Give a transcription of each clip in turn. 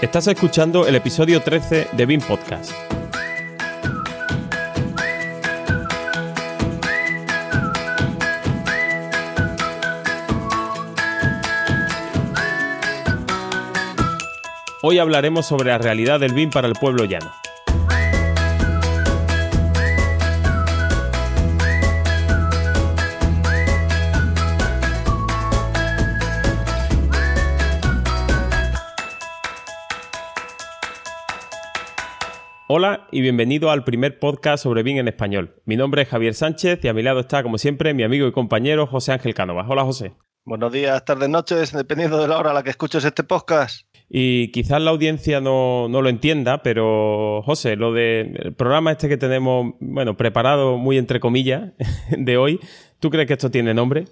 Estás escuchando el episodio 13 de BIM Podcast. Hoy hablaremos sobre la realidad del BIM para el pueblo llano. Hola y bienvenido al primer podcast sobre BIM en español. Mi nombre es Javier Sánchez y a mi lado está, como siempre, mi amigo y compañero José Ángel Cánovas. Hola, José. Buenos días, tardes, noches, dependiendo de la hora a la que escuches este podcast. Y quizás la audiencia no, lo entienda, pero José, lo del programa este que tenemos, bueno, preparado muy entre comillas de hoy, ¿tú crees que esto tiene nombre?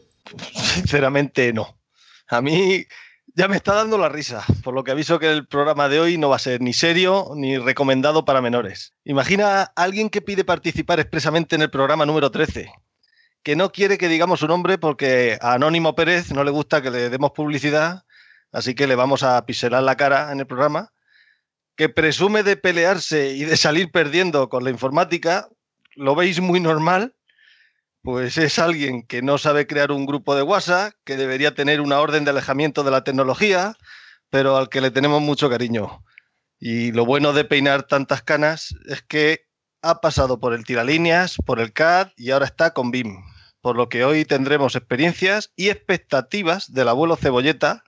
Sinceramente no. A mí ya me está dando la risa, por lo que aviso que el programa de hoy no va a ser ni serio ni recomendado para menores. Imagina a alguien que pide participar expresamente en el programa número 13, que no quiere que digamos su nombre porque a Anónimo Pérez no le gusta que le demos publicidad, así que le vamos a piselar la cara en el programa, que presume de pelearse y de salir perdiendo con la informática, lo veis muy normal, pues es alguien que no sabe crear un grupo de WhatsApp, que debería tener una orden de alejamiento de la tecnología, pero al que le tenemos mucho cariño. Y lo bueno de peinar tantas canas es que ha pasado por el tiralíneas, por el CAD y ahora está con BIM. Por lo que hoy tendremos experiencias y expectativas del abuelo Cebolleta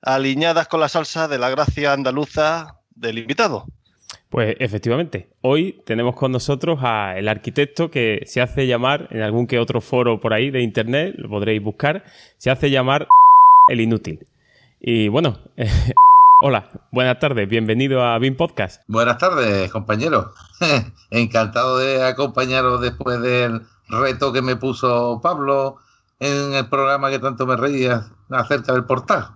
alineadas con la salsa de la gracia andaluza del invitado. Pues efectivamente, hoy tenemos con nosotros al arquitecto que se hace llamar, en algún que otro foro por ahí de internet, lo podréis buscar, se hace llamar el inútil. Y bueno, hola, buenas tardes, bienvenido a BIM Podcast. Buenas tardes, compañero. Encantado de acompañaros después del reto que me puso Pablo en el programa que tanto me reía acerca del portal.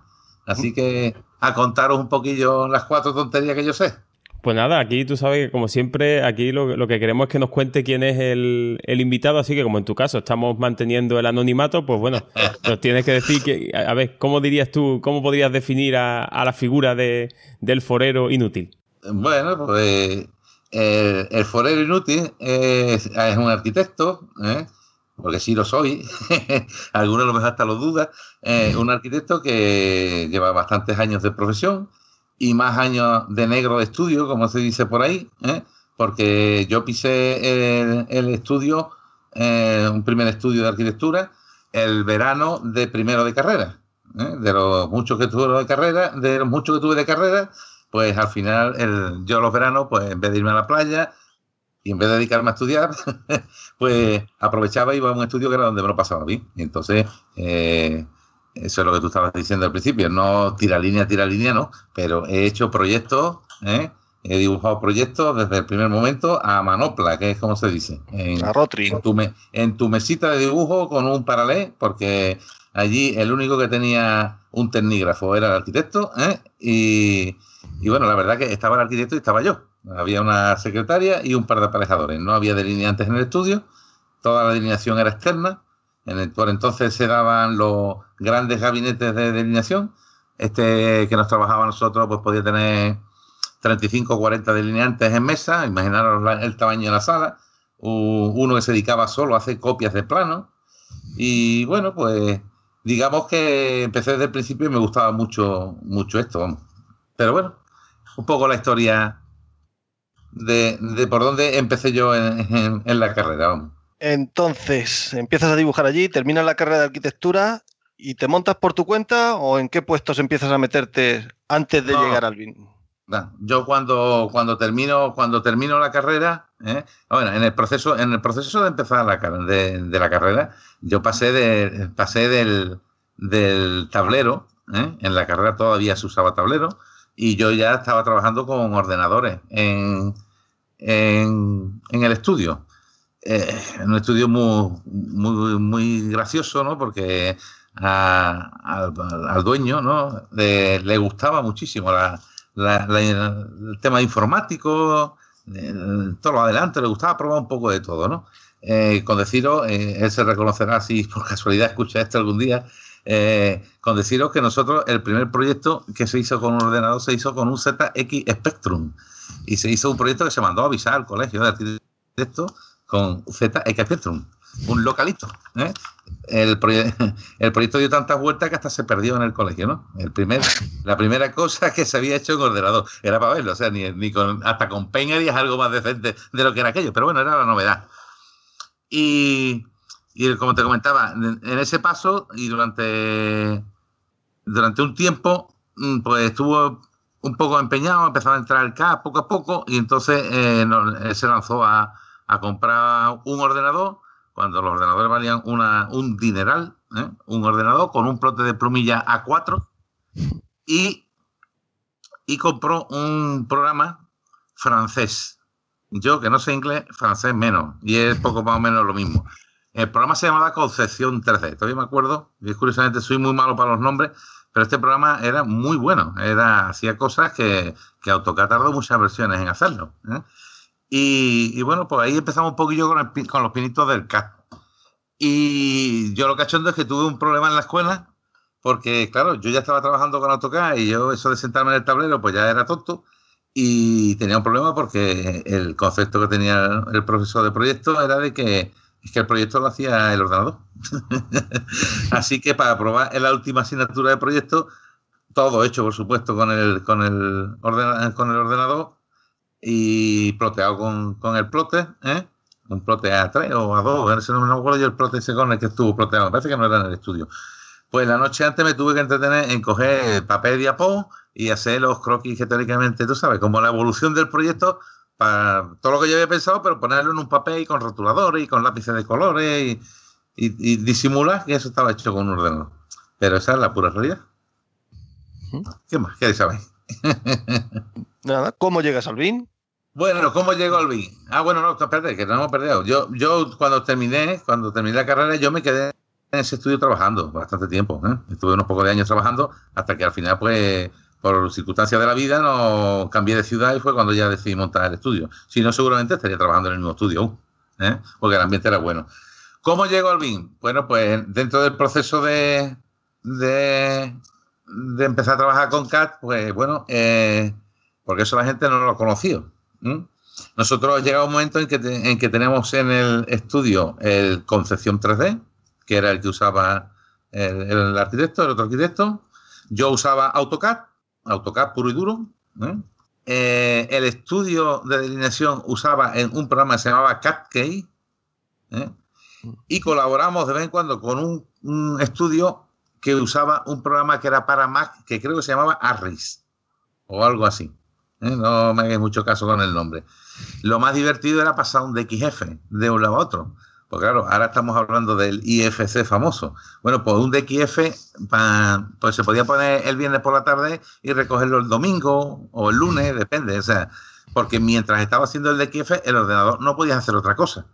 Así que a contaros un poquillo las cuatro tonterías que yo sé. Pues nada, aquí tú sabes que como siempre, aquí lo, que queremos es que nos cuente quién es el, invitado, así que como en tu caso estamos manteniendo el anonimato, pues bueno, nos tienes que decir que, a ver, ¿cómo dirías tú, cómo podrías definir a, la figura de, del forero inútil? Bueno, pues el, forero inútil es, un arquitecto, ¿eh? porque sí lo soy, algunos a lo mejor hasta lo dudan, un arquitecto que lleva bastantes años de profesión, y más años de negro de estudio, como se dice por ahí, ¿eh? porque yo pisé el, estudio, eh, un primer estudio de arquitectura, el verano de primero de carrera. ¿eh? De los muchos que tuve de carrera, de los muchos que tuve de carrera, pues al final el, yo los veranos, pues en vez de irme a la playa y en vez de dedicarme a estudiar, pues aprovechaba y iba a un estudio que era donde me lo pasaba bien. Y entonces eso es lo que tú estabas diciendo al principio, no tira línea, tira línea, no, pero he hecho proyectos, ¿eh? he dibujado proyectos desde el primer momento a manopla, que es como se dice. En, a Rotring. En tu, en tu mesita de dibujo con un paralé, porque allí el único que tenía un tecnígrafo era el arquitecto, ¿eh? y, y, bueno, la verdad que estaba el arquitecto y estaba yo. Había una secretaria y un par de aparejadores. No había delineantes en el estudio, toda la delineación era externa por entonces se daban los grandes gabinetes de delineación. Este que nos trabajaba nosotros, pues podía tener 35 o 40 delineantes en mesa. Imaginaros el tamaño de la sala. Uno que se dedicaba solo a hacer copias de plano. Y bueno, pues digamos que empecé desde el principio y me gustaba mucho, mucho esto. Pero bueno, un poco la historia de, por dónde empecé yo en, en la carrera. Vamos. Entonces, empiezas a dibujar allí, terminas la carrera de arquitectura y te montas por tu cuenta o en qué puestos empiezas a meterte antes de llegar al BIM? Yo cuando, cuando termino cuando termino la carrera, ¿eh? bueno, en el proceso en el proceso de empezar la de, de la carrera, yo pasé de pasé del, del tablero, ¿eh? en la carrera todavía se usaba tablero y yo ya estaba trabajando con ordenadores en, en, en el estudio eh, un estudio muy, muy, muy gracioso, ¿no? Porque al dueño, ¿no? Le, gustaba muchísimo el tema informático, todo lo adelante, le gustaba probar un poco de todo, ¿no? Eh, con deciros, eh, él se reconocerá si por casualidad escucha esto algún día, con deciros que nosotros, el primer proyecto que se hizo con un ordenador se hizo con un ZX Spectrum. Y se hizo un proyecto que se mandó a avisar al colegio de arquitectos con ZX Spectrum, un localito. ¿eh? El, el, proyecto dio tantas vueltas que hasta se perdió en el colegio, ¿no? El primer, la primera cosa que se había hecho en ordenador era para verlo, o sea, ni, ni con, hasta con Paint es algo más decente de lo que era aquello, pero bueno, era la novedad. Y, y como te comentaba, en, ese paso y durante, durante un tiempo, mm, pues estuvo un poco empeñado, empezaba a entrar el poco a poco y entonces eh, se lanzó a, a comprar un ordenador cuando los ordenadores valían una, un dineral, ¿eh? un ordenador con un plote de plumilla A4 y, y compró un programa francés. Yo, que no sé inglés, francés menos, y es poco más o menos lo mismo. El programa se llamaba Concepción 3D, todavía me acuerdo, y curiosamente soy muy malo para los nombres, pero este programa era muy bueno, era, hacía cosas que, que AutoCAD muchas versiones en hacerlo. ¿eh? Y, bueno, pues ahí empezamos un poquillo con, con los pinitos del CAT. Y yo lo cachondo es que tuve un problema en la escuela, porque claro, yo ya estaba trabajando con AutoCAD y yo eso de sentarme en el tablero, pues ya era tonto. Y tenía un problema porque el concepto que tenía el profesor de proyecto era de que, es que el proyecto lo hacía el ordenador. Así que para probar en la última asignatura de proyecto, todo hecho, por supuesto, con el, con el, con el ordenador, y ploteado con, con el plote, ¿eh? un plote A3 o A2, no me acuerdo yo el plote ese con el que estuvo ploteado, me parece que no era en el estudio. Pues la noche antes me tuve que entretener en coger papel diapó y hacer los croquis que teóricamente, tú sabes, como la evolución del proyecto, para todo lo que yo había pensado, pero ponerlo en un papel y con rotuladores y con lápices de colores y, y, disimular que eso estaba hecho con un ordenador. Pero esa es la pura realidad. ¿Qué más? ¿Qué sabéis? ¿cómo llegas al BIN? Bueno, ¿cómo llego al BIN? Ah, bueno, no, espérate, que no hemos perdido. Yo, yo cuando terminé, cuando terminé la carrera, yo me quedé en ese estudio trabajando bastante tiempo. ¿eh? Estuve unos pocos de años trabajando hasta que al final, pues, por circunstancias de la vida, no cambié de ciudad y fue cuando ya decidí montar el estudio. Si no, seguramente estaría trabajando en el mismo estudio ¿eh? porque el ambiente era bueno. ¿Cómo llego al BIN? Bueno, pues dentro del proceso de, de, de empezar a trabajar con CAT, pues bueno, eh, porque eso la gente no lo ha conocido. Nosotros llegado un momento en que, en que tenemos en el estudio el Concepción 3D, que era el que usaba el, arquitecto, el otro arquitecto. Yo usaba AutoCAD, AutoCAD puro y duro. ¿eh? Eh, el estudio de delineación usaba un programa que se llamaba CADKey. Y colaboramos de vez en cuando con un, un estudio que usaba un programa que era para Mac, que creo que se llamaba Arris, o algo así. ¿Eh? No me hagáis mucho caso con el nombre. Lo más divertido era pasar un DXF de un lado a otro. Pues claro, ahora estamos hablando del IFC famoso. Bueno, pues un DXF pues se podía poner el viernes por la tarde y recogerlo el domingo o el lunes, depende. O sea, porque mientras estaba haciendo el DXF, el ordenador no podía hacer otra cosa.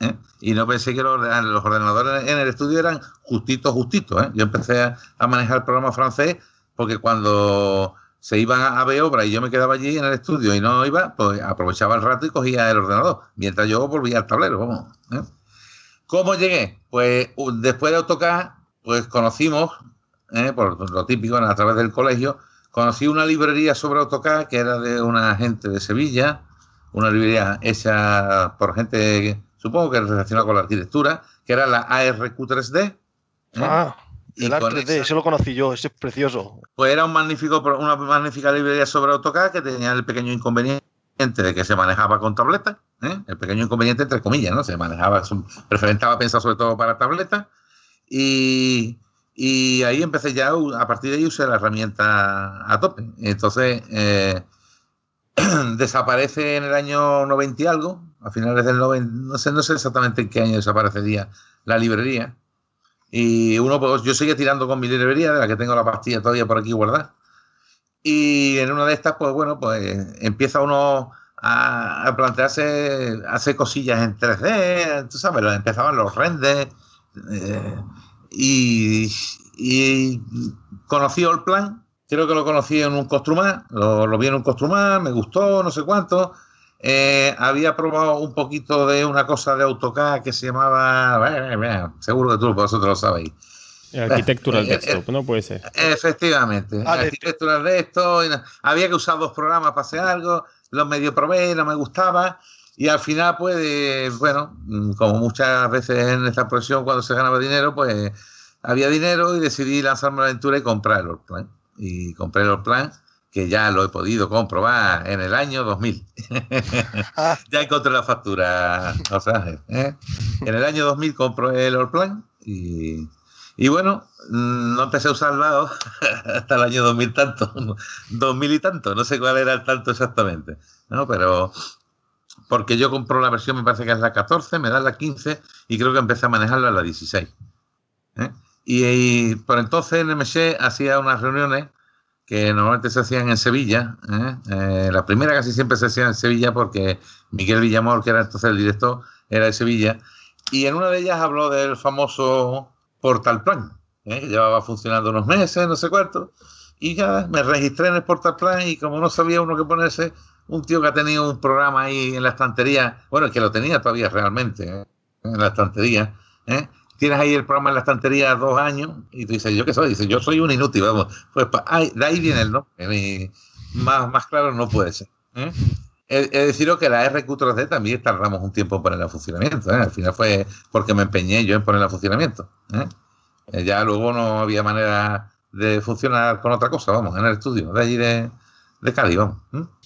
¿eh? Y no pensé que los, ordenadores en el estudio eran justitos, justitos. ¿eh? Yo empecé a, manejar el programa francés porque cuando se iban a, ver obra y yo me quedaba allí en el estudio y no iba, pues aprovechaba el rato y cogía el ordenador, mientras yo volvía al tablero. Vamos, ¿eh? ¿Cómo llegué? Pues después de AutoCAD, pues conocimos, por lo típico, a través del colegio, conocí una librería sobre AutoCAD que era de una gente de Sevilla, una librería hecha por gente supongo que relacionado con la arquitectura, que era la ARQ3D. ¿eh? Ah, el ARQ3D, ese lo conocí yo, ese es precioso. Pues era un magnífico, una magnífica librería sobre AutoCAD que tenía el pequeño inconveniente de que se manejaba con tableta, ¿eh? el pequeño inconveniente entre comillas, ¿no? Se manejaba, preferentaba pensar sobre todo para tableta y, y ahí empecé ya, a partir de ahí usé la herramienta a tope. Entonces, eh, desaparece en el año 90 y algo, a finales del 90, no sé, no sé exactamente en qué año desaparecería la librería. Y uno, pues yo seguía tirando con mi librería, de la que tengo la pastilla todavía por aquí guardada. Y en una de estas, pues bueno, pues empieza uno a, plantearse, hacer cosillas en 3D, tú sabes, empezaban los renders. Eh, y, conocí el plan, creo que lo conocí en un Costrumar, lo, lo vi en un Costrumar, me gustó, no sé cuánto eh, había probado un poquito de una cosa de AutoCAD que se llamaba. seguro que tú vosotros lo sabéis. Architectural Desktop, ¿no? Puede ser. Efectivamente. Ah, Architectural Desktop. Había que usar dos programas para hacer algo. Los medio probé, no me gustaba. Y al final, pues, bueno, como muchas veces en esta profesión, cuando se ganaba dinero, pues había dinero y decidí lanzarme la aventura y comprar el plan. Y compré el plan que ya lo he podido comprobar en el año 2000. Ah. ya encontré la factura, o sea, ¿eh? En el año 2000 compré el Orplan y, y bueno, mm, no empecé a usarlo hasta el año 2000 tanto, 2000 y tanto, no sé cuál era el tanto exactamente, ¿no? Pero porque yo compro la versión, me parece que es la 14, me da la 15 y creo que empecé a manejarla a la 16. ¿eh? Y, por entonces en MC hacía unas reuniones que normalmente se hacían en Sevilla. ¿eh? Eh, la primera casi siempre se hacía en Sevilla porque Miguel Villamor, que era entonces el director, era de Sevilla. Y en una de ellas habló del famoso Portal Plan, ¿eh? que llevaba funcionando unos meses, no sé cuánto. Y ya me registré en el Portal Plan y como no sabía uno qué ponerse, un tío que ha tenido un programa ahí en la estantería, bueno, que lo tenía todavía realmente en la estantería, ¿eh? Tienes ahí el programa en la estantería dos años y tú dices, ¿yo qué soy? Dices, yo soy un inútil, vamos. Pues de ahí viene el nombre. Más, más claro no puede ser. ¿eh? He, decidido que la RQ3D también tardamos un tiempo en ponerla en funcionamiento. ¿eh? Al final fue porque me empeñé yo en ponerla en funcionamiento. ¿eh? Eh, ya luego no había manera de funcionar con otra cosa, vamos, en el estudio, de allí de, de Cali, vamos.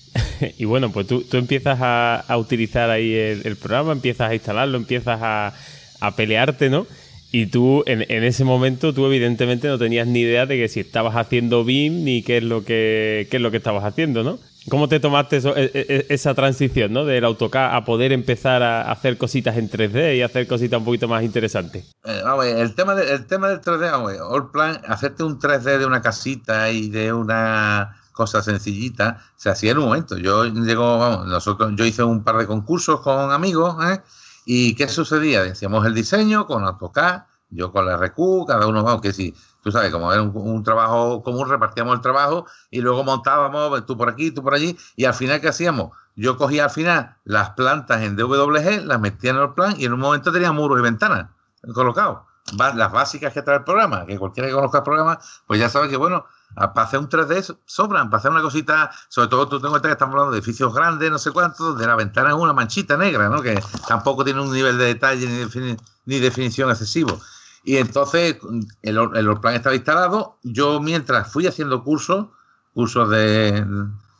y bueno, pues tú, tú empiezas a, a utilizar ahí el, el, programa, empiezas a instalarlo, empiezas a, a pelearte, ¿no? Y tú, en, ese momento, tú evidentemente no tenías ni idea de que si estabas haciendo BIM ni qué es lo que, es lo que estabas haciendo, ¿no? ¿Cómo te tomaste e, e, e, esa transición, ¿no? Del AutoCAD a poder empezar a hacer cositas en 3D y hacer cositas un poquito más interesantes. Eh, vamos, el tema, tema del 3D, vamos, All Plan, hacerte un 3D de una casita y de una cosa sencillita, se hacía en un momento. Yo llego, vamos, nosotros, yo hice un par de concursos con amigos, ¿eh? ¿Y qué sucedía? Decíamos el diseño con AutoCAD, yo con la RQ, cada uno, vamos, que si, tú sabes, como era un, trabajo común, repartíamos el trabajo y luego montábamos tú por aquí, tú por allí, y al final, ¿qué hacíamos? Yo cogía al final las plantas en DWG, las metía en el plan y en un momento tenía muros y ventanas colocados. Las básicas que trae el programa, que cualquiera que conozca el programa, pues ya sabe que, bueno, para hacer un 3D sobran, para hacer una cosita, sobre todo tú tengo que estamos hablando de edificios grandes, no sé cuántos, donde la ventana es una manchita negra, ¿no? Que tampoco tiene un nivel de detalle ni, ni definición excesivo. Y entonces el, el plan estaba instalado. Yo mientras fui haciendo cursos, cursos de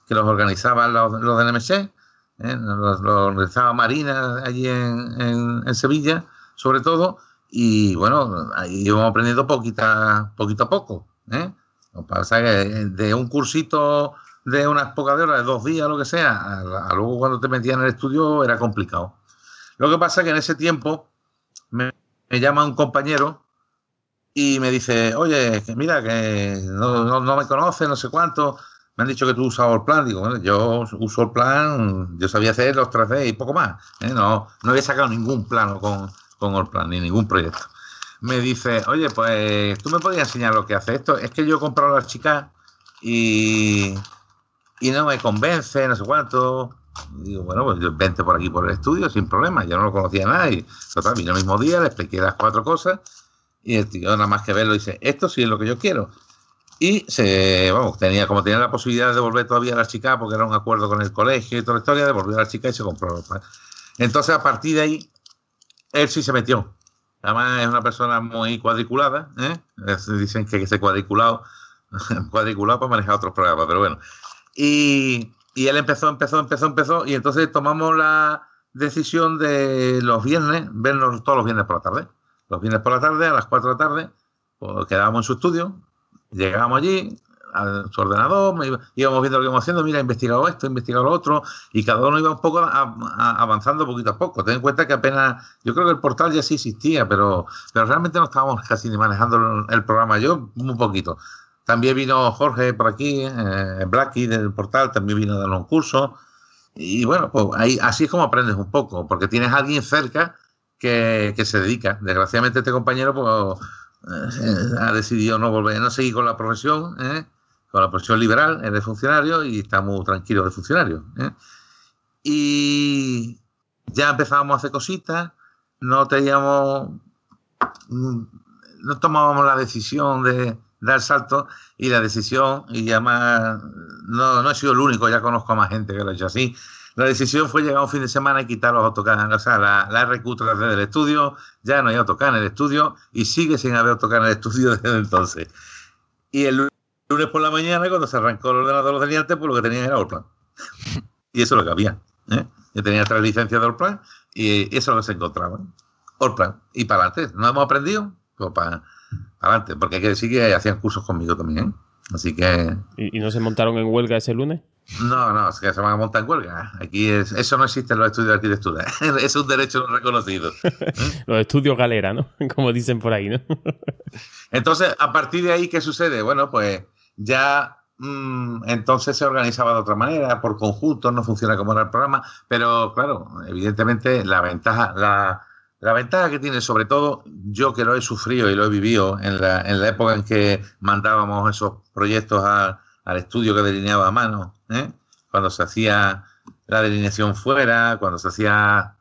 que los organizaban los, los de NMC, ¿eh? los, organizaba Marina allí en, en, Sevilla, sobre todo, y bueno, ahí íbamos aprendiendo poquita, poquito a poco. ¿eh? Pasa que de un cursito de unas pocas horas, de dos días, lo que sea, a, luego cuando te metías en el estudio era complicado. Lo que pasa es que en ese tiempo me, llama un compañero y me dice, oye, que mira, que no, me conoce, no sé cuánto, me han dicho que tú usas el plan. Digo, bueno, yo uso el plan, yo sabía hacer los 3D y poco más. ¿eh? No, no había sacado ningún plano con, con el plan, ni ningún proyecto me dice, oye, pues tú me podías enseñar lo que hace esto. Es que yo he comprado las chicas y, y no me convence, no sé cuánto. digo, bueno, pues vente por aquí por el estudio sin problema. Yo no lo conocía nada y total, vino el mismo día, le expliqué las cuatro cosas y el tío nada más que verlo dice, esto sí es lo que yo quiero. Y se, vamos, tenía, como tenía la posibilidad de devolver todavía a las chicas, porque era un acuerdo con el colegio y toda la historia, devolvió a las chicas y se compró. Entonces, a partir de ahí, él sí se metió. Además es una persona muy cuadriculada, ¿eh? dicen que ese cuadriculado, cuadriculado para manejar otros programas, pero bueno. Y, y, él empezó, empezó, empezó, empezó, y entonces tomamos la decisión de los viernes, vernos todos los viernes por la tarde. Los viernes por la tarde, a las 4 de la tarde, pues quedábamos en su estudio, llegábamos allí, su ordenador, íbamos viendo lo que íbamos haciendo, mira, he investigado esto, he investigado lo otro, y cada uno iba un poco avanzando poquito a poco. Ten en cuenta que apenas, yo creo que el portal ya sí existía, pero, pero realmente no estábamos casi ni manejando el, programa, yo muy poquito. También vino Jorge por aquí, eh, Blacky del portal, también vino a dar un curso. Y bueno, pues así es como aprendes un poco, porque tienes alguien cerca que, que se dedica. Desgraciadamente este compañero pues, eh, ha decidido no volver, no seguir con la profesión, ¿eh? Con la profesión liberal, es de funcionario y está muy tranquilo de funcionario. ¿eh? Y ya empezábamos a hacer cositas, no teníamos mm, no tomábamos la decisión de dar salto y la decisión, y además no, no he sido el único, ya conozco a más gente que lo ha hecho así, la decisión fue llegar un fin de semana y quitar los autocar, o sea, la, la RQ3 del estudio, ya no hay autocar en el estudio y sigue sin haber autocar en el estudio desde entonces. Y el lunes por la mañana, cuando se arrancó el ordenador los de pues lo que tenía era Allplan. y eso es lo que había. ¿eh? Yo tenía tres licencias de Allplan y eso es lo que se encontraba. Allplan. Y para adelante. ¿No hemos aprendido? Pues para, adelante. Porque hay que decir que hacían cursos conmigo también. ¿eh? Así que. ¿Y, no se montaron en huelga ese lunes? No, no, es que se van a montar en huelga. Aquí es, eso no existe en los estudios de arquitectura. es un derecho reconocido. los estudios galera, ¿no? Como dicen por ahí, ¿no? entonces, a partir de ahí, ¿qué sucede? Bueno, pues ya mm, entonces se organizaba de otra manera, por conjunto, no funciona como era el programa, pero claro, evidentemente la ventaja, la, la ventaja que tiene, sobre todo, yo que lo he sufrido y lo he vivido en la, en la época en que mandábamos esos proyectos al estudio que delineaba a mano, ¿eh? cuando se hacía la delineación fuera, cuando se hacía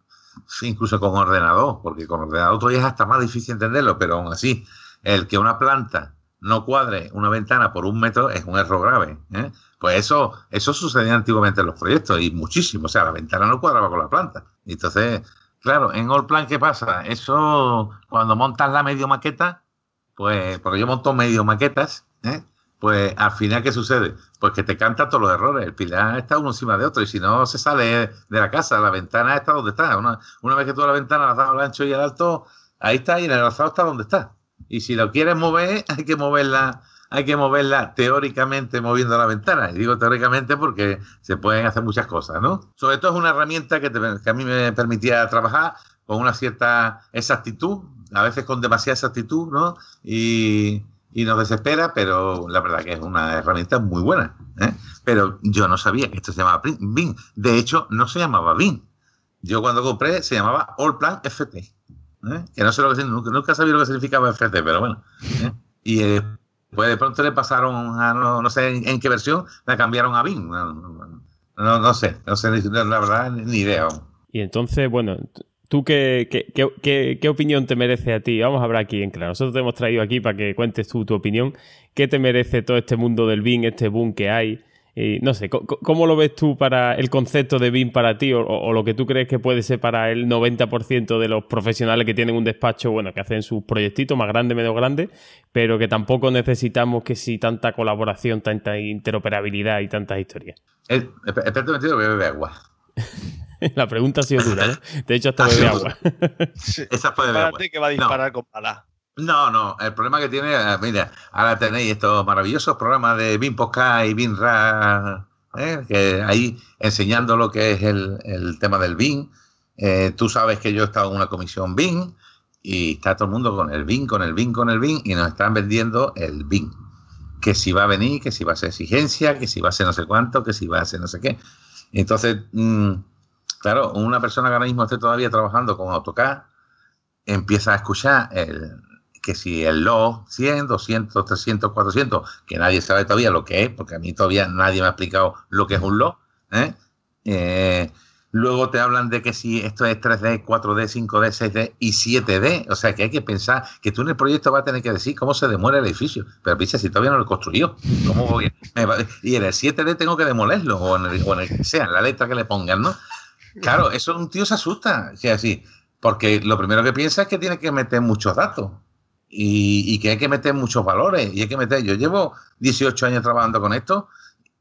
incluso con ordenador, porque con ordenador todavía es hasta más difícil entenderlo, pero aún así, el que una planta no cuadre una ventana por un metro es un error grave. ¿eh? Pues eso, eso sucedía antiguamente en los proyectos y muchísimo. O sea, la ventana no cuadraba con la planta. Entonces, Claro, en Allplan, ¿qué pasa? Eso, cuando montas la medio maqueta, pues, porque yo monto medio maquetas, ¿eh? Pues al final, ¿qué sucede? Pues que te canta todos los errores. El pilar está uno encima de otro y si no se sale de la casa, la ventana está donde está. Una, una vez que tú la ventana la has dado al ancho y al alto, ahí está y el alzado está donde está. Y si lo quieres mover, hay que moverla hay que moverla teóricamente moviendo la ventana. Y digo teóricamente porque se pueden hacer muchas cosas, ¿no? Sobre todo es una herramienta que, a mí me permitía trabajar con una cierta exactitud, a veces con demasiada exactitud, ¿no? Y, nos desespera, pero la verdad que es una herramienta muy buena. ¿eh? Pero yo no sabía que esto se llamaba BIM. De hecho, no se llamaba BIM. Yo cuando compré se llamaba All Plan FT. ¿eh? Que no sé lo que nunca, nunca sabía lo que significaba FT, pero bueno. ¿eh? Y pues de pronto le pasaron a, no, sé en, qué versión, la cambiaron a BIM. No, no, sé, no sé, la verdad, ni idea. Y entonces, bueno, ¿tú qué, qué, qué, opinión te merece a ti? Vamos a hablar aquí en claro. Nosotros te hemos traído aquí para que cuentes tú tu opinión. ¿Qué te merece todo este mundo del BIM, este boom que hay? Y no sé, ¿cómo, lo ves tú para el concepto de BIM para ti o, lo que tú crees que puede ser para el 90% de los profesionales que tienen un despacho, bueno, que hacen sus proyectitos más grandes, menos grandes, pero que tampoco necesitamos que si tanta colaboración, tanta interoperabilidad y tantas historias? Espérate un que bebe agua. La pregunta ha sido dura, ¿no? De hecho, hasta bebe agua. Esa puede beber agua. que va a disparar con pala. No, no, el problema que tiene, eh, mira, ahora tenéis estos maravillosos programas de BIM Podcast y BIM Ra, ¿eh? que ahí enseñando lo que es el, tema del BIM. Eh, tú sabes que yo he estado en una comisión BIM y está todo el mundo con el BIM, con el BIM, con el BIM y nos están vendiendo el BIM. Que si va a venir, que si va a ser exigencia, que si va a ser no sé cuánto, que si va a ser no sé qué. Entonces, mm, claro, una persona que ahora mismo esté todavía trabajando con AutoCAD empieza a escuchar el, que si el LO 100, 200, 300, 400, que nadie sabe todavía lo que es, porque a mí todavía nadie me ha explicado lo que es un LO. ¿eh? Eh, luego te hablan de que si esto es 3D, 4D, 5D, 6D y 7D, o sea que hay que pensar que tú en el proyecto vas a tener que decir cómo se demuele el edificio, pero piensa si todavía no lo construyó, ¿cómo voy? Y en el 7D tengo que demolerlo, o en el, o en el que sea, en la letra que le pongan, ¿no? Claro, eso un tío se asusta, así, porque lo primero que piensa es que tiene que meter muchos datos y, que hay que meter muchos valores y hay que meter. Yo llevo 18 años trabajando con esto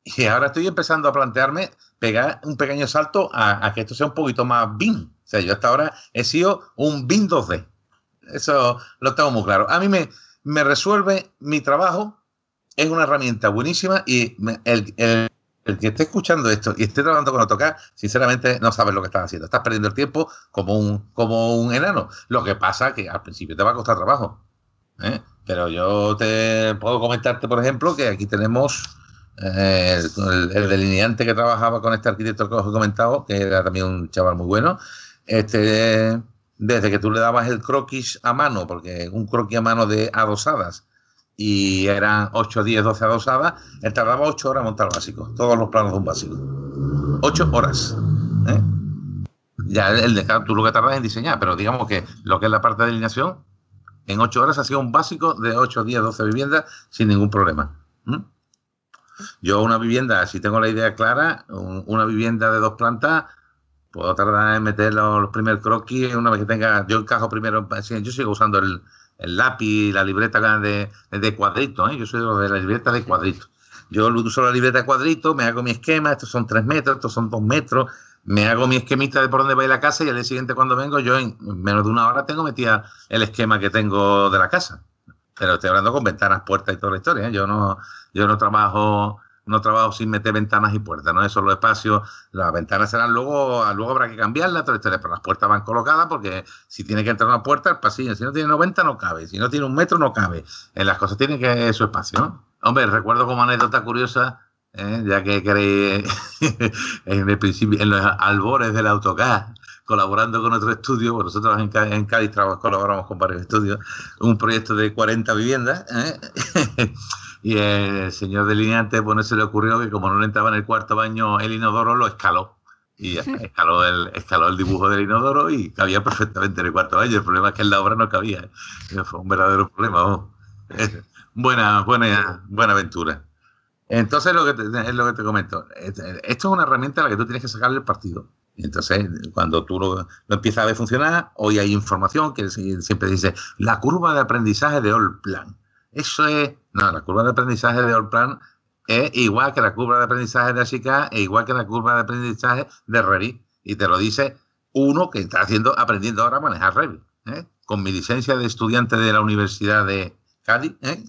y ahora estoy empezando a plantearme pegar un pequeño salto a, que esto sea un poquito más BIM. O sea, yo hasta ahora he sido un BIM 2D. Eso lo tengo muy claro. A mí me, me resuelve mi trabajo, es una herramienta buenísima y el, el, que esté escuchando esto y esté trabajando con AutoCAD, sinceramente no sabes lo que estás haciendo. Estás perdiendo el tiempo como un, como un enano. Lo que pasa que al principio te va a costar trabajo. ¿eh? Pero yo te puedo comentarte, por ejemplo, que aquí tenemos eh, el, delineante que trabajaba con este arquitecto que os he comentado, que era también un chaval muy bueno. Este, desde que tú le dabas el croquis a mano, porque un croquis a mano de adosadas, y eran 8, 10, 12 adosadas, él tardaba 8 horas en montar el básico, todos los planos de un básico. 8 horas. ¿eh? Ya el, tú lo que tardas en diseñar, pero digamos que lo que es la parte de alineación En ocho horas hacía un básico de 8, 10, 12 viviendas sin ningún problema. Yo una vivienda, si tengo la idea clara, una vivienda de dos plantas, puedo tardar en meter los, primeros croquis una vez que tenga, yo encajo primero, yo sigo usando el, lápiz, la libreta de, de cuadrito, ¿eh? yo soy de la libreta de cuadrito. Yo uso la libreta de cuadrito, me hago mi esquema, estos son tres metros, estos son dos metros, me hago mi esquemita de por dónde va a ir la casa y al día siguiente cuando vengo yo en menos de una hora tengo metida el esquema que tengo de la casa. Pero estoy hablando con ventanas, puertas y toda la historia. Yo no, yo no trabajo no trabajo sin meter ventanas y puertas, ¿no? Eso los espacios, las ventanas serán luego, luego habrá que cambiarlas, pero las puertas van colocadas porque si tiene que entrar una puerta, el pasillo, si no tiene 90 no cabe, si no tiene un metro no cabe, en las cosas tienen que su espacio. Hombre, recuerdo como anécdota curiosa, ¿eh? ya que queréis en los albores del AutoCAD, colaborando con otro estudio, nosotros en, en Cádiz colaboramos con varios estudios, un proyecto de 40 viviendas, ¿eh? y el señor delineante pues se le ocurrió que como no le entraba en el cuarto baño el inodoro, lo escaló. Y escaló el, escaló el dibujo del inodoro y cabía perfectamente en el cuarto baño. El problema es que en la obra no cabía. Fue un verdadero problema. Buena, buena, buena aventura. Entonces, lo que es lo que te comento. Esto es una herramienta a la que tú tienes que sacarle el partido. Entonces, cuando tú lo, empiezas a ver funcionar, hoy hay información que siempre dice la curva de aprendizaje de All Plan. Eso es, no, la curva de aprendizaje de Allplan es igual que la curva de aprendizaje de Ashika e igual que la curva de aprendizaje de Revit. Y te lo dice uno que está haciendo, aprendiendo ahora a manejar Revit. ¿eh? Con mi licencia de estudiante de la Universidad de Cádiz, ¿eh?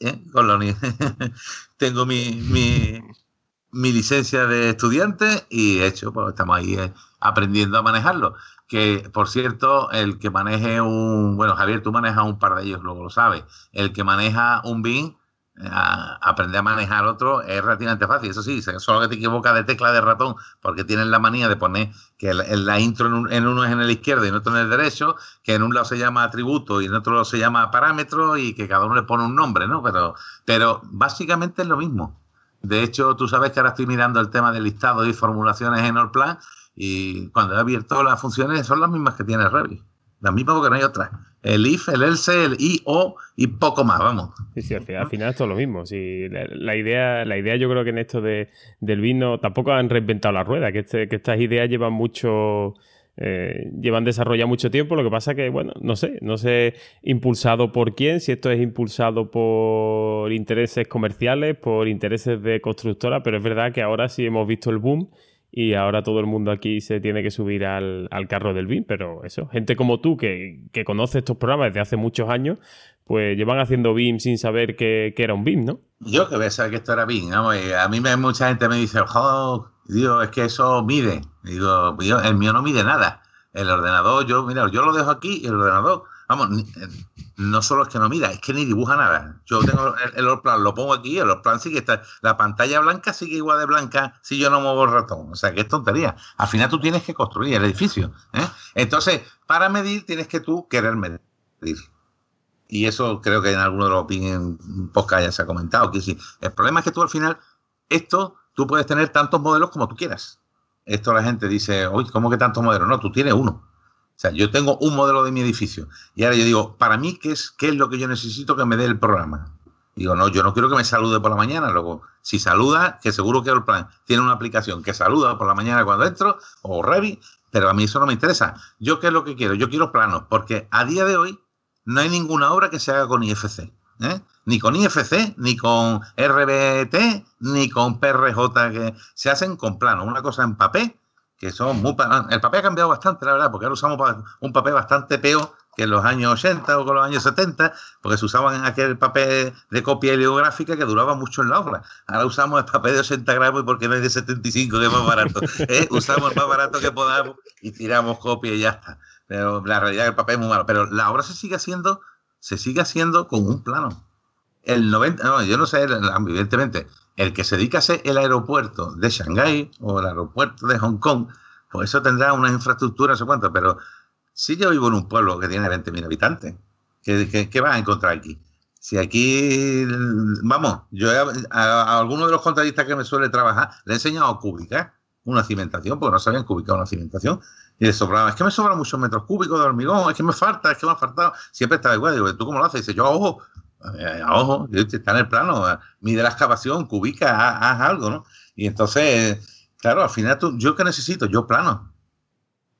¿Eh? Con la tengo mi, mi, mi, licencia de estudiante y hecho, pues estamos ahí aprendiendo a manejarlo que por cierto, el que maneje un, bueno, Javier, tú manejas un par de ellos, luego lo sabes, el que maneja un BIM, eh, aprender a manejar otro es relativamente fácil, eso sí, solo que te equivocas de tecla de ratón, porque tienen la manía de poner que la, intro en, uno es en el izquierdo y en otro en el derecho, que en un lado se llama atributo y en otro lado se llama parámetro y que cada uno le pone un nombre, ¿no? Pero, pero básicamente es lo mismo. De hecho, tú sabes que ahora estoy mirando el tema de listado y formulaciones en Allplan y cuando he abierto las funciones son las mismas que tiene Revit. Las mismas porque no hay otras. El if, el else, el i, o y poco más, vamos. Sí, sí, al final, es todo lo mismo. Sí, la, idea, la idea yo creo que en esto de, del vino tampoco han reinventado la rueda, que, este, que estas ideas llevan mucho... Eh, llevan desarrollado mucho tiempo, lo que pasa que, bueno, no sé, no sé impulsado por quién, si esto es impulsado por intereses comerciales, por intereses de constructora, pero es verdad que ahora sí hemos visto el boom y ahora todo el mundo aquí se tiene que subir al, carro del BIM, pero eso, gente como tú que, conoce estos programas desde hace muchos años, pues llevan haciendo BIM sin saber que, era un BIM, ¿no? Yo que voy a saber que esto era BIM, a mí mucha gente me dice, oh, Dios, es que eso mide. Digo, el mío no mide nada. El ordenador, yo, mira, yo lo dejo aquí y el ordenador Vamos, eh, no solo es que no mira, es que ni dibuja nada. Yo tengo el, el plan, lo pongo aquí, el plan sí que está. La pantalla blanca sigue igual de blanca si yo no muevo el ratón. O sea, que es tontería. Al final tú tienes que construir el edificio. ¿eh? Entonces, para medir, tienes que tú querer medir. Y eso creo que en alguno de los podcast ya se ha comentado. Que sí. El problema es que tú al final, esto, tú puedes tener tantos modelos como tú quieras. Esto la gente dice, oye, ¿cómo que tantos modelos? No, tú tienes uno. O sea, yo tengo un modelo de mi edificio y ahora yo digo, para mí, ¿qué es, qué es lo que yo necesito que me dé el programa? Digo, no, yo no quiero que me salude por la mañana. Luego, si saluda, que seguro que el plan tiene una aplicación que saluda por la mañana cuando entro, o Revi, pero a mí eso no me interesa. ¿Yo qué es lo que quiero? Yo quiero planos, porque a día de hoy no hay ninguna obra que se haga con IFC. ¿Eh? Ni con IFC, ni con RBT, ni con PRJ, que se hacen con planos. Una cosa en papel que son muy... El papel ha cambiado bastante, la verdad, porque ahora usamos un papel bastante peor que en los años 80 o con los años 70, porque se usaban aquel papel de copia heliográfica que duraba mucho en la obra. Ahora usamos el papel de 80 gramos y porque no es de 75, que es más barato. ¿eh? Usamos el más barato que podamos y tiramos copia y ya está. Pero la realidad el papel es muy malo. Pero la obra se sigue haciendo, se sigue haciendo con un plano. El 90, no, yo no sé, evidentemente, el que se dedica a hacer el aeropuerto de Shanghái o el aeropuerto de Hong Kong, pues eso tendrá una infraestructura, no sé cuánto, pero si yo vivo en un pueblo que tiene 20.000 habitantes, ¿qué, qué, vas a encontrar aquí? Si aquí, vamos, yo a, algunos de los contratistas que me suele trabajar le he enseñado a cubicar una cimentación, porque no sabían cubicar una cimentación. Y le sobraba, es que me sobran muchos metros cúbicos de hormigón, es que me falta, es que me ha faltado. Siempre estaba igual. Digo, ¿tú cómo lo haces? dice, yo, ojo, eh, ojo, está en el plano, mide la excavación, cubica, haz, algo, ¿no? Y entonces, claro, al final, tú, ¿yo qué necesito? Yo plano.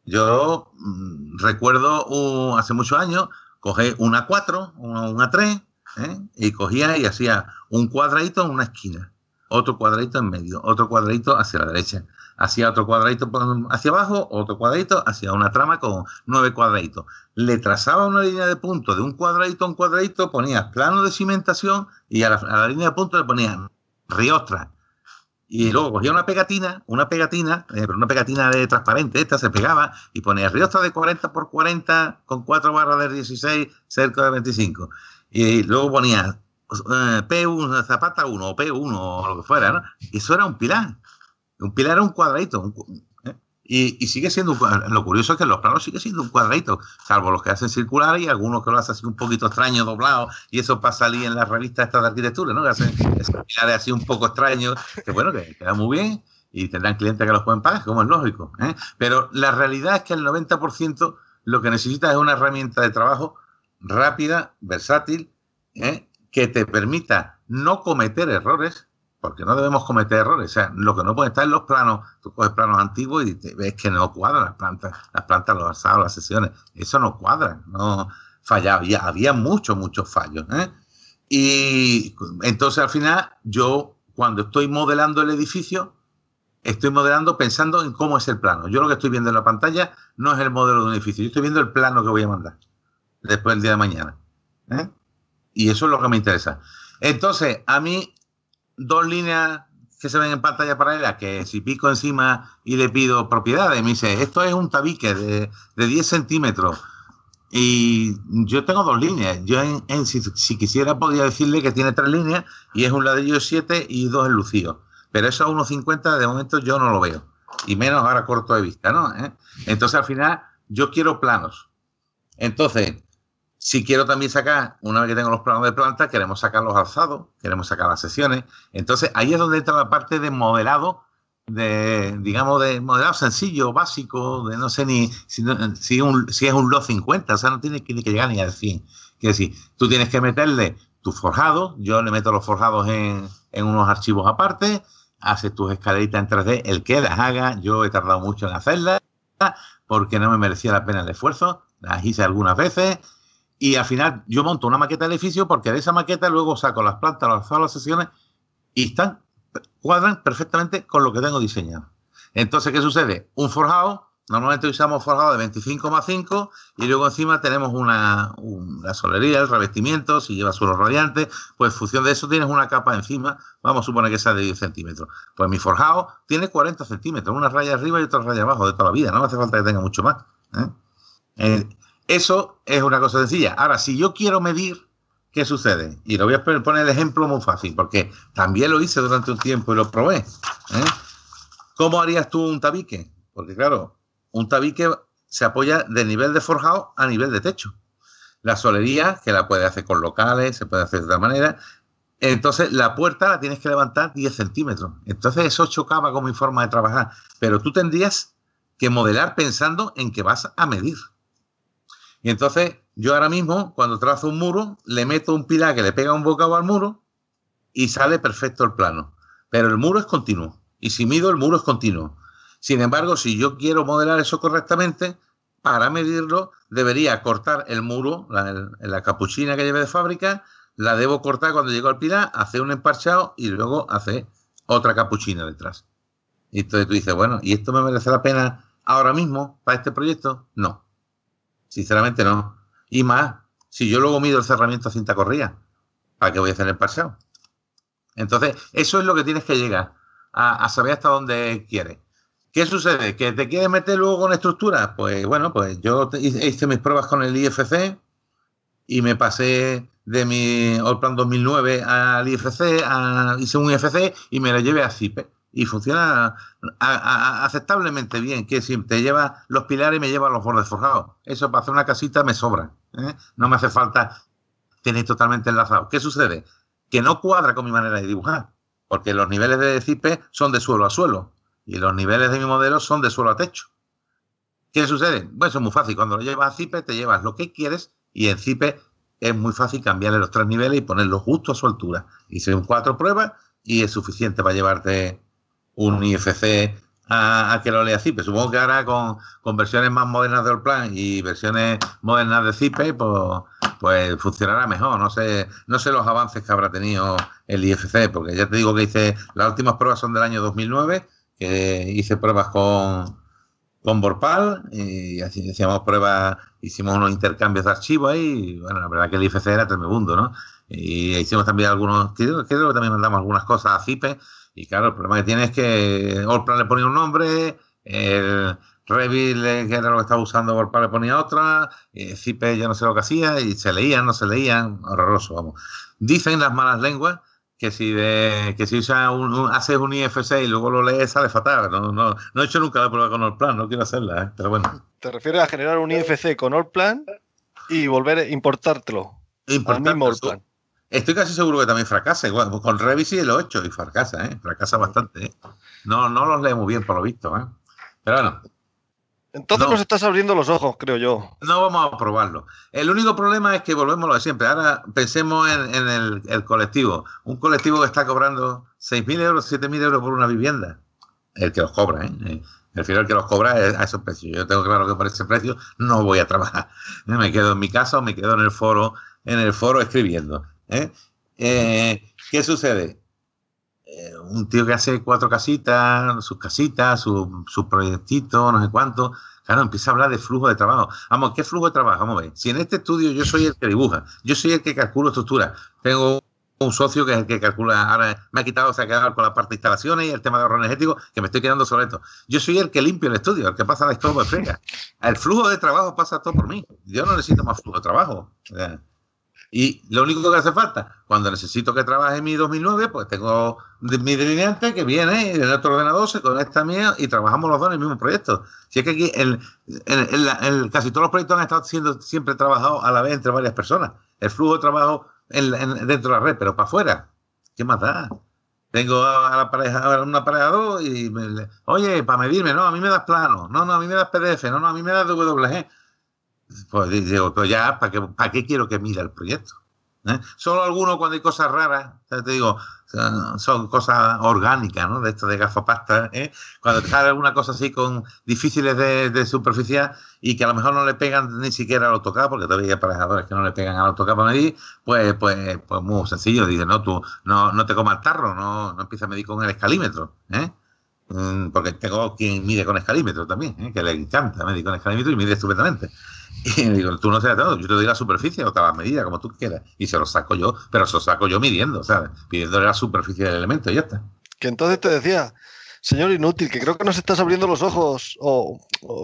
Yo mm, recuerdo hace muchos años, cogí una 4, una, 3, ¿eh? y cogía y hacía un cuadradito en una esquina, otro cuadradito en medio, otro cuadradito hacia la derecha, hacía otro cuadradito hacia abajo, otro cuadradito hacia una trama con nueve cuadraditos. Le trazaba una línea de punto de un cuadradito a un cuadradito, ponía plano de cimentación y a la, línea de punto le ponía riostra. Y luego cogía una pegatina, una pegatina, eh, pero una pegatina de transparente, esta se pegaba y ponía riostra de 40 por 40 con cuatro barras de 16 cerca de 25. Y luego ponía eh, P1, zapata 1 o P1 o lo que fuera, ¿no? Eso era un pilar. Un pilar era un cuadradito. ¿eh? y, sigue siendo, lo curioso es que los planos sigue siendo un cuadradito, salvo los que hacen circular y algunos que lo hacen así un poquito extraño, doblado, y eso pasa salir en las revistas estas de arquitectura, ¿no? Que hacen esos pilares así un poco extraños, que bueno, que queda muy bien y tendrán clientes que los pueden pagar, como es lógico. ¿eh? Pero la realidad es que el 90% lo que necesita es una herramienta de trabajo rápida, versátil, ¿eh? Que te permita no cometer errores, porque no debemos cometer errores. O sea, lo que no puede estar en los planos, tú coges planos antiguos y te ves que no cuadran las plantas, las plantas, los alzados, las sesiones. Eso no cuadra, no fallaba. Había, había muchos, muchos fallos. ¿eh? Y entonces al final, yo cuando estoy modelando el edificio, estoy modelando pensando en cómo es el plano. Yo lo que estoy viendo en la pantalla no es el modelo de un edificio, yo estoy viendo el plano que voy a mandar después del día de mañana. ¿eh? Y eso es lo que me interesa. Entonces, a mí dos líneas que se ven en pantalla paralela, que si pico encima y le pido propiedades, me dice, esto es un tabique de, de 10 centímetros. Y yo tengo dos líneas. Yo, en, si, quisiera, podría decirle que tiene tres líneas y es un ladrillo 7 y dos enlucidos. Pero eso a 1,50 de momento yo no lo veo. Y menos ahora corto de vista, ¿no? ¿Eh? Entonces, al final, yo quiero planos. Entonces, si quiero también sacar, una vez que tengo los planos de planta, queremos sacar los alzados, queremos sacar las sesiones. Entonces, ahí es donde entra la parte de modelado, de, digamos, de modelado sencillo, básico, de no sé ni si, si, es un LO 50, o sea, no tiene que, que llegar ni al 100. Quiere decir, tú tienes que meterle tus forjados, yo le meto los forjados en, en unos archivos aparte, haces tus escaleritas en 3D, el que las haga, yo he tardado mucho en hacerlas, porque no me merecía la pena el esfuerzo, las hice algunas veces, y al final yo monto una maqueta del edificio porque de esa maqueta luego saco las plantas, las las sesiones y están, cuadran perfectamente con lo que tengo diseñado. Entonces, ¿qué sucede? Un forjado, normalmente usamos forjado de 25 más 5 y luego encima tenemos una, solería, el revestimiento, si lleva suelo radiante, pues en función de eso tienes una capa encima, vamos a suponer que sea de 10 centímetros. Pues mi forjado tiene 40 centímetros, una raya arriba y otra raya abajo de toda la vida, no hace falta que tenga mucho más. ¿eh? Eh, eso es una cosa sencilla. Ahora, si yo quiero medir, ¿qué sucede? Y lo voy a poner el ejemplo muy fácil, porque también lo hice durante un tiempo y lo probé. ¿eh? ¿Cómo harías tú un tabique? Porque claro, un tabique se apoya de nivel de forjado a nivel de techo. La solería, que la puede hacer con locales, se puede hacer de otra manera. Entonces, la puerta la tienes que levantar 10 centímetros. Entonces, eso chocaba con mi forma de trabajar. Pero tú tendrías que modelar pensando en que vas a medir. Y entonces yo ahora mismo, cuando trazo un muro, le meto un pilar que le pega un bocado al muro y sale perfecto el plano. Pero el muro es continuo. Y si mido, el muro es continuo. Sin embargo, si yo quiero modelar eso correctamente, para medirlo, debería cortar el muro, la, capuchina que lleve de fábrica, la debo cortar cuando llego al pilar, hacer un emparchado y luego hacer otra capuchina detrás. Y entonces tú dices, bueno, ¿y esto me merece la pena ahora mismo para este proyecto? No. Sinceramente no. Y más, si yo luego mido el cerramiento a cinta corrida, ¿para qué voy a hacer el paseo? Entonces, eso es lo que tienes que llegar a, saber hasta dónde quieres. ¿Qué sucede? ¿Que te quieres meter luego con estructura? Pues bueno, pues yo hice mis pruebas con el IFC y me pasé de mi Plan 2009 al IFC, hice un IFC y me lo llevé a CIPE y funciona aceptablemente bien, que si te lleva los pilares me lleva los bordes forjados. Eso para hacer una casita me sobra. ¿eh? No me hace falta tener totalmente enlazado. ¿Qué sucede? Que no cuadra con mi manera de dibujar, porque los niveles de CIPE son de suelo a suelo y los niveles de mi modelo son de suelo a techo. ¿Qué sucede? Bueno, eso es muy fácil. Cuando lo llevas a Zipe, te llevas lo que quieres y en Zipe es muy fácil cambiarle los tres niveles y ponerlos justo a su altura. Hice un cuatro pruebas y es suficiente para llevarte un IFC a, que lo lea Zipe. Supongo que ahora con, versiones más modernas de Allplan y versiones modernas de Zipe, pues, pues funcionará mejor. No sé, no sé los avances que habrá tenido el IFC, porque ya te digo que hice, las últimas pruebas son del año 2009, que hice pruebas con, con Borpal y así hacíamos pruebas, hicimos unos intercambios de archivos ahí. Bueno, la verdad que el IFC era tremebundo, ¿no? Y hicimos también algunos, creo, que también mandamos algunas cosas a Zipe y claro, el problema que tiene es que Allplan le ponía un nombre, el Revit, que era lo que estaba usando Allplan, le ponía otra, y Zipe ya no sé lo que hacía, y se leían, no se leían, horroroso, vamos. Dicen las malas lenguas que si de, que si usa un, haces un IFC y luego lo lees sale fatal. No, no, no he hecho nunca la prueba con Allplan, no quiero hacerla, ¿eh? pero bueno. ¿Te refieres a generar un IFC con Allplan y volver a importártelo? Importártelo. Al mismo Allplan. Estoy casi seguro que también fracasa. Igual, con Revit sí lo he hecho y fracasa, ¿eh? Fracasa bastante. ¿eh? No, no los lee muy bien por lo visto, ¿eh? Pero bueno. Entonces nos estás abriendo los ojos, creo yo. No vamos a probarlo. El único problema es que volvemos a lo de siempre. Ahora pensemos en, el, colectivo. Un colectivo que está cobrando 6.000 euros, 7.000 euros por una vivienda. El que los cobra, ¿eh? El final que los cobra es a esos precios. Yo tengo claro que por ese precio no voy a trabajar. Me quedo en mi casa o me quedo en el foro, en el foro escribiendo. ¿Eh? Eh, qué sucede? Eh, un tío que hace cuatro casitas, sus casitas, sus su proyectitos, no sé cuánto, claro, empieza a hablar de flujo de trabajo. Vamos, ¿qué flujo de trabajo? Vamos a ver. Si en este estudio yo soy el que dibuja, yo soy el que calculo estructura, tengo un socio que es el que calcula, ahora me ha quitado, se ha quedado con la parte de instalaciones y el tema de ahorro energético, que me estoy quedando sobre esto. Yo soy el que limpio el estudio, el que pasa la escoba de frega. El flujo de trabajo pasa todo por mí. Yo no necesito más flujo de trabajo. Y lo único que hace falta, cuando necesito que trabaje mi 2009, pues tengo mi delineante que viene en otro ordenador, se conecta a mí y trabajamos los dos en el mismo proyecto. Si es que aquí el, casi todos los proyectos han estado siendo siempre trabajados a la vez entre varias personas. El flujo de trabajo dentro de la red, pero para afuera. ¿Qué más da? Tengo a la pareja, a un aparejador y me, oye, para medirme, no, a mí me das plano, no, no, a mí me das PDF, no, no, a mí me das WG. Pues digo, pues ya, ¿para qué, ¿para qué quiero que mida el proyecto? ¿Eh? Solo algunos cuando hay cosas raras, te digo, son cosas orgánicas, ¿no? De esto de gafapasta, ¿eh? Cuando te sale alguna cosa así con difíciles de, de, superficial y que a lo mejor no le pegan ni siquiera al autocad, porque todavía hay aparejadores que no le pegan al autocad para medir, pues, pues, pues muy sencillo. Dice, no, tú no, no te comas el tarro, no, no empieza a medir con el escalímetro, ¿eh? Mm, porque tengo quien mide con escalímetro también, ¿eh? que le encanta medir con escalímetro y mide estupendamente. Y digo, tú no sabes todo, yo te doy la superficie o te la medida, como tú quieras. Y se lo saco yo, pero se lo saco yo midiendo, ¿sabes? Pidiéndole la superficie del elemento y ya está. Que entonces te decía, señor inútil, que creo que nos estás abriendo los ojos, o,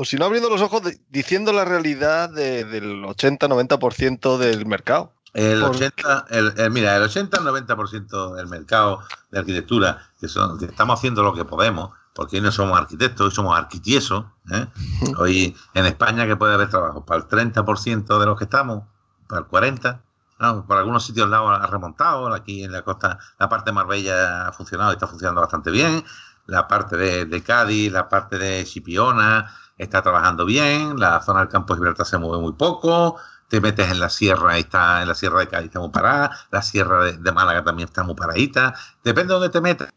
si no abriendo los ojos, diciendo la realidad del 80-90% del mercado. El 80, el, mira, el 80-90% del mercado de arquitectura, que, son, que estamos haciendo lo que podemos, porque hoy no somos arquitectos, hoy somos arquitiesos. ¿eh? Hoy en España que puede haber trabajo para el 30% de los que estamos, para el 40%. por algunos sitios lados ha remontado, aquí en la costa, la parte de Marbella ha funcionado y está funcionando bastante bien, la parte de, Cádiz, la parte de Chipiona está trabajando bien, la zona del campo de Gibraltar se mueve muy poco, te metes en la sierra y está en la sierra de Cádiz está muy parada, la sierra de, Málaga también está muy paradita, depende de dónde te metas,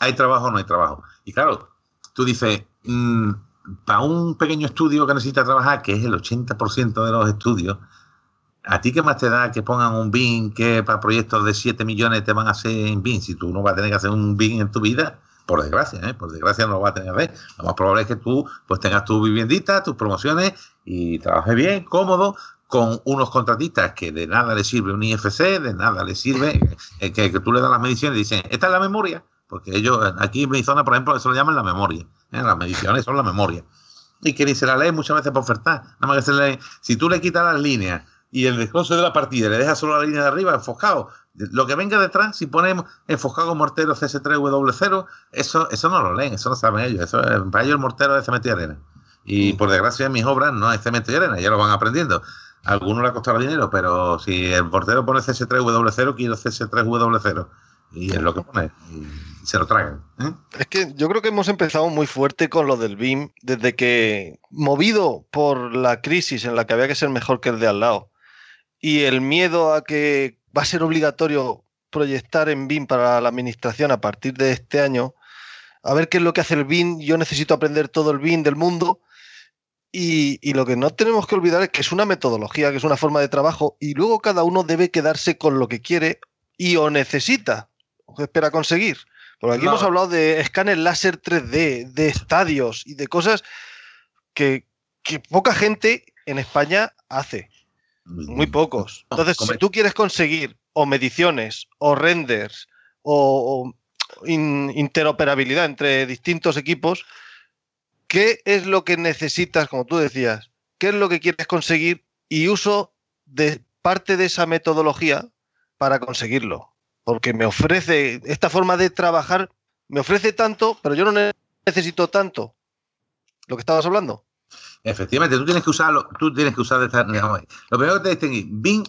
hay trabajo o no hay trabajo. Y claro, tú dices, mm, para un pequeño estudio que necesita trabajar, que es el 80% de los estudios, ¿a ti qué más te da que pongan un BIM que para proyectos de 7 millones te van a hacer en BIM? Si tú no vas a tener que hacer un BIM en tu vida, por desgracia, ¿eh? por desgracia no lo vas a tener que hacer. Lo más probable es que tú pues tengas tu viviendita, tus promociones y trabajes bien, cómodo, con unos contratistas que de nada le sirve un IFC, de nada le sirve, que, que tú le das las mediciones y dicen, esta es la memoria, porque ellos, aquí en mi zona, por ejemplo, eso lo llaman la memoria. ¿eh? Las mediciones son la memoria. Y que ni se la lee muchas veces por ofertar. Nada más que se lee. Si tú le quitas las líneas y el desglose de la partida le dejas solo la línea de arriba enfocado, lo que venga detrás, si ponemos enfocado mortero CS3W0, eso, eso no lo leen, eso lo saben ellos. Eso, para ellos el mortero es cemento y arena. Y por desgracia en mis obras no hay cemento y arena, ya lo van aprendiendo. A algunos le ha costado dinero, pero si el mortero pone CS3W0, quiero CS3W0 Y es lo que pone. Se lo tragan. ¿eh? Es que yo creo que hemos empezado muy fuerte con lo del BIM, desde que, movido por la crisis en la que había que ser mejor que el de al lado, y el miedo a que va a ser obligatorio proyectar en BIM para la administración a partir de este año, a ver qué es lo que hace el BIM, yo necesito aprender todo el BIM del mundo. Y, y, lo que no tenemos que olvidar es que es una metodología, que es una forma de trabajo, y luego cada uno debe quedarse con lo que quiere y o necesita, o espera conseguir. Porque aquí No. hemos hablado de escáner láser 3D, de estadios y de cosas que, que poca gente en España hace. Muy pocos. Entonces, si tú quieres conseguir o mediciones, o renders, o, o in- interoperabilidad entre distintos equipos, ¿qué es lo que necesitas, como tú decías? ¿Qué es lo que quieres conseguir? Y uso de parte de esa metodología para conseguirlo. Porque me ofrece, esta forma de trabajar, me ofrece tanto, pero yo no ne- necesito tanto. Lo que estabas hablando. Efectivamente, tú tienes que usarlo, tú tienes que usar de esta- Lo primero que te distinguir, Bing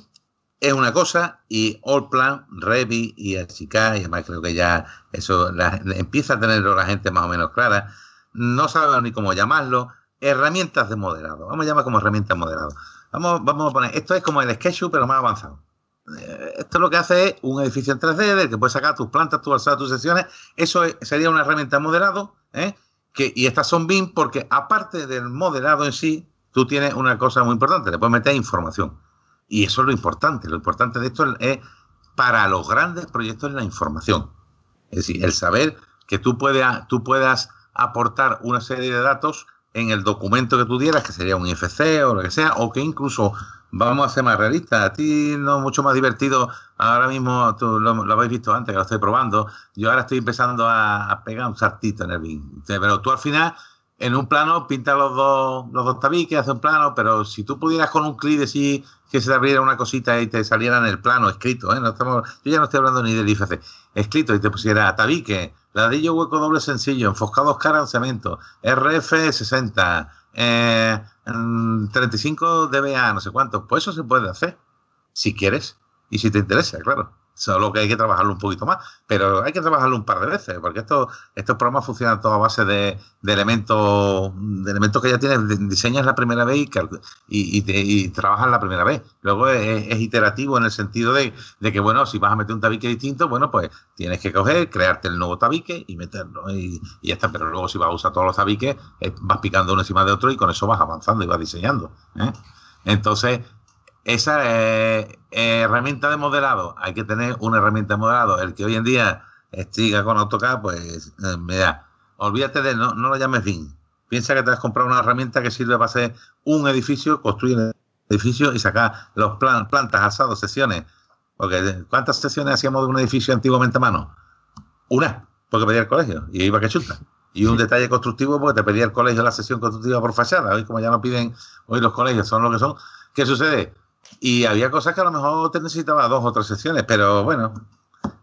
es una cosa y Allplan, Revit y Archicad, y además creo que ya eso la- empieza a tenerlo la gente más o menos clara. No sabe ni cómo llamarlo. Herramientas de modelado. Vamos a llamar como herramientas de modelado. Vamos, vamos a poner, esto es como el SketchUp, pero más avanzado. Eh, Esto lo que hace es un edificio en 3D del que puedes sacar tus plantas, tus alzadas, tus secciones. Eso es- sería una herramienta de modelado. ¿eh? que, y estas son BIM porque aparte del modelado en sí, tú tienes una cosa muy importante, le puedes meter información. Y eso es lo importante. Lo importante de esto es para los grandes proyectos la información. Es decir, el saber que tú, puedas tú puedas aportar una serie de datos en el documento que tú dieras, que sería un IFC o lo que sea, o que incluso vamos a ser más realistas. A ti no mucho más divertido. Ahora mismo, tú lo, lo habéis visto antes, que lo estoy probando. Yo ahora estoy empezando a, a pegar un saltito en el BIM. Pero tú al final, en un plano, pintas los dos, los dos tabiques, haces un plano, pero si tú pudieras con un clic decir que se te abriera una cosita y te saliera en el plano escrito, ¿eh? no estamos, yo ya no estoy hablando ni del IFC, escrito y te pusiera tabique, ladrillo hueco doble sencillo, enfocados cara en cemento, RF 60, eh, mm, 35 dBA, no sé cuánto, pues eso se puede hacer, si quieres y si te interesa, claro. Solo que hay que trabajarlo un poquito más, pero hay que trabajarlo un par de veces, porque estos, estos programas funcionan todos a base de, de elementos de elementos que ya tienes, diseñas la primera vez y, y, y trabajas la primera vez. Luego es, iterativo en el sentido de, de que, bueno, si vas a meter un tabique distinto, bueno, pues tienes que coger, crearte el nuevo tabique y meterlo. Y, y ya está, pero luego si vas a usar todos los tabiques, eh, vas picando uno encima de otro y con eso vas avanzando y vas diseñando. ¿eh? Entonces, esa eh, herramienta de modelado, hay que tener una herramienta de modelado. El que hoy en día estiga con AutoCAD, pues eh, mira, olvídate de, no, no lo llames BIM. Piensa que te has comprado una herramienta que sirve para hacer un edificio, construir un edificio y sacar los plan, plantas, asados, sesiones. Porque ¿cuántas sesiones hacíamos de un edificio antiguamente a mano? Una, porque pedía el colegio y iba que chuta. Y un detalle constructivo porque te pedía el colegio la sesión constructiva por fachada. Hoy como ya no piden, hoy los colegios son lo que son. ¿Qué sucede? Y había cosas que a lo mejor te necesitaba dos o tres sesiones, pero bueno,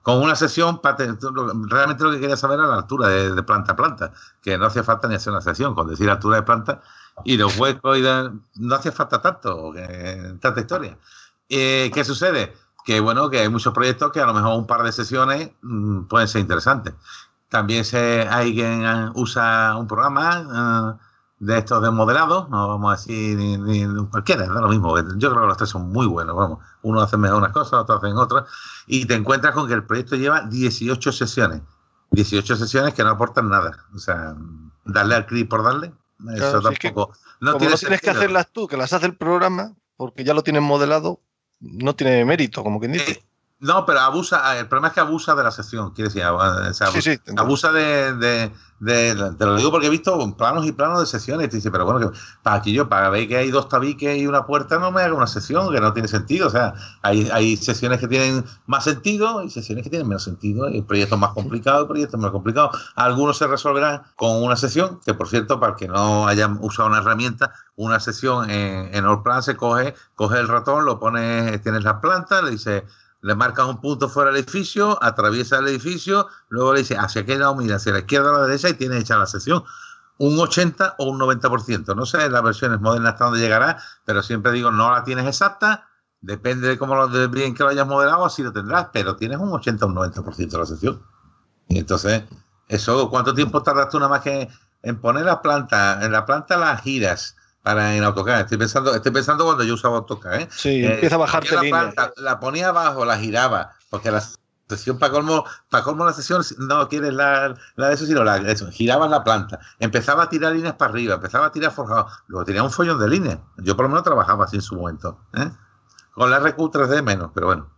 con una sesión, realmente lo que quería saber era la altura de, de planta a planta, que no hacía falta ni hacer una sesión, con decir altura de planta y los huecos, y de- no hacía falta tanto, que, tanta historia. Eh, ¿Qué sucede? Que bueno, que hay muchos proyectos que a lo mejor un par de sesiones mm, pueden ser interesantes. También se, hay quien usa un programa eh, de estos de modelado, no vamos a decir ni, ni- cualquiera, da lo mismo. Yo creo que los tres son muy buenos, vamos. Uno hace mejor unas cosas, otro hacen otras, y te encuentras con que el proyecto lleva 18 sesiones. 18 sesiones que no aportan nada. O sea, darle al clic por darle, eso si es que tampoco. no Como tiene no tienes que hacerlas tú, que las hace el programa, porque ya lo tienes modelado, no tiene mérito, como quien dice. Eh, no, pero abusa, el problema es que abusa de la sesión, quiere decir, o sea, sí, sí, abusa de, de, de- te lo digo porque he visto planos y planos de sesiones y te dice, pero bueno, que para aquí yo, para ver que hay dos tabiques y una puerta, no me haga una sesión, que no tiene sentido. O sea, hay, hay sesiones que tienen más sentido y sesiones que tienen menos sentido. Hay proyectos más complicados, proyectos menos complicados. Algunos se resolverán con una sesión, que por cierto, para el que no hayan usado una herramienta, una sesión en, en Allplan se coge, coge el ratón, lo pones, tienes las plantas, le dice le marcas un punto fuera del edificio, atraviesa el edificio, luego le dice hacia qué lado mira, hacia la izquierda o la derecha y tiene hecha la sesión. Un 80 o un 90%. No sé las versiones modernas hasta dónde llegará, pero siempre digo, no la tienes exacta, depende de cómo lo de bien que lo hayas modelado, así lo tendrás, pero tienes un 80 o un 90% de la sección. Y entonces, eso, ¿cuánto tiempo tardas tú nada más que en poner la planta? En la planta las giras para en AutoCAD. Estoy pensando, estoy pensando cuando yo usaba AutoCAD. ¿eh? Sí, empieza a bajarte la línea. planta, la ponía abajo, la giraba, porque la sesión para colmo, para colmo la sesión no quieres la, la de eso, sino la eso, girabas la planta, empezaba a tirar líneas para arriba, empezaba a tirar forjado, luego tenía un follón de líneas. Yo por lo menos trabajaba así en su momento. ¿eh? Con la RQ 3D menos, pero bueno.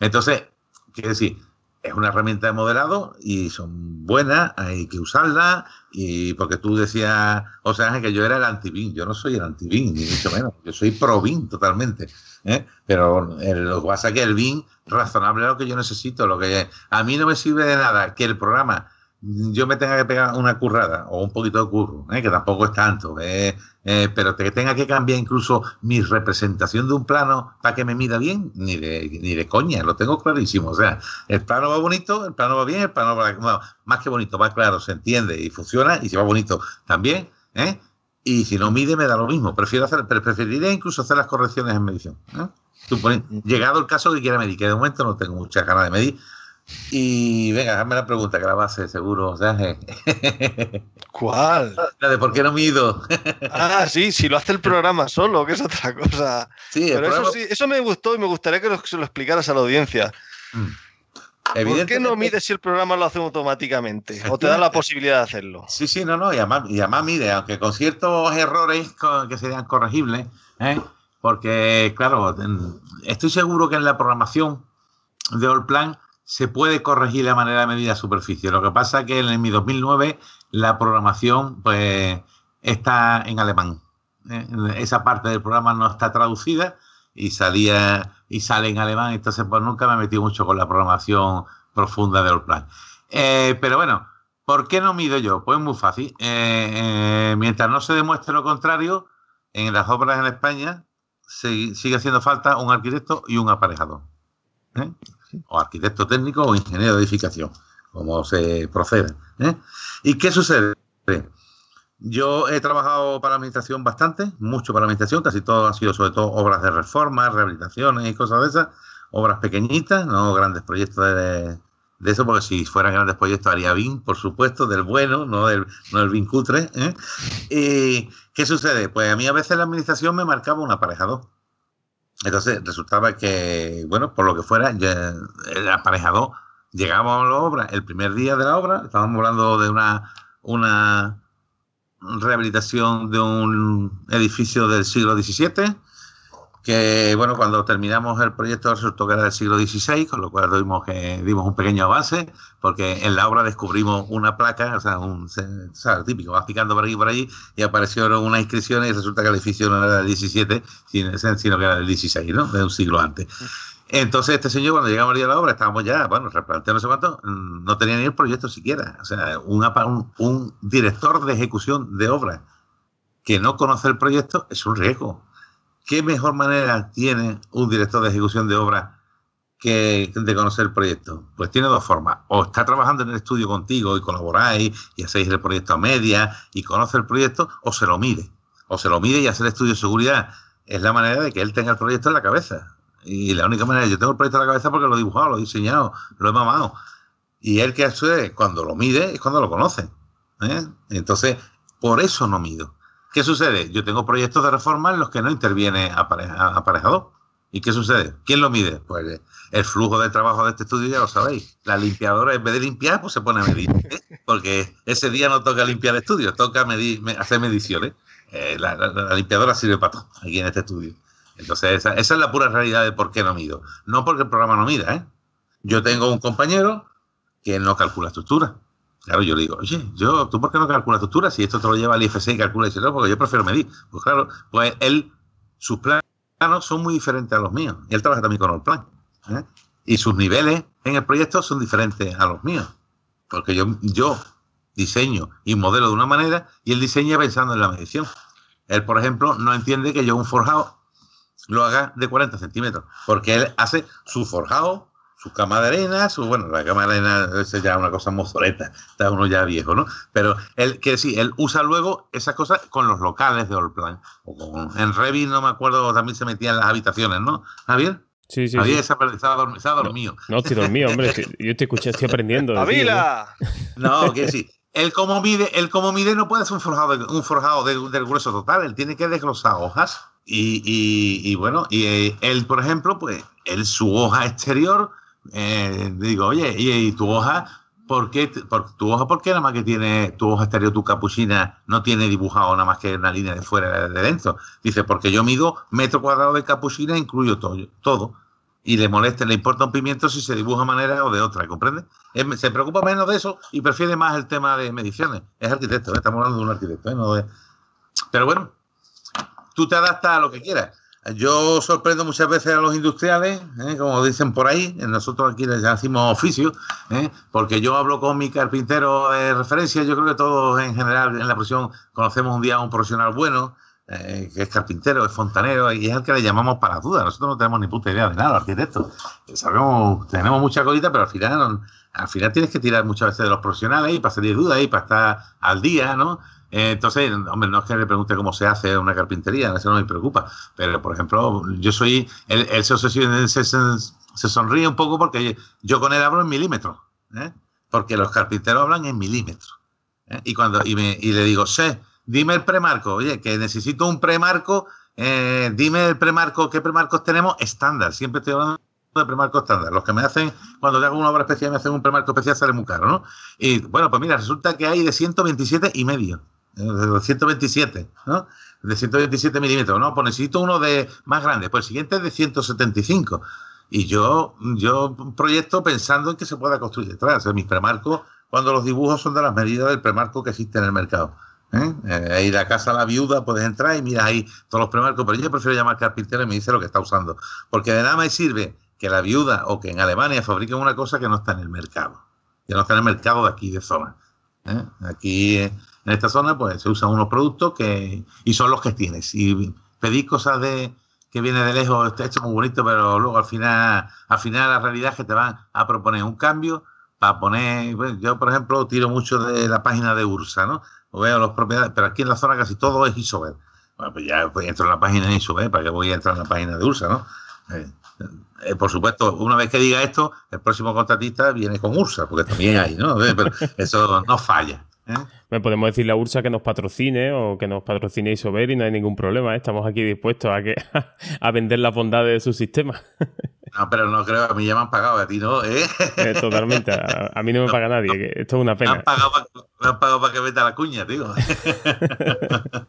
Entonces, quiero decir, es una herramienta de modelado y son buenas, hay que usarlas, y porque tú decías, o sea, que yo era el anti-BIM, yo no soy el anti-BIM, ni mucho menos, yo soy pro-BIM totalmente, ¿eh? pero el, lo que pasa es que el BIM razonable es lo que yo necesito, lo que a mí no me sirve de nada que el programa yo me tenga que pegar una currada o un poquito de curro, ¿eh? que tampoco es tanto, ¿eh? Eh, pero que tenga que cambiar incluso mi representación de un plano para que me mida bien, ni de, ni de coña, lo tengo clarísimo. O sea, el plano va bonito, el plano va bien, el plano va bueno, más que bonito, va claro, se entiende y funciona, y si va bonito también, y si no mide me da lo mismo. Prefiero hacer, preferiría incluso hacer las correcciones en medición. Tú pones, llegado el caso que quiera medir, que de momento no tengo mucha ganas de medir, y venga, hazme la pregunta que la base, seguro. O sea, ¿Cuál? La de por qué no mido. ah, sí, si lo hace el programa solo, que es otra cosa. Sí, Pero programa... eso sí, eso me gustó y me gustaría que lo, se lo explicaras a la audiencia. Mm. ¿Por qué no mides si el programa lo hace automáticamente? ¿O te da la posibilidad de hacerlo? Sí, sí, no, no, y además, y además mide, aunque con ciertos errores que serían corregibles, ¿eh? porque, claro, estoy seguro que en la programación de Allplan se puede corregir la manera de medir la superficie. Lo que pasa es que en mi 2009 la programación pues está en alemán. ¿eh? Esa parte del programa no está traducida y salía y sale en alemán, entonces pues nunca me metí mucho con la programación profunda del plan. Eh, pero bueno, ¿por qué no mido yo? Pues muy fácil. Eh, mientras no se demuestre lo contrario, en las obras en España sigue haciendo falta un arquitecto y un aparejador o arquitecto técnico o ingeniero de edificación, como se procede. ¿eh? ¿Y qué sucede? Yo he trabajado para la administración bastante, mucho para la administración, casi todo han sido sobre todo obras de reforma, rehabilitaciones y cosas de esas, obras pequeñitas, no grandes proyectos de, de eso, porque si fueran grandes proyectos haría BIM, por supuesto, del bueno, no del, no cutre. ¿eh? ¿Y qué sucede? Pues a mí a veces la administración me marcaba un aparejador. Entonces resultaba que, bueno, por lo que fuera, ya el aparejador llegábamos a la obra. El primer día de la obra, estábamos hablando de una, una rehabilitación de un edificio del siglo XVII, que bueno, cuando terminamos el proyecto resultó que era del siglo XVI, con lo cual dimos, un pequeño avance, porque en la obra descubrimos una placa, o sea, un o típico, vas picando por aquí y por allí, y aparecieron unas inscripciones y resulta que el edificio no era del XVII, sino que era del XVI, ¿no? De un siglo antes. Entonces, este señor, cuando llegamos de la obra, estábamos ya, bueno, replanteando no sé cuánto, no tenía ni el proyecto siquiera. O sea, un, un director de ejecución de obra que no conoce el proyecto es un riesgo ¿qué mejor manera tiene un director de ejecución de obra que de conocer el proyecto? Pues tiene dos formas. O está trabajando en el estudio contigo y colaboráis y hacéis el proyecto a media y conoce el proyecto, o se lo mide. O se lo mide y hace el estudio de seguridad. Es la manera de que él tenga el proyecto en la cabeza. Y la única manera, yo tengo el proyecto en la cabeza porque lo he dibujado, lo he diseñado, lo he mamado. Y él que hace cuando lo mide es cuando lo conoce. ¿eh? Entonces, por eso no mido. ¿Qué sucede? Yo tengo proyectos de reforma en los que no interviene aparejador. ¿Y qué sucede? ¿Quién lo mide? Pues el flujo de trabajo de este estudio ya lo sabéis. La limpiadora, en vez de limpiar, pues se pone a medir. ¿eh? Porque ese día no toca limpiar el estudio, toca medir, hacer mediciones. Eh, la, limpiadora sirve para todo aquí en este estudio. Entonces, esa, es la pura realidad de por qué no mido. No porque el programa no mida, ¿eh? Yo tengo un compañero que no calcula estructura. Claro, yo le digo, oye, yo, ¿tú por qué no calculas estructura? Si esto te lo lleva al IFC y calcula y dice, porque yo prefiero medir. Pues claro, pues él, sus planos son muy diferentes a los míos. Él trabaja también con el plan. ¿eh? Y sus niveles en el proyecto son diferentes a los míos. Porque yo, yo diseño y modelo de una manera y él diseña pensando en la medición. Él, por ejemplo, no entiende que yo un forjado lo haga de 40 centímetros, porque él hace su forjado su cama de arena, su, bueno, la cama de arena es ya una cosa mozoleta, está uno ya viejo, ¿no? Pero él, que sí, él usa luego esas cosas con los locales de Allplan. O con, en Revit, no me acuerdo, también se metía en las habitaciones, ¿no? Javier. Sí, sí, Javier sí. se ha, se ha dormido. dormido. No, no, estoy dormido, hombre. estoy- yo te escuché, estoy aprendiendo. ¡Avila! No, que sí. Él como mide, él como mide no puede ser un forjado, un forjado de- del grueso total, él tiene que desglosar hojas. Y, y- y bueno, y eh, él, por ejemplo, pues, él su hoja exterior, eh, digo, oye, y, tu hoja, ¿por qué, por, tu hoja, por qué nada más que tiene tu hoja exterior, tu capuchina, no tiene dibujado nada más que una línea de fuera de dentro? Dice, porque yo mido metro cuadrado de capuchina, incluyo todo, todo. Y le molesta, le importa un pimiento si se dibuja de manera o de otra, ¿comprende? Se preocupa menos de eso y prefiere más el tema de mediciones. Es arquitecto, ¿eh? estamos hablando de un arquitecto. ¿eh? No de- Pero bueno, tú te adaptas a lo que quieras. Yo sorprendo muchas veces a los industriales, ¿eh? como dicen por ahí, nosotros aquí les decimos oficio, ¿eh? porque yo hablo con mi carpintero de referencia, yo creo que todos en general en la profesión conocemos un día a un profesional bueno, eh, que es carpintero, es fontanero, y es el que le llamamos para dudas. Nosotros no tenemos ni puta idea de nada, arquitectos. Sabemos, tenemos mucha colita, pero al final, al final tienes que tirar muchas veces de los profesionales y para salir dudas y para estar al día, ¿no? Eh, entonces, hombre, no es que le pregunte cómo se hace una carpintería, eso no me preocupa. Pero, por ejemplo, yo soy. Él, él se sonríe un poco porque yo con él hablo en milímetros. ¿eh? Porque los carpinteros hablan en milímetros. ¿eh? Y, cuando, y, me, y le digo, sé, dime el premarco. Oye, que necesito un premarco. eh, dime el premarco, ¿qué premarcos tenemos? Estándar. Siempre estoy hablando de premarco estándar. Los que me hacen, cuando te hago una obra especial, me hacen un premarco especial, sale muy caro, ¿no? Y bueno, pues mira, resulta que hay de 127 y medio. De 127, ¿no? De 127 milímetros, ¿no? Pues necesito uno de más grande. Pues el siguiente es de 175. Y yo, yo proyecto pensando en que se pueda construir detrás. O mis premarcos, cuando los dibujos son de las medidas del premarco que existe en el mercado. ¿eh? Eh, ahí la casa la viuda puedes entrar y miras ahí todos los premarcos, pero yo prefiero llamar carpintero y me dice lo que está usando. Porque de nada me sirve que la viuda o que en Alemania fabriquen una cosa que no está en el mercado. Que no está en el mercado de aquí, de zona. ¿eh? Aquí eh, en esta zona pues se usan unos productos que y son los que tienes. Y pedís cosas de que viene de lejos, está hecho muy bonito, pero luego al final, al final la realidad es que te van a proponer un cambio para poner, yo por ejemplo tiro mucho de la página de Ursa, ¿no? O veo los propiedades, pero aquí en la zona casi todo es Isover. Bueno, pues ya pues entro en la página de Isover, ¿para qué voy a entrar en la página de Ursa, no? Eh, eh, por supuesto, una vez que diga esto, el próximo contratista viene con Ursa, porque también hay, ¿no? Eh, Pero eso no falla. ¿Eh? Me podemos decirle a Ursa que nos patrocine o que nos patrocine Isover y no hay ningún problema. ¿eh? Estamos aquí dispuestos a, que, a vender las bondades de su sistema. No, pero no creo, a mí ya me han pagado, a ti no, ¿eh? Eh, Totalmente. A, a mí no me paga nadie. que esto es una Me pena. han pagado me han pagado para que meta la cuña, tío.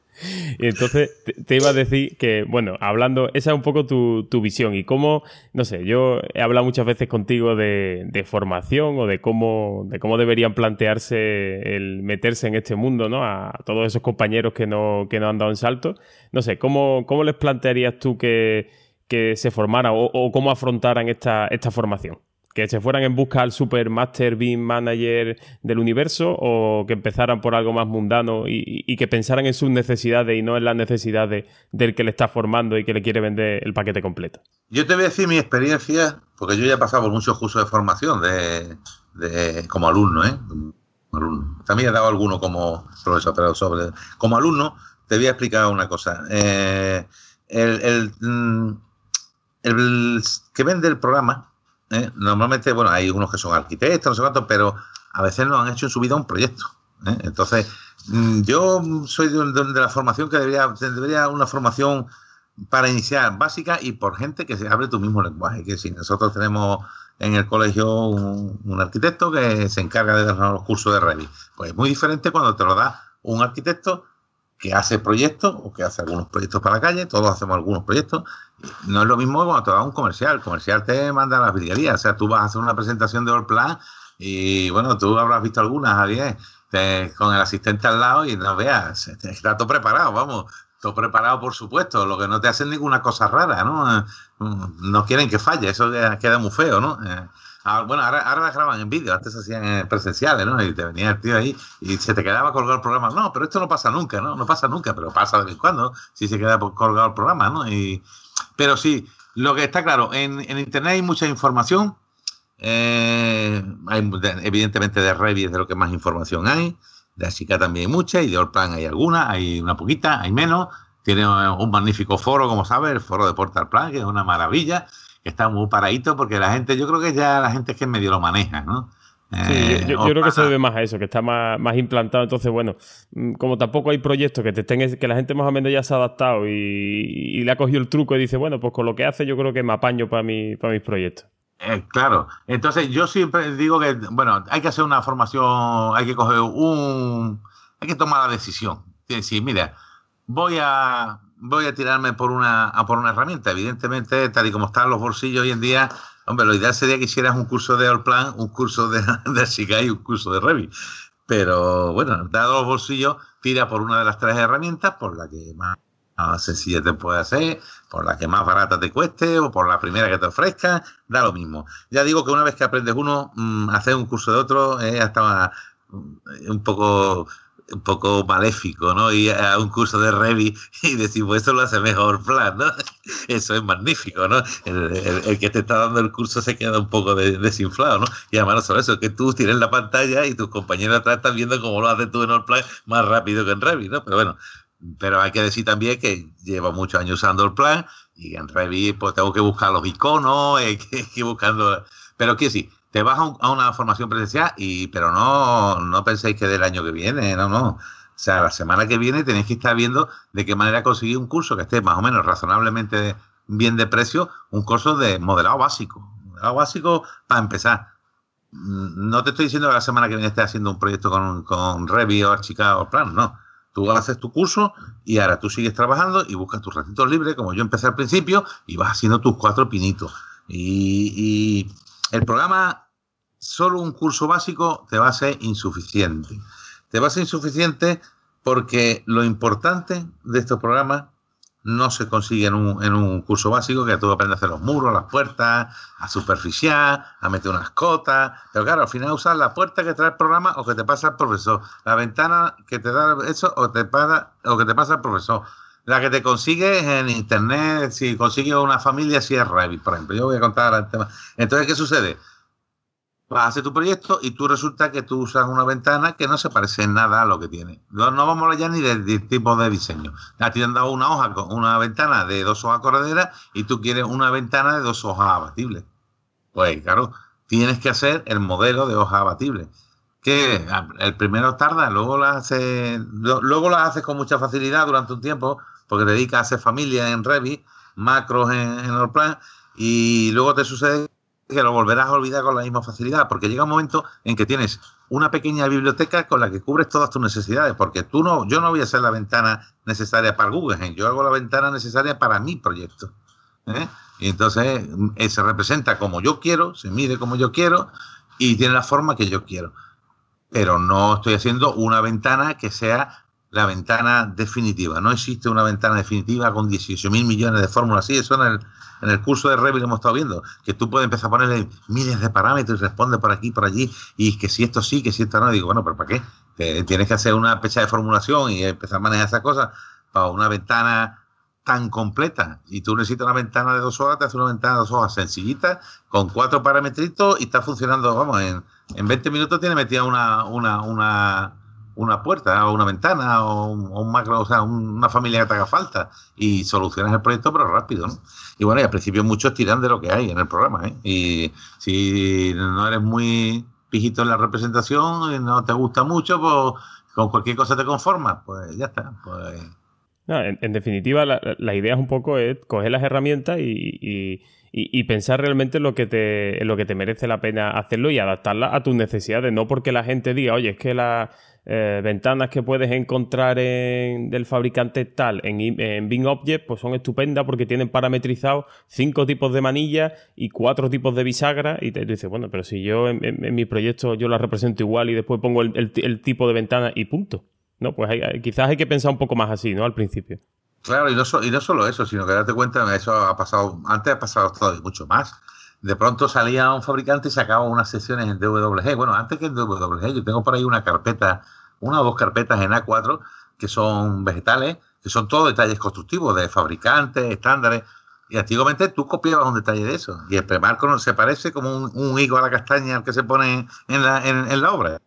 Y entonces te, iba a decir que, bueno, hablando, esa es un poco tu, tu visión y cómo, no sé, yo he hablado muchas veces contigo de, de formación o de cómo, de cómo deberían plantearse el meterse en este mundo, ¿no? A todos esos compañeros que no, que no han dado un salto. No sé, ¿cómo, cómo les plantearías tú que, que se formaran o, o cómo afrontaran esta, esta formación? ¿Que se fueran en busca al super master beam manager del universo o que empezaran por algo más mundano y, que pensaran en sus necesidades y no en las necesidades del que le está formando y que le quiere vender el paquete completo? Yo te voy a decir mi experiencia, porque yo ya he pasado por muchos cursos de formación de, como alumno, ¿eh? Alumno. También he dado alguno como profesor, pero sobre, como alumno te voy a explicar una cosa. Eh, el, mm, el que vende el programa, ¿eh? normalmente, bueno, hay unos que son arquitectos, no sé cuántos, pero a veces no han hecho en su vida un proyecto. ¿eh? Entonces, mm, yo soy de, de- de la formación que debería, debería una formación para iniciar básica y por gente que se hable tu mismo lenguaje. Que si nosotros tenemos en el colegio un, arquitecto que se encarga de darnos los cursos de Revit, pues es muy diferente cuando te lo da un arquitecto que hace proyectos o que hace algunos proyectos para la calle, todos hacemos algunos proyectos. No es lo mismo cuando te da un comercial. El comercial te manda a las virguerías. O sea, tú vas a hacer una presentación de Allplan y bueno, tú habrás visto algunas, Javier, te- con el asistente al lado y no veas, está todo preparado, vamos. Todo preparado, por supuesto. Lo que no te hacen ninguna cosa rara, ¿no? Eh, No quieren que falle, eso queda, queda muy feo, ¿no? Eh, ah, bueno, ahora, ahora las graban en vídeo, antes hacían eh, presenciales, ¿no? Y te venía el tío ahí y se te quedaba colgado el programa. No, pero esto no pasa nunca, ¿no? No pasa nunca, pero pasa de vez en cuando, si se queda colgado el programa, ¿no? Y, pero sí, lo que está claro, en, Internet hay mucha información Eh, evidentemente de Revit es de lo que más información hay. De Asica también hay mucha y de Allplan hay alguna, hay una poquita, hay menos. Tiene un magnífico foro, como sabes, el foro de Portal Plan, que es una maravilla, que está muy paradito porque la gente, yo creo que ya la gente es que medio lo maneja, ¿no? Sí, yo, creo que se debe más a eso, que está más, más, implantado. Entonces, bueno, mm, como tampoco hay proyectos que te estén, que la gente más o menos ya se ha adaptado y, le ha cogido el truco y dice, bueno, pues con lo que hace yo creo que me apaño para, mi, para mis proyectos. Eh, claro, entonces yo siempre digo que, bueno, hay que hacer una formación, hay que coger un, hay que tomar la decisión. Es decir, mira, voy a, voy a tirarme por una, a por una herramienta. Evidentemente, tal y como están los bolsillos hoy en día, Hombre, lo ideal sería que hicieras un curso de Allplan, un curso de, de y un curso de Revit. Pero bueno, dado los bolsillos, tira por una de las tres herramientas, por la que más, sencilla te puede hacer, por la que más barata te cueste o por la primera que te ofrezca, da lo mismo. Ya digo que una vez que aprendes uno, mm, hacer un curso de otro es hasta mm, un poco un poco maléfico, ¿no? Y a un curso de Revi y decir, pues eso lo hace mejor plan, ¿no? Eso es magnífico, ¿no? El, que te está dando el curso se queda un poco desinflado, ¿no? Y además no solo eso, que tú tienes la pantalla y tus compañeros atrás están viendo cómo lo haces tú en plan más rápido que en Revi, ¿no? Pero bueno, pero hay que decir también que llevo muchos años usando el plan y en Revi pues tengo que buscar los iconos, hay que ir buscando... Pero quiero decir, te vas a, una formación presencial, y, pero no, no penséis que del año que viene, no, no. O sea, la semana que viene tenéis que estar viendo de qué manera conseguir un curso que esté más o menos razonablemente bien de precio, un curso de modelado básico. Modelado básico para empezar. Mm, no te estoy diciendo que la semana que viene estés haciendo un proyecto con, con Revit o Archicad o Plan, no. Tú haces tu curso y ahora tú sigues trabajando y buscas tus ratitos libres, como yo empecé al principio, y vas haciendo tus cuatro pinitos. y el programa, solo un curso básico, te va a ser insuficiente. Te va a ser insuficiente porque lo importante de estos programas no se consigue en un, curso básico, que tú aprendes a hacer los muros, las puertas, a superficiar, a meter unas cotas. Pero claro, al final usas la puerta que trae el programa o que te pasa el profesor, la ventana que te da eso o, te pasa, o que te pasa el profesor. La que te consigues en internet, si consigues una familia, si es Revit, por ejemplo. Yo voy a contar el tema. Entonces, ¿qué sucede? Vas a tu proyecto y tú resulta que tú usas una ventana que no se parece en nada a lo que tiene. No, vamos a hablar ni del tipo de diseño. A ti te han dado una hoja con una ventana de dos hojas correderas y tú quieres una ventana de dos hojas abatibles. Pues claro, tienes que hacer el modelo de hoja abatible que el primero tarda, luego las hace, luego las haces con mucha facilidad durante un tiempo, porque te dedicas a hacer familia en Revit, macros en, en el plan, y luego te sucede que lo volverás a olvidar con la misma facilidad, porque llega un momento en que tienes una pequeña biblioteca con la que cubres todas tus necesidades, porque tú no, yo no voy a hacer la ventana necesaria para Google, yo hago la ventana necesaria para mi proyecto. ¿eh? Y entonces eh, se representa como yo quiero, se mide como yo quiero y tiene la forma que yo quiero. Pero no estoy haciendo una ventana que sea la ventana definitiva. No existe una ventana definitiva con 18 mil millones de fórmulas. Sí, eso en el, en el curso de Revit hemos estado viendo, que tú puedes empezar a ponerle miles de parámetros y responde por aquí, por allí, y que si esto sí, que si esto no. Digo, bueno, pero ¿para qué? tienes que hacer una fecha de formulación y empezar a manejar esas cosas para una ventana tan completa. Y tú necesitas una ventana de dos horas, te hace una ventana de dos horas sencillita, con cuatro parámetritos y está funcionando, vamos, en, en 20 minutos tiene metida una, una, una una puerta o una ventana o un, macro, o sea, una familia que te haga falta y solucionas el proyecto, pero rápido, ¿no? Y bueno, y al principio muchos tiran de lo que hay en el programa, ¿eh? Y si no eres muy pijito en la representación y no te gusta mucho, pues con cualquier cosa te conformas, pues ya está, pues... en, definitiva, la, idea es un poco es coger las herramientas y, pensar realmente en lo, que te, lo que te merece la pena hacerlo y adaptarla a tus necesidades. No porque la gente diga, oye, es que la, eh, ventanas que puedes encontrar en, del fabricante tal en, en Bing Object pues son estupendas porque tienen parametrizados cinco tipos de manillas y cuatro tipos de bisagra y te dices, bueno, pero si yo en, mi proyecto yo la represento igual y después pongo el, tipo de ventana y punto. No, pues quizás hay que pensar un poco más así, ¿no? Al principio. Claro, y no, y no solo eso, sino que date cuenta, eso ha pasado, antes ha pasado todo mucho más de pronto salía un fabricante y sacaba unas sesiones en DWG. Bueno, antes que en DWG, yo tengo por ahí una carpeta una o dos carpetas en A4 que son vegetales, que son todos detalles constructivos de fabricantes, estándares. Y antiguamente tú copiabas un detalle de eso. Y el premarco se parece como un, higo a la castaña que se pone en la, en la obra.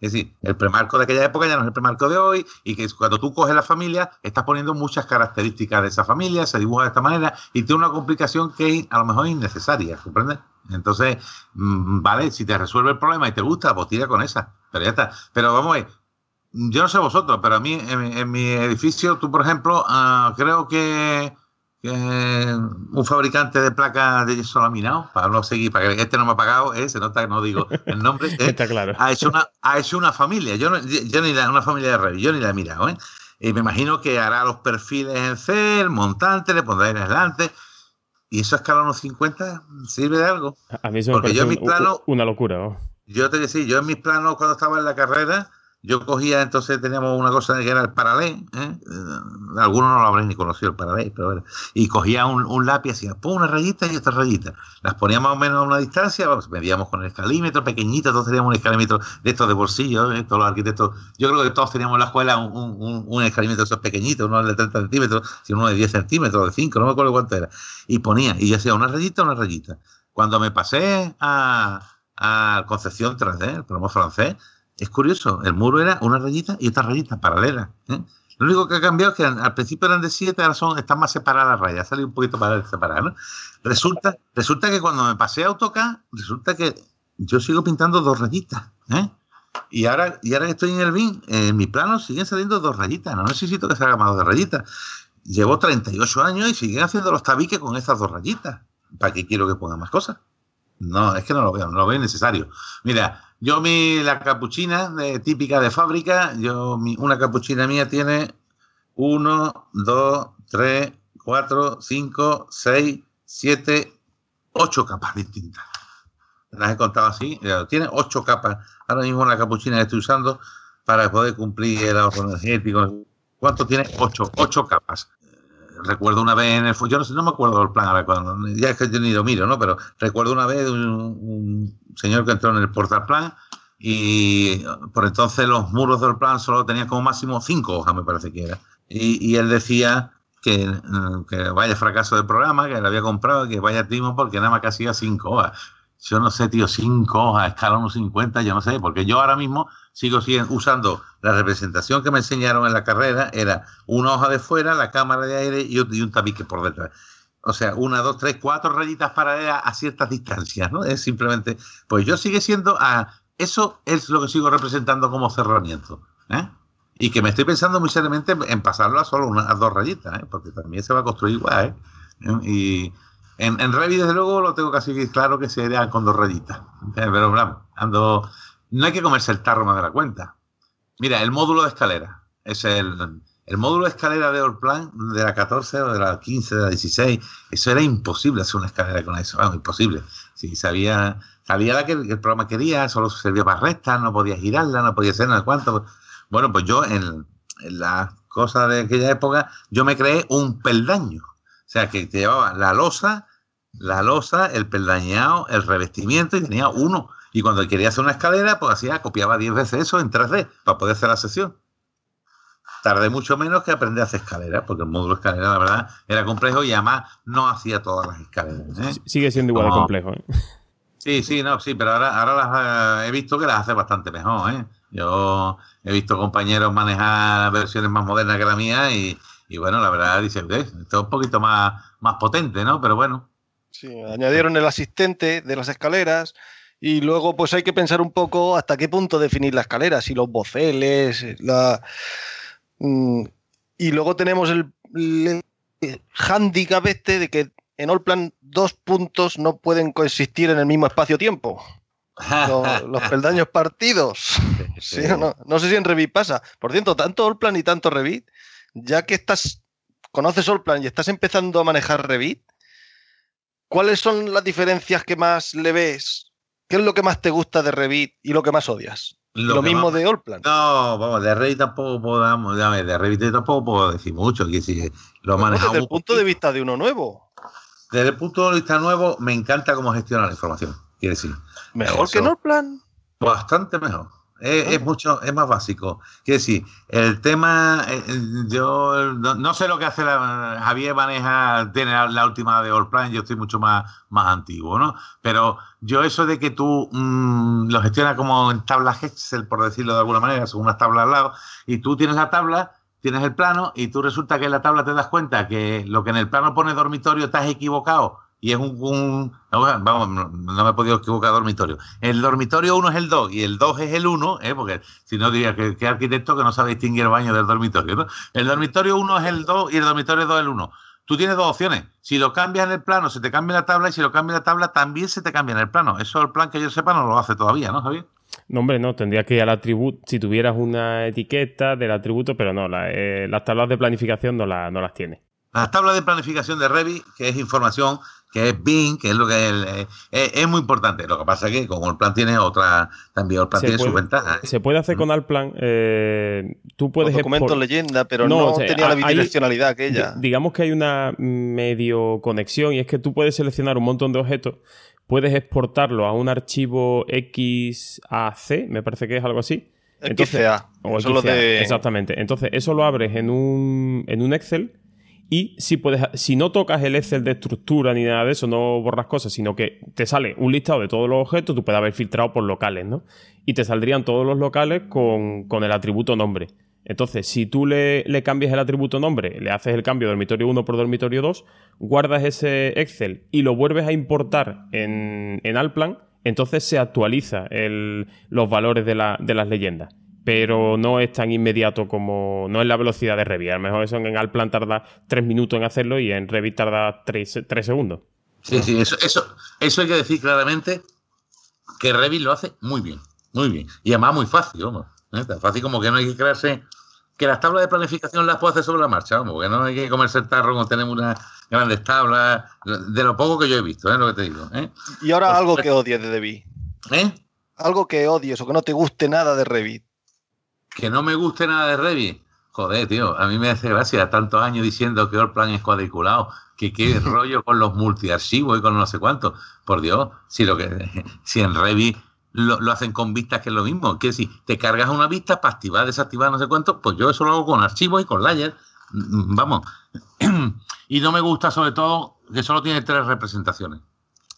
Es decir, el premarco de aquella época ya no es el premarco de hoy y que cuando tú coges la familia estás poniendo muchas características de esa familia, se dibuja de esta manera y tiene una complicación que a lo mejor es innecesaria, ¿comprendes? Entonces, mm, vale, si te resuelve el problema y te gusta, pues tira con esa, pero ya está. Pero vamos a ver, yo no sé vosotros, pero a mí en, mi edificio, tú por ejemplo, ah, creo que un fabricante de placas de yeso laminado, para no seguir, para que este no me ha pagado, eh, se nota que no digo el nombre, eh, Está claro. ha, hecho una, ha hecho una familia, yo, yo ni la, una familia de Revit, yo ni la he mirado, ¿eh? Y me imagino que hará los perfiles en C, el montante, le pondrá en adelante. ¿Y eso a escala unos 50 sirve de algo? A mí eso me parece una locura. Yo te decía, yo en mis planos cuando estaba en la carrera, yo cogía, entonces teníamos una cosa que era el paralé, ¿eh? eh algunos no lo habréis ni conocido el paralé, pero bueno, y cogía un, lápiz, hacía pum, una rayita y otra rayita. Las ponía más o menos a una distancia, medíamos con el escalímetro pequeñito, todos teníamos un escalímetro de estos de bolsillo, ¿eh? todos los arquitectos, yo creo que todos teníamos en la escuela un, un, un escalímetro de esos pequeñitos, uno de 30 centímetros, sino uno de 10 centímetros, de 5, no me acuerdo cuánto era. Y ponía, y hacía una rayita, una rayita. Cuando me pasé a, a Concepción 3D, el promo francés, es curioso, el muro era una rayita y otra rayita paralela. ¿eh? Lo único que ha cambiado es que al principio eran de siete, ahora son, están más separadas las rayas, salido un poquito para separar. ¿no? Resulta, resulta que cuando me pasé a AutoCAD, resulta que yo sigo pintando dos rayitas. ¿eh? Y ahora, y ahora que estoy en el BIM, en mi plano siguen saliendo dos rayitas. No necesito que salga más de rayitas. Llevo 38 años y siguen haciendo los tabiques con esas dos rayitas. ¿Para qué quiero que ponga más cosas? No, es que no lo veo, no lo veo necesario. Mira, yo mi la capuchina típica de fábrica, yo mi, una capuchina mía tiene 1, 2, 3, 4, 5, 6, 7, 8 capas distintas. Las he contado así, tiene 8 capas. Ahora mismo la capuchina que estoy usando para poder cumplir el ahorro energético. ¿Cuánto tiene? 8, 8 capas recuerdo una vez en el yo no sé, no me acuerdo del plan, cuando, ya es que yo ni lo miro, ¿no? Pero recuerdo una vez un, señor que entró en el portal y por entonces los muros del plan solo tenían como máximo cinco hojas, me parece que era. Y, él decía que, que, vaya fracaso del programa, que le había comprado, que vaya timo porque nada más que hacía cinco hojas. Yo no sé, tío, cinco hojas, escala unos 50, yo no sé, porque yo ahora mismo sigo usando la representación que me enseñaron en la carrera, era una hoja de fuera, la cámara de aire y un tabique por detrás. O sea, una, dos, tres, cuatro rayitas paralelas a ciertas distancias, ¿no? Es simplemente, pues yo sigue siendo, a, eso es lo que sigo representando como cerramiento, ¿eh? Y que me estoy pensando muy seriamente en pasarlo a solo unas dos rayitas, ¿eh? Porque también se va a construir igual, ¿eh? Y en, en Revit, desde luego, lo tengo casi claro que sería con dos rayitas. ¿eh? Pero, bueno, ando no hay que comerse el tarro más de la cuenta. Mira, el módulo de escalera. Es el, el módulo de escalera de Allplan de la 14 o de la 15, de la 16. Eso era imposible hacer una escalera con eso. Vamos, imposible. Si sabía, sabía la que el programa quería, solo servía para rectas, no podía girarla, no podía hacer nada cuánto. Bueno, pues yo en, en las cosas de aquella época, yo me creé un peldaño. O sea, que te llevaba la losa, la losa, el peldañado, el revestimiento y tenía uno y cuando quería hacer una escalera, pues hacía, copiaba 10 veces eso en 3D para poder hacer la sesión. Tardé mucho menos que aprender a hacer escaleras, porque el módulo de escalera, la verdad, era complejo y además no hacía todas las escaleras. ¿eh? Sigue siendo igual de complejo. ¿eh? Sí, sí, no, sí, pero ahora, ahora las eh, he visto que las hace bastante mejor. ¿eh? Yo he visto compañeros manejar versiones más modernas que la mía y, bueno, la verdad, dice, esto es un poquito más, más potente, ¿no? Pero bueno. Sí, añadieron el asistente de las escaleras, y luego, pues hay que pensar un poco hasta qué punto definir la escalera, si los boceles, la. Mm, y luego tenemos el, handicap este de que en Allplan dos puntos no pueden coexistir en el mismo espacio-tiempo. Los, peldaños partidos. no, sé si en Revit pasa. Por cierto, tanto Allplan y tanto Revit, ya que estás, conoces Allplan y estás empezando a manejar Revit, ¿cuáles son las diferencias que más le ves ¿Qué es lo que más te gusta de Revit y lo que más odias? Lo, mismo de Allplan. No, vamos, de Revit tampoco podemos, de Revit tampoco puedo decir mucho, que si lo manejamos. Desde el punto de vista de uno nuevo. Desde el punto de vista nuevo, me encanta cómo gestiona la información, quiere decir. ¿Mejor que en Allplan? Bastante mejor. Es, mucho, es más básico. Quiero decir, el tema, eh, yo no, sé lo que hace la, Javier maneja, tiene la, última de All Plan, yo estoy mucho más, más antiguo, ¿no? Pero yo eso de que tú mm, lo gestionas como en tablas Excel, por decirlo de alguna manera, son unas tablas al lado, y tú tienes la tabla, tienes el plano, y tú resulta que en la tabla te das cuenta que lo que en el plano pone dormitorio estás equivocado y es un, vamos, no, me he podido equivocar dormitorio. El dormitorio 1 es el 2 y el 2 es el 1, ¿eh? porque si no diría que, que, arquitecto que no sabe distinguir el baño del dormitorio. ¿no? El dormitorio 1 es el 2 y el dormitorio 2 es el 1. Tú tienes dos opciones. Si lo cambias en el plano, se te cambia la tabla y si lo cambias en la tabla, también se te cambia en el plano. Eso el plan que yo sepa no lo hace todavía, ¿no, Javier? No, hombre, no, tendría que ir al atributo, si tuvieras una etiqueta del atributo, pero no, eh, las tablas de planificación no, no las tiene. Las tablas de planificación de Revit, que es información que es Bing, que es lo que es, eh, es, muy importante. Lo que pasa es que con Allplan tiene otra, también Allplan tiene sus ventajas. ¿eh? Se puede hacer con Allplan, eh, tú puedes... Los documentos leyenda, pero no, tenía la bidireccionalidad aquella. Digamos que hay una medio conexión y es que tú puedes seleccionar un montón de objetos, puedes exportarlo a un archivo XAC, me parece que es algo así. Entonces. O Exactamente. Entonces, eso lo abres en un, en un Excel y si, puedes, si no tocas el Excel de estructura ni nada de eso, no borras cosas, sino que te sale un listado de todos los objetos, tú puedes haber filtrado por locales, ¿no? Y te saldrían todos los locales con, el atributo nombre. Entonces, si tú le, cambias el atributo nombre, le haces el cambio dormitorio 1 por dormitorio 2, guardas ese Excel y lo vuelves a importar en, en Alplan, entonces se actualiza los valores de, de las leyendas pero no es tan inmediato como. No es la velocidad de Revit. A lo mejor eso en Alplan tarda tres minutos en hacerlo y en Revit tarda tres segundos. Sí, sí, eso, eso, eso hay que decir claramente que Revit lo hace muy bien, muy bien. Y además muy fácil, vamos. ¿eh? Tan fácil como que no hay que crearse. Que las tablas de planificación las puedo hacer sobre la marcha, vamos, porque no hay que comerse el tarro cuando tenemos unas grandes tablas, de lo poco que yo he visto, es lo que te digo. ¿eh? Y ahora algo que odies de Revit. ¿Eh? Algo que odies o que no te guste nada de Revit que no me guste nada de Revit. Joder, tío, a mí me hace gracia tantos años diciendo que plan es cuadriculado, que qué rollo con los multiarchivos y con no sé cuánto. Por Dios, si lo que si en Revit lo, hacen con vistas que es lo mismo, que si te cargas una vista para activar, desactivar, no sé cuánto, pues yo eso lo hago con archivos y con layers. Mm, vamos. y no me gusta sobre todo que solo tiene tres representaciones.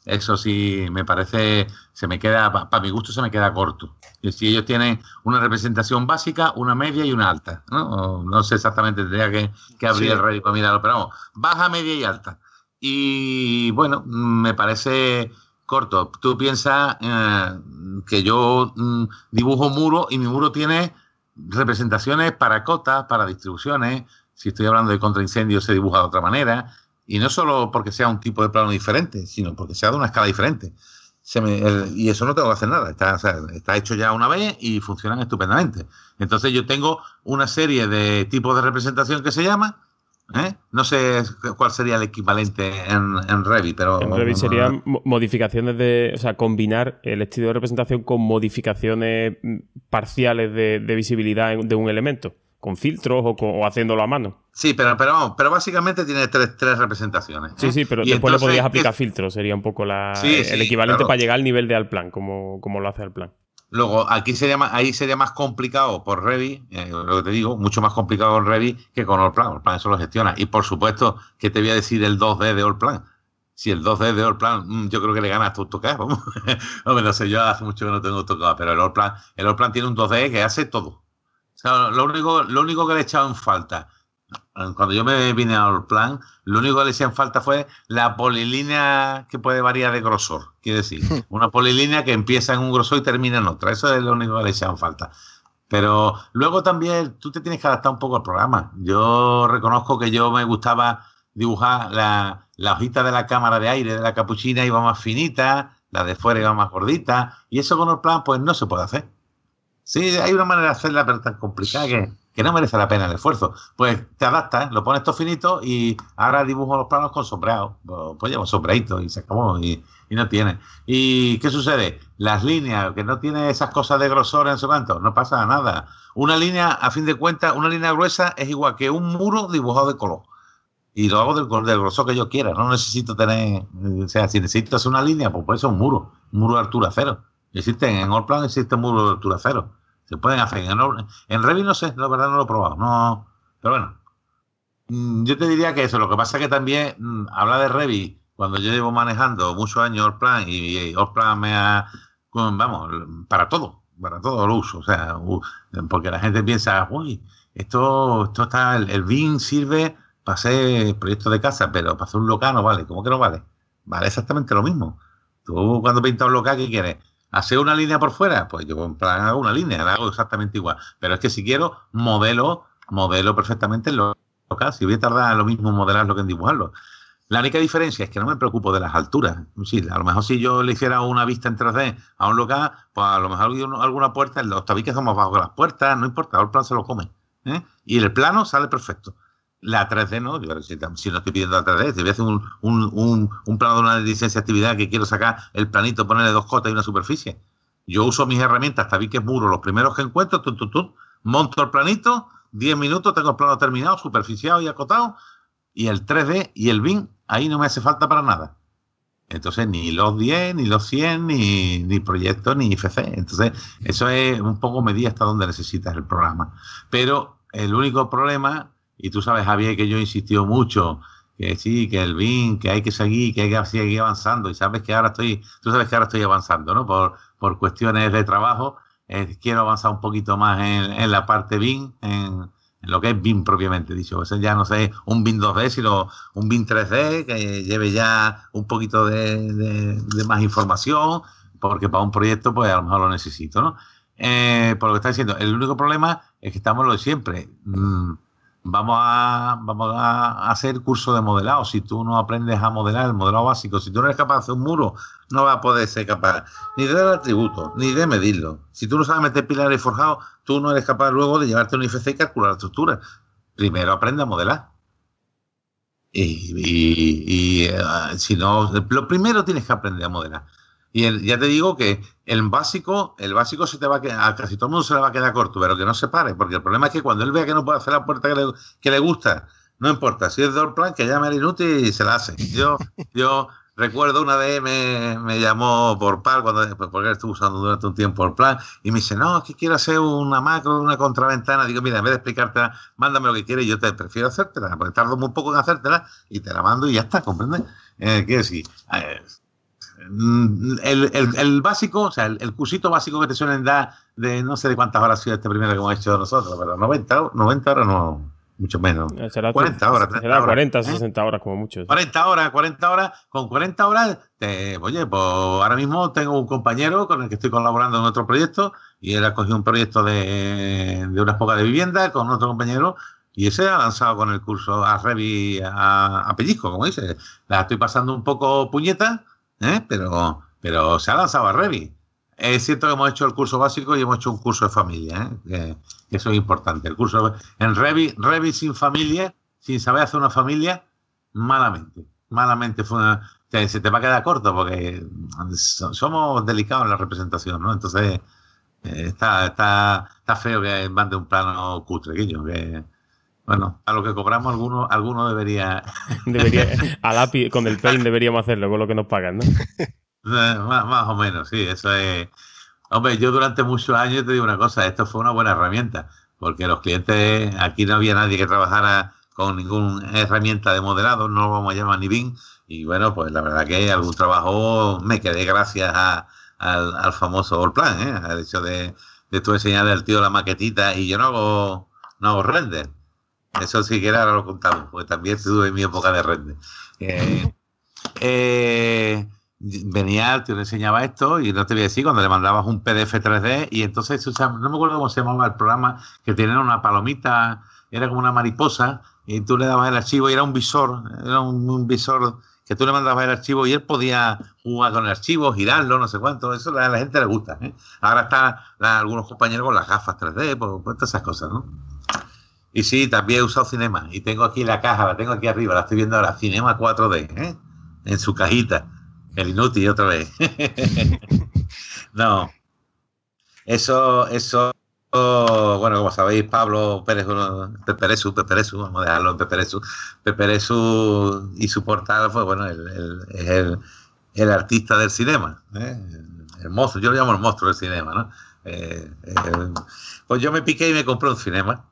Eso sí, me parece, se me queda, para mi gusto se me queda corto. Y si ellos tienen una representación básica, una media y una alta, ¿no? no sé exactamente, tendría que, que abrir el Reddit para mirarlo, pero vamos, baja, media y alta. Y bueno, me parece corto. Tú piensas eh, que yo mm, dibujo muro y mi muro tiene representaciones para cotas, para distribuciones. Si estoy hablando de contraincendios, se dibuja de otra manera. Y no solo porque sea un tipo de plano diferente, sino porque sea de una escala diferente. y eso no tengo que hacer nada. Está, hecho ya una vez y funcionan estupendamente. Entonces yo tengo una serie de tipos de representación que se llama. ¿eh? No sé cuál sería el equivalente en, en Revit, pero... En Revit serían modificaciones de... O sea, combinar el estilo de representación con modificaciones mm, parciales de, de visibilidad de un elemento con filtros o, haciéndolo a mano. Sí, pero, pero, pero básicamente tiene tres, tres representaciones. Sí, sí, pero después le podrías aplicar filtros, sería un poco la, el equivalente para llegar al nivel de Alplan, como, como lo hace Alplan. Luego, aquí sería más, ahí sería más complicado por Revit, eh, lo que te digo, mucho más complicado con Revit que con Allplan. Allplan eso lo gestiona. Y por supuesto, que te voy a decir el 2D de Allplan. Si el 2D de Allplan, mm, yo creo que le gana a tu AutoCAD. Hombre, no sé, yo hace mucho que no tengo AutoCAD, pero el Allplan, el Allplan tiene un 2D que hace todo lo, único, lo único que le he echado en falta, cuando yo me vine al plan, lo único que le en falta fue la polilínea que puede variar de grosor. Quiere decir, una polilínea que empieza en un grosor y termina en otra. Eso es lo único que le en falta. Pero luego también tú te tienes que adaptar un poco al programa. Yo reconozco que yo me gustaba dibujar la, la hojita de la cámara de aire de la capuchina iba más finita, la de fuera iba más gordita, y eso con el plan pues no se puede hacer. Sí, hay una manera de hacerla, pero tan complicada que, no merece la pena el esfuerzo. Pues te adaptas, lo pones todo finito y ahora dibujo los planos con sombreado. Pues llevo sombreito y se acabó y, no tiene. ¿Y qué sucede? Las líneas, que no tiene esas cosas de grosor en su canto, no pasa nada. Una línea, a fin de cuentas, una línea gruesa es igual que un muro dibujado de color. Y lo hago del, grosor que yo quiera. No necesito tener, o sea, si necesitas una línea, pues puede ser un muro, un muro de altura cero. Existen, en Allplan existe un muro de altura cero. Se pueden hacer. En, en Revit no sé, la verdad no lo he probado. No, pero bueno. Mm, yo te diría que eso. Lo que pasa es que también mm, habla de Revit cuando yo llevo manejando muchos años plan y plan me ha. Vamos, para todo. Para todo lo uso. O sea, porque la gente piensa, uy, esto, esto está. El, el sirve para hacer proyectos de casa, pero para hacer un local no vale. ¿Cómo que no vale? Vale exactamente lo mismo. Tú cuando pintas un local, ¿qué quieres? ¿Hacer una línea por fuera? Pues yo en plan hago una línea, la hago exactamente igual. Pero es que si quiero, modelo, modelo perfectamente el local. Si voy a tardar lo mismo en modelarlo que en dibujarlo. La única diferencia es que no me preocupo de las alturas. Sí, a lo mejor si yo le hiciera una vista en 3D a un local, pues a lo mejor alguna puerta, los tabiques son más bajos que las puertas, no importa, el plan se lo come. ¿eh? Y el plano sale perfecto. La 3D no, si, si, no estoy pidiendo la 3D, si voy a hacer un, un, un, plano de una licencia de actividad que quiero sacar el planito, ponerle dos cotas y una superficie. Yo uso mis herramientas, tabiques muros, los primeros que encuentro, monto el planito, 10 minutos, tengo el plano terminado, superficiado y acotado, y el 3D y el BIM, ahí no me hace falta para nada. Entonces, ni los 10, ni los 100, ni, ni proyectos, ni IFC. Entonces, eso es un poco medida hasta donde necesitas el programa. Pero el único problema y tú sabes, Javier, que yo he insistido mucho, que sí, que el BIN, que hay que seguir, que hay que seguir avanzando. Y sabes que ahora estoy, tú sabes que ahora estoy avanzando, ¿no? Por, por cuestiones de trabajo. Eh, quiero avanzar un poquito más en, en la parte BIN, en, en, lo que es BIM propiamente dicho. Eso ya no sé un BIM 2D, sino un BIM 3D que lleve ya un poquito de, de, más información, porque para un proyecto, pues a lo mejor lo necesito, ¿no? Eh, por lo que está diciendo, el único problema es que estamos lo de siempre. Mm, vamos a, vamos a hacer curso de modelado. Si tú no aprendes a modelar el modelado básico, si tú no eres capaz de hacer un muro, no vas a poder ser capaz ni de dar atributos, ni de medirlo. Si tú no sabes meter pilares forjados, tú no eres capaz luego de llevarte un IFC y calcular la estructura. Primero aprende a modelar. Y, eh, si no, lo primero tienes que aprender a modelar. Y ya te digo que el básico, el básico se te va a quedar, a casi todo el mundo se le va a quedar corto, pero que no se pare, porque el problema es que cuando él vea que no puede hacer la puerta que le, que le gusta, no importa, si es de plan, que llame al inútil y se la hace. Yo, yo recuerdo una vez me, me llamó por par, cuando, porque estuve usando durante un tiempo el plan, y me dice, no, es que quiero hacer una macro, una contraventana. Digo, mira, en vez de explicártela, mándame lo que quieres, yo te prefiero hacértela, porque tardo muy poco en hacértela, y te la mando y ya está, ¿comprendes? Eh, quiero eh, Mm, el, el, básico, o sea, el, cursito básico que te suelen dar de no sé de cuántas horas ha sido este primero que hemos hecho nosotros, pero 90, 90 horas no, mucho menos. 40 horas. Será 40, 60 ¿eh? horas como mucho. 40 horas, 40 horas. Con 40 horas, te, oye, pues ahora mismo tengo un compañero con el que estoy colaborando en otro proyecto y él ha cogido un proyecto de, de unas pocas de vivienda con otro compañero y ese ha lanzado con el curso a Revi a, a pellizco, como dice. La estoy pasando un poco puñeta ¿eh? pero, pero se ha lanzado a Revi. Es cierto que hemos hecho el curso básico y hemos hecho un curso de familia, ¿eh? que eso es importante. El curso en Revi, Revi sin familia, sin saber hacer una familia, malamente. Malamente fue se te va a quedar corto porque somos delicados en la representación, ¿no? Entonces eh, está, está, está feo que mande un plano cutre, que bueno, a lo que cobramos alguno, alguno debería... debería a lápiz, con el paint deberíamos hacerlo, con lo que nos pagan, ¿no? Eh, más, o menos, sí, eso es... Hombre, yo durante muchos años te digo una cosa, esto fue una buena herramienta, porque los clientes, aquí no había nadie que trabajara con ninguna herramienta de modelado, no lo vamos a llamar ni BIM, y bueno, pues la verdad que algún trabajo me quedé gracias al, famoso All Plan, ¿eh? al hecho de, de tú enseñarle al tío la maquetita y yo no hago, no hago render. Eso sí que ahora lo contamos, porque también tuve mi época de render. Eh, eh, venía, te enseñaba esto y no te voy a decir cuando le mandabas un PDF 3D y entonces, no me acuerdo cómo se llamaba el programa, que tenía una palomita, era como una mariposa y tú le dabas el archivo y era un visor, era un, visor que tú le mandabas el archivo y él podía jugar con el archivo, girarlo, no sé cuánto, eso a la gente le gusta. ¿eh? Ahora están algunos compañeros con las gafas 3D, pues, pues todas esas cosas, ¿no? Y sí, también he usado Cinema. Y tengo aquí la caja, la tengo aquí arriba, la estoy viendo ahora, Cinema 4D, ¿eh? en su cajita. El inútil otra vez. no. Eso, eso, bueno, como sabéis, Pablo Pérez, Peperesu, Peperesu, vamos a dejarlo en Peperesu. Peperesu y su portal fue, bueno, el, es el, artista del cinema, ¿eh? el monstruo, yo lo llamo el monstruo del cinema, ¿no? Eh, pues yo me piqué y me compré un cinema.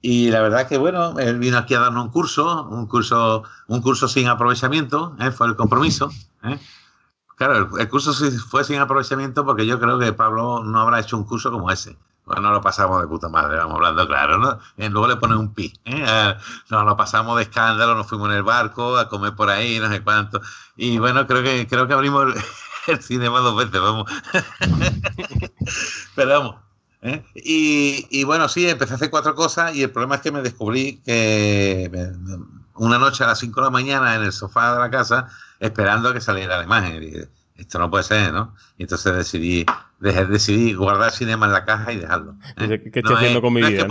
Y la verdad que, bueno, él vino aquí a darnos un curso, un curso, un curso sin aprovechamiento, ¿eh? fue el compromiso. Claro, el, curso fue sin aprovechamiento porque yo creo que Pablo no habrá hecho un curso como ese. Bueno, lo pasamos de puta madre, vamos hablando claro, ¿no? Y luego le ponen un pi. Nos lo pasamos de escándalo, nos fuimos en el barco a comer por ahí, no sé cuánto. Y bueno, creo que creo que abrimos el, cinema dos veces, vamos. Pero vamos, ¿Eh? Y, bueno, sí, empecé a hacer cuatro cosas y el problema es que me descubrí que una noche a las 5 de la mañana en el sofá de la casa esperando a que saliera la imagen. Y esto no puede ser, ¿no? Y entonces decidí, decidí guardar cinema en la caja y dejarlo. ¿eh? ¿Qué estoy haciendo con mi vida?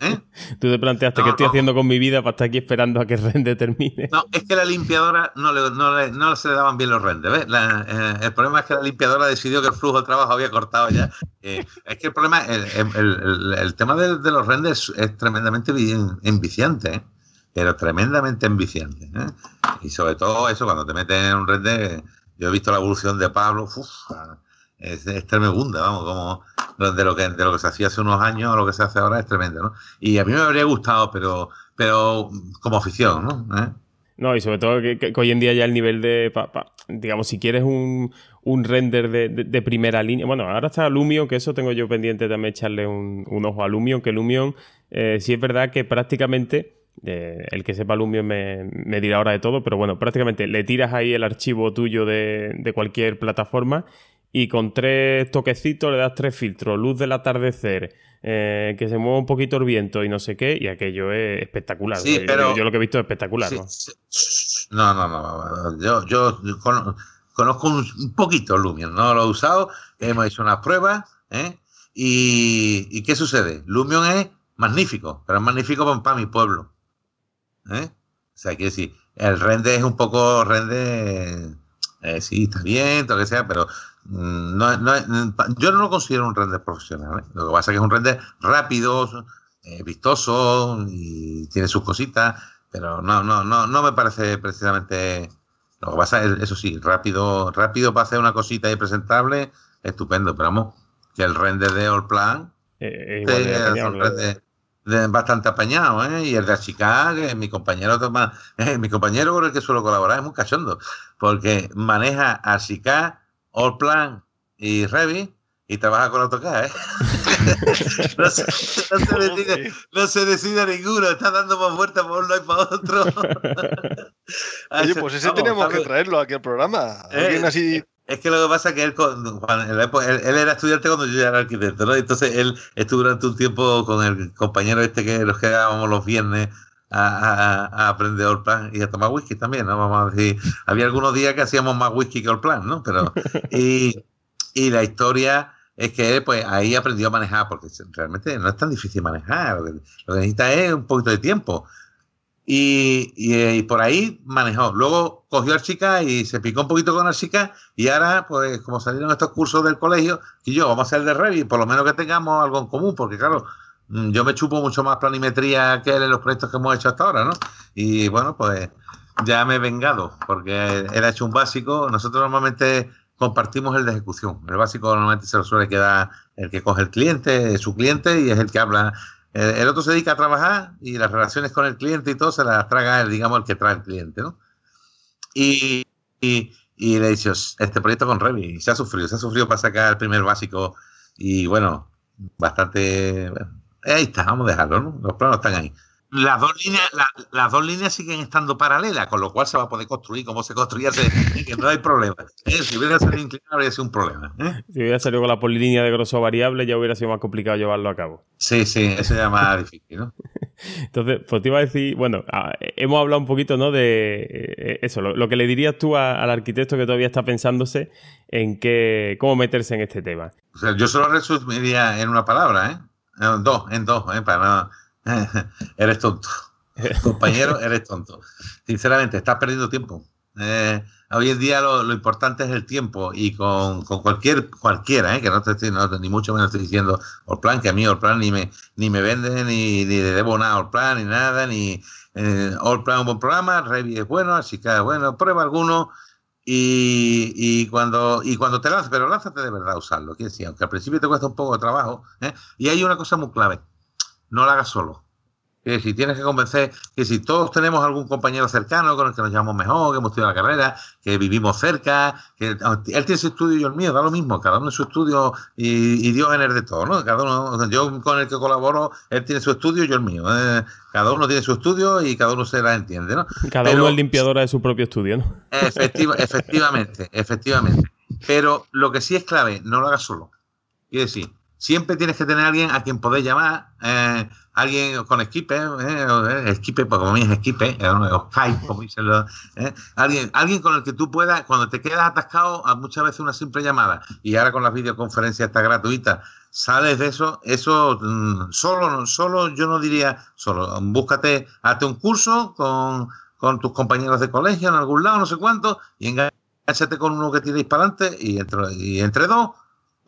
¿eh? Tú te planteaste, ¿qué estoy haciendo con mi vida para estar aquí esperando a que el rende termine? No, es que la limpiadora no, le, no, se le daban bien los rendes, ¿ves? Eh, el problema es que la limpiadora decidió que el flujo de trabajo había cortado ya. es que el problema, el, tema de, los rendes es, tremendamente enviciante, ¿eh? pero tremendamente enviciante. Y sobre todo eso, cuando te meten en un rende yo he visto la evolución de Pablo, es, tremenda, vamos, como de lo que de lo que se hacía hace unos años a lo que se hace ahora es tremendo, ¿no? Y a mí me habría gustado, pero pero como afición, ¿no? ¿Eh? No, y sobre todo que, hoy en día ya el nivel de, digamos, si quieres un, render de, primera línea, bueno, ahora está Lumion, que eso tengo yo pendiente también echarle un, ojo a Lumion, que Lumion eh, sí es verdad que prácticamente el que sepa Lumion me, dirá ahora de todo, pero bueno, prácticamente le tiras ahí el archivo tuyo de, cualquier plataforma y con tres toquecitos le das tres filtros, luz del atardecer, eh, que se mueva un poquito el viento y no sé qué, y aquello es espectacular. Sí, pero... yo, lo que he visto es espectacular. ¿no? no, no, Yo, yo conozco un, poquito Lumion, no lo he usado, hemos hecho unas pruebas, ¿eh? y, y, ¿qué sucede? Lumion es magnífico, pero es magnífico para mi pueblo. ¿eh? O sea, quiero decir, el rende es un poco rende, eh, sí, está bien, todo lo que sea, pero no, no, yo no lo considero un render profesional. ¿eh? Lo que pasa es que es un render rápido, vistoso y tiene sus cositas, pero no, no, no, no me parece precisamente. Lo que pasa es, eso sí, rápido, rápido para hacer una cosita y presentable, estupendo, pero vamos, que el render de All Plan. Igual bastante apañado, ¿eh? Y el de Chicago, mi compañero eh, mi compañero con el que suelo colaborar es muy cachondo, porque maneja a All Plan y Revit y trabaja con AutoCAD, ¿eh? no, se, decide, no, se, decide, ninguno, está dando más vueltas por uno y para otro. Oye, pues ese tenemos que traerlo aquí al programa. Alguien así es que lo que pasa es que él, él, era estudiante cuando yo ya era arquitecto, ¿no? Entonces él estuvo durante un tiempo con el compañero este que nos quedábamos los viernes a, a, aprender el plan y a tomar whisky también, ¿no? Vamos a decir, había algunos días que hacíamos más whisky que el plan, ¿no? Pero, y, y la historia es que pues ahí aprendió a manejar, porque realmente no es tan difícil manejar, lo que, lo que necesita es un poquito de tiempo. Y, y, por ahí manejó. Luego cogió a chica y se picó un poquito con la chica y ahora, pues como salieron estos cursos del colegio, y yo, vamos a hacer de Revit, por lo menos que tengamos algo en común, porque claro, yo me chupo mucho más planimetría que él en los proyectos que hemos hecho hasta ahora, ¿no? Y bueno, pues ya me he vengado, porque él ha hecho un básico. Nosotros normalmente compartimos el de ejecución. El básico normalmente se lo suele quedar el que coge el cliente, su cliente, y es el que habla el, otro se dedica a trabajar y las relaciones con el cliente y todo se las traga él, digamos, el que trae el cliente, ¿no? Y, y, le he dicho, este proyecto con Revit, se ha sufrido, se ha sufrido para sacar el primer básico y bueno, bastante... ahí está, vamos a dejarlo, ¿no? Los planos están ahí las dos líneas las dos líneas siguen estando paralelas, con lo cual se va a poder construir como se construía, que no hay problema. ¿eh? Si hubiera salido inclinado, habría sido un problema. ¿eh? Si hubiera salido con la polilínea de grosso variable, ya hubiera sido más complicado llevarlo a cabo. Sí, sí, eso ya más difícil, ¿no? Entonces, pues te iba a decir, bueno, hemos hablado un poquito, ¿no? De eh, eso, lo, que le dirías tú al arquitecto que todavía está pensándose en qué, cómo meterse en este tema. O sea, yo solo resumiría en una palabra, ¿eh? En dos, en dos, ¿eh? Para no eres tonto. Compañero, eres tonto. Sinceramente, estás perdiendo tiempo. Eh, hoy en día lo, importante es el tiempo y con, cualquier cualquiera, eh, que no te estoy, ni mucho menos estoy diciendo plan que a mí plan ni me ni me vende, ni, ni le debo nada plan ni nada, ni eh, plan un buen programa, Revit es bueno, así que bueno, prueba alguno Y, cuando, y cuando te lanzas, pero lánzate de verdad a usarlo. Quiere decir, aunque al principio te cuesta un poco de trabajo. ¿eh? Y hay una cosa muy clave: no lo hagas solo que si tienes que convencer, que si todos tenemos algún compañero cercano con el que nos llamamos mejor, que hemos tenido la carrera, que vivimos cerca, que él tiene su estudio y yo el mío, da lo mismo, cada uno en su estudio y, y Dios en el de todo, ¿no? Cada uno, yo con el que colaboro, él tiene su estudio y yo el mío. ¿eh? cada uno tiene su estudio y cada uno se la entiende, ¿no? Cada uno es limpiadora de su propio estudio, ¿no? efectivamente, efectivamente. Pero lo que sí es clave, no lo hagas solo. Quiere decir, siempre tienes que tener a alguien a quien poder llamar, eh, alguien con Skype, eh, Skype, pues como es Skype, eh, o Skype, como dicen los, eh, alguien, alguien con el que tú puedas, cuando te quedas atascado, a muchas veces una simple llamada, y ahora con las videoconferencias está gratuita, sales de eso, eso mm, solo, solo yo no diría solo, búscate, hazte un curso con, con tus compañeros de colegio en algún lado, no sé cuánto, y enganchate con uno que tiréis para adelante, y entre, y entre dos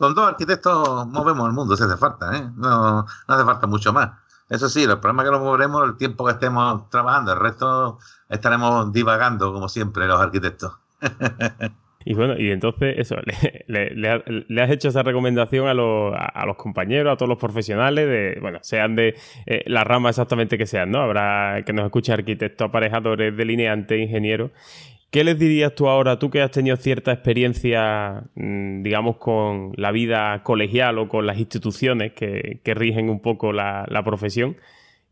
con dos arquitectos movemos el mundo si hace falta, ¿eh? no, hace falta mucho más. Eso sí, el problema es que lo moveremos el tiempo que estemos trabajando, el resto estaremos divagando como siempre los arquitectos. Y bueno, y entonces eso, le, has hecho esa recomendación a los, a los, compañeros, a todos los profesionales, de, bueno, sean de eh, la rama exactamente que sean, ¿no? Habrá que nos escuche arquitectos, aparejadores, delineantes, ingenieros. ¿Qué les dirías tú ahora, tú que has tenido cierta experiencia, mm, digamos, con la vida colegial o con las instituciones que, rigen un poco la, profesión?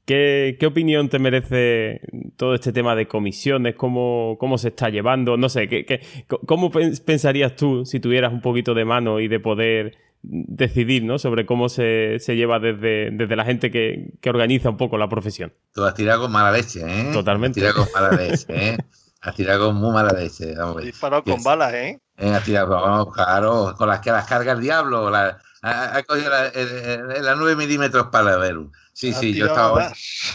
¿Qué, opinión te merece todo este tema de comisiones? ¿Cómo, cómo se está llevando? No sé, ¿qué, cómo pensarías tú si tuvieras un poquito de mano y de poder decidir ¿no? sobre cómo se, lleva desde, desde, la gente que, organiza un poco la profesión? Tú has tirado con mala leche, ¿eh? Totalmente. Has tirado con mala leche, ¿eh? Ha tirado con muy mala leche. Vamos. Disparado con balas, ¿eh? ¿eh? Ha tirado, vamos, claro, con las que las carga el diablo. La, ha, cogido la, la, 9 milímetros para ver. Sí, sí, yo he, estado,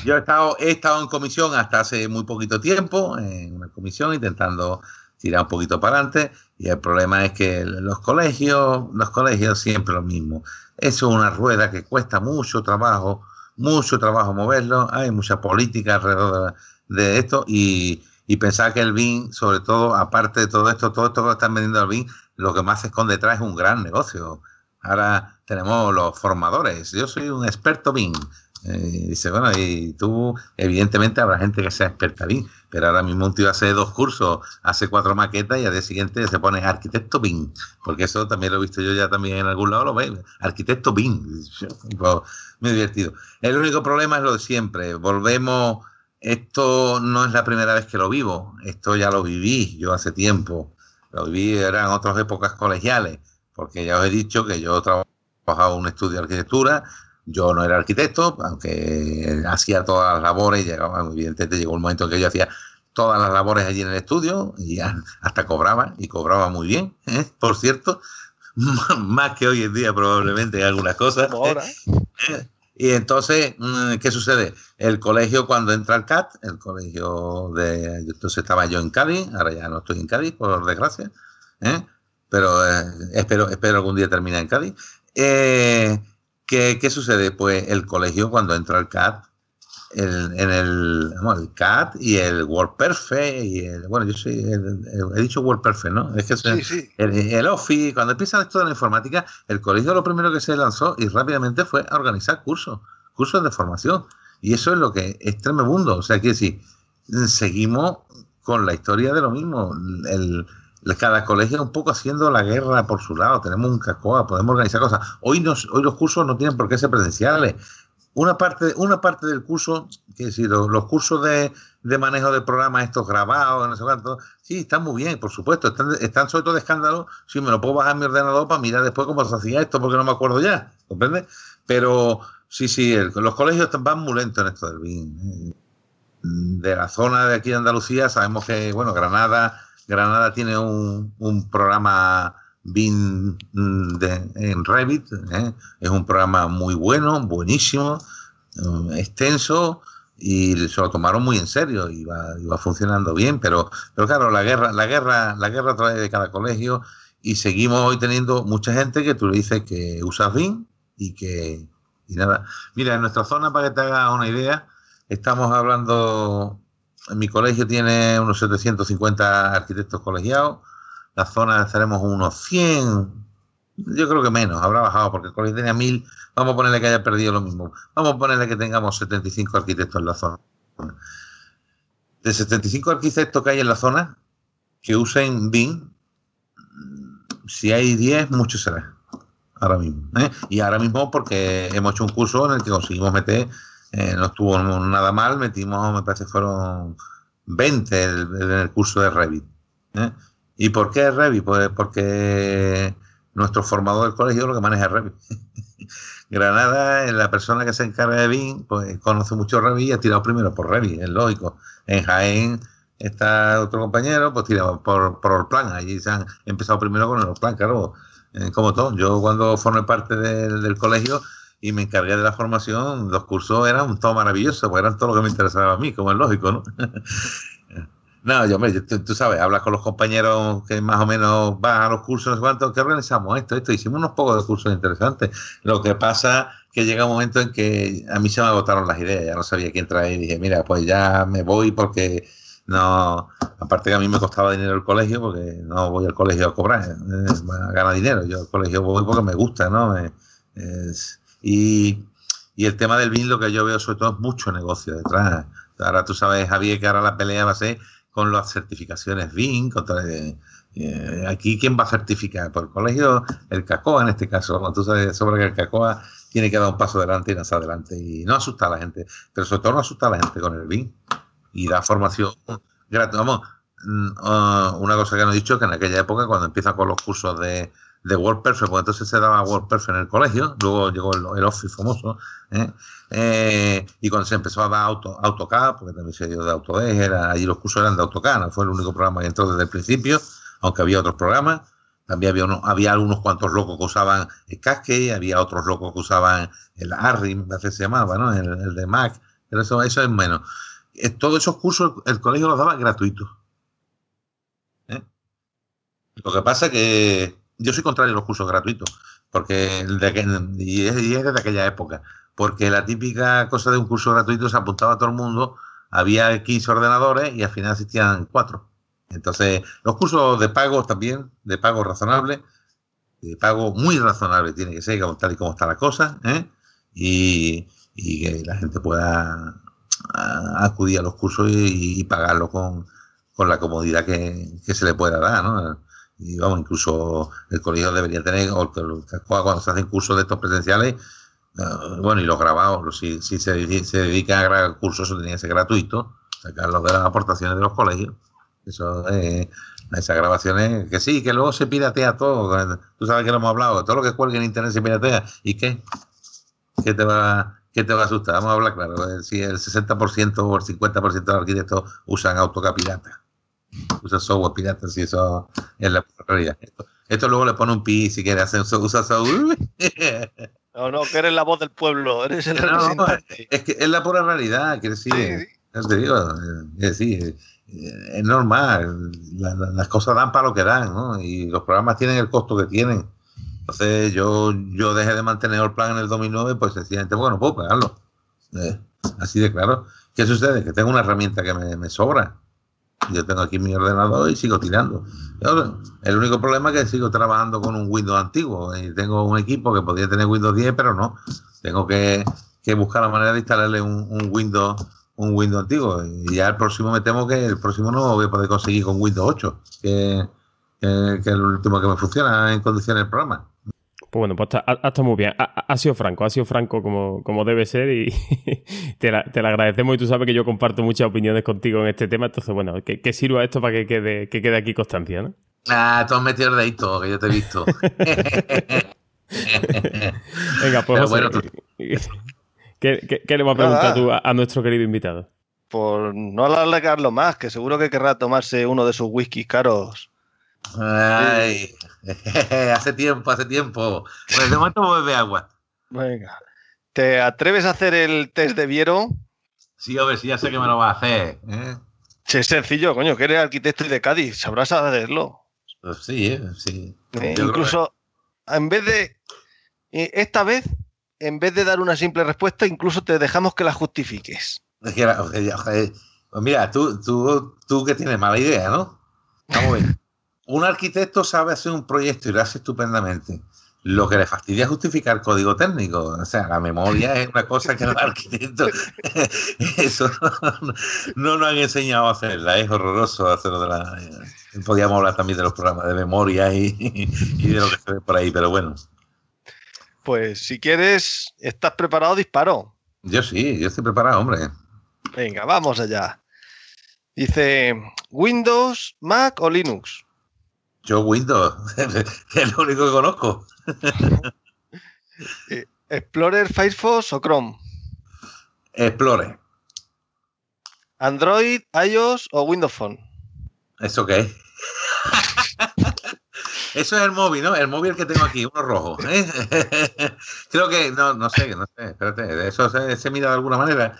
yo he estado, he estado en comisión hasta hace muy poquito tiempo, en una comisión intentando tirar un poquito para adelante y el problema es que los colegios, los colegios siempre lo mismo. Eso es una rueda que cuesta mucho trabajo, mucho trabajo moverlo, hay mucha política alrededor de esto y, y pensar que el BIN, sobre todo, aparte de todo esto, todo esto que están vendiendo al BIN, lo que más se esconde detrás es un gran negocio. Ahora tenemos los formadores. Yo soy un experto BIN. Eh, dice, bueno, y tú, evidentemente habrá gente que sea experta BIM, pero ahora mismo un tío hace dos cursos, hace cuatro maquetas y al día siguiente se pone arquitecto BIM, porque eso también lo he visto yo ya también en algún lado, lo veis, arquitecto BIM. Muy divertido. El único problema es lo de siempre, volvemos esto no es la primera vez que lo vivo, esto ya lo viví yo hace tiempo, lo viví, eran otras épocas colegiales, porque ya os he dicho que yo trabajaba en un estudio de arquitectura, yo no era arquitecto, aunque hacía todas las labores, llegaba, evidentemente llegó un momento en que yo hacía todas las labores allí en el estudio y hasta cobraba, y cobraba muy bien, ¿eh? por cierto, más que hoy en día probablemente en algunas cosas. Ahora. ¿eh? Y entonces, mm, ¿qué sucede? El colegio cuando entra al CAT, el colegio de... Entonces estaba yo en Cádiz, ahora ya no estoy en Cádiz, por desgracia, ¿eh? pero eh, espero, espero algún día terminar en Cádiz. Eh, ¿qué, ¿Qué sucede? Pues el colegio cuando entra al CAT el, en el, el CAT y el WordPerfect y el, bueno, yo soy, he dicho WordPerfect, ¿no? Es que El, Office, cuando empieza esto de la informática, el colegio lo primero que se lanzó y rápidamente fue a organizar cursos, cursos de formación. Y eso es lo que es tremendo. O sea, quiere decir, seguimos con la historia de lo mismo. El, cada colegio un poco haciendo la guerra por su lado. Tenemos un CACOA, podemos organizar cosas. Hoy, nos, hoy los cursos no tienen por qué ser presenciales una parte, una parte del curso, que decir, los, cursos de, manejo de programas estos grabados, no sé cuánto, sí, están muy bien, por supuesto, están, están sobre todo de escándalo, sí, me lo puedo bajar en mi ordenador para mirar después cómo se hacía esto, porque no me acuerdo ya, ¿comprende? Pero sí, sí, los colegios van muy lentos en esto del BIM. ¿eh? De la zona de aquí de Andalucía sabemos que, bueno, Granada, Granada tiene un, un programa BIM mm, en Revit. ¿eh? Es un programa muy bueno, buenísimo, eh, extenso y se lo tomaron muy en serio y va, funcionando bien, pero, pero claro, la guerra, la guerra, la guerra trae de cada colegio y seguimos hoy teniendo mucha gente que tú le dices que usas BIM y que y nada. Mira, en nuestra zona, para que te hagas una idea, estamos hablando, en mi colegio tiene unos 750 arquitectos colegiados, la zona estaremos unos 100, yo creo que menos, habrá bajado, porque colegio tenía 1000, vamos a ponerle que haya perdido lo mismo, vamos a ponerle que tengamos 75 arquitectos en la zona. De 75 arquitectos que hay en la zona, que usen BIM, si hay 10, mucho será. Ahora mismo. ¿eh? Y ahora mismo porque hemos hecho un curso en el que conseguimos meter, eh, no estuvo nada mal, metimos, me parece fueron 20 en el, curso de Revit. ¿eh? ¿Y por qué Revit? Pues porque nuestro formador del colegio lo que maneja Revit. Granada, la persona que se encarga de BIM, pues conoce mucho Revit y ha tirado primero por Revit, es lógico. En Jaén está otro compañero, pues tira por, por el plan. Allí se han empezado primero con el plan, claro, eh, como todo. Yo cuando formé parte del colegio y me encargué de la formación, los cursos eran todo maravillosos, pues eran todo lo que me interesaba a mí, como es lógico, ¿no? no, yo, hombre, tú, sabes, hablas con los compañeros que más o menos van a los cursos, ¿cuánto? ¿Qué organizamos esto? Esto, hicimos unos pocos cursos interesantes. Lo que pasa que llega un momento en que a mí se me agotaron las ideas, ya no sabía quién traer y dije, mira, pues ya me voy porque no, aparte que a mí me costaba dinero el colegio, porque no voy al colegio a cobrar, eh, a ganar dinero. Yo al colegio voy porque me gusta, ¿no? y, el tema del BIN, lo que yo veo sobre todo es mucho negocio detrás. Ahora tú sabes, Javier, que ahora la pelea va a ser con las certificaciones BIN. Eh, eh, aquí, ¿quién va a certificar? Por el colegio, el CACOA en este caso. Tú sabes sobre que el CACOA tiene que dar un paso adelante y más adelante. Y no asusta a la gente, pero sobre todo no asusta a la gente con el BIN y da formación gratuita. Vamos, ah, una cosa que no he dicho, que en aquella época, cuando empieza con los cursos de, de WordPerfect, pues entonces se daba WordPerfect en el colegio, luego llegó el, Office famoso, ¿eh? Eh, y cuando se empezó a dar auto, AutoCAD, porque también se dio de Autodesk, era, allí los cursos eran de AutoCAD, fue el único programa que entró desde el principio, aunque había otros programas. También había, uno, había algunos cuantos locos que usaban el Cascade, había otros locos que usaban el ARRI, me se llamaba, ¿no? El, de Mac, pero eso, eso es menos. Eh, todos esos cursos el colegio los daba gratuitos. ¿eh? Lo que pasa es que yo soy contrario a los cursos gratuitos, porque y, es, desde aquella época, porque la típica cosa de un curso gratuito se apuntaba a todo el mundo, había 15 ordenadores y al final existían 4. Entonces, los cursos de pago también, de pago razonable, de pago muy razonable tiene que ser, tal y como está la cosa, ¿eh? y, y que la gente pueda acudir a los cursos y, pagarlo con, la comodidad que, se le pueda dar, ¿no? Y vamos, incluso el colegio debería tener, o cuando se hacen cursos de estos presenciales, bueno, y los grabados, si, si se, se dedica a grabar cursos, eso tenía que ser gratuito, sacarlos de las aportaciones de los colegios. Eso, eh, esas grabaciones, que sí, que luego se piratea todo. Tú sabes que lo hemos hablado, todo lo que cuelga en internet se piratea. ¿Y qué? ¿Qué te va, ¿Qué te va a asustar? Vamos a hablar claro. Si el 60% o el 50% de los arquitectos usan AutoCAD pirata, usan software pirata, si eso es la realidad. Esto, luego le pone un pi si quiere hacer usa software. No, no, que eres la voz del pueblo, eres el no, es que es la pura realidad, quiero decir, sí, te digo, es decir, es normal, las cosas dan para lo que dan, ¿no? Y los programas tienen el costo que tienen. Entonces yo, yo dejé de mantener el plan en el 2009, pues sencillamente, bueno, puedo pagarlo. Eh, así de claro. ¿Qué sucede? Que tengo una herramienta que me, sobra. Yo tengo aquí mi ordenador y sigo tirando. el único problema es que sigo trabajando con un Windows antiguo. Y tengo un equipo que podría tener Windows 10, pero no. Tengo que, buscar la manera de instalarle un, Windows un Windows antiguo. Y ya el próximo me temo que el próximo no voy a poder conseguir con Windows 8, que, que, que es el último que me funciona en condiciones del programa. Pues bueno, pues está, muy bien. Ha, sido franco, ha sido franco como, como debe ser y te, la, agradecemos y tú sabes que yo comparto muchas opiniones contigo en este tema, entonces bueno, que, sirva esto para que quede, que quede aquí constancia, ¿no? Ah, tú has metido el dedito, que yo te he visto. Venga, pues bueno, ¿qué, le vas a preguntar tú a, nuestro querido invitado? Por no alargarlo más, que seguro que querrá tomarse uno de sus whiskies caros. Ay, hace tiempo, hace tiempo. Pues de momento bebe agua. Venga. ¿Te atreves a hacer el test de Viero? Sí, ver, si ya sé que me lo va a hacer. ¿eh? es sencillo, coño, que eres arquitecto y de Cádiz, sabrás hacerlo. Pues sí, ¿eh? sí. Eh, incluso, en vez de. Esta vez, en vez de dar una simple respuesta, incluso te dejamos que la justifiques. pues mira, tú, tú, tú que tienes mala idea, ¿no? Vamos a ver. Un arquitecto sabe hacer un proyecto y lo hace estupendamente. Lo que le fastidia es justificar código técnico. O sea, la memoria es una cosa que los arquitectos eso no, nos han enseñado a hacerla. Es horroroso hacerlo de la. Podríamos hablar también de los programas de memoria y, de lo que se ve por ahí, pero bueno. Pues si quieres, ¿estás preparado? Disparo. Yo sí, yo estoy preparado, hombre. Venga, vamos allá. Dice, ¿Windows, Mac o Linux? Yo Windows, es lo único que conozco. Eh, ¿Explorer, Firefox o Chrome? Explorer. ¿Android, iOS o Windows Phone? ¿Eso qué es? Eso es el móvil, ¿no? El móvil que tengo aquí, uno rojo. ¿eh? creo que, no, no sé, no sé, espérate, ¿eso se, mira de alguna manera?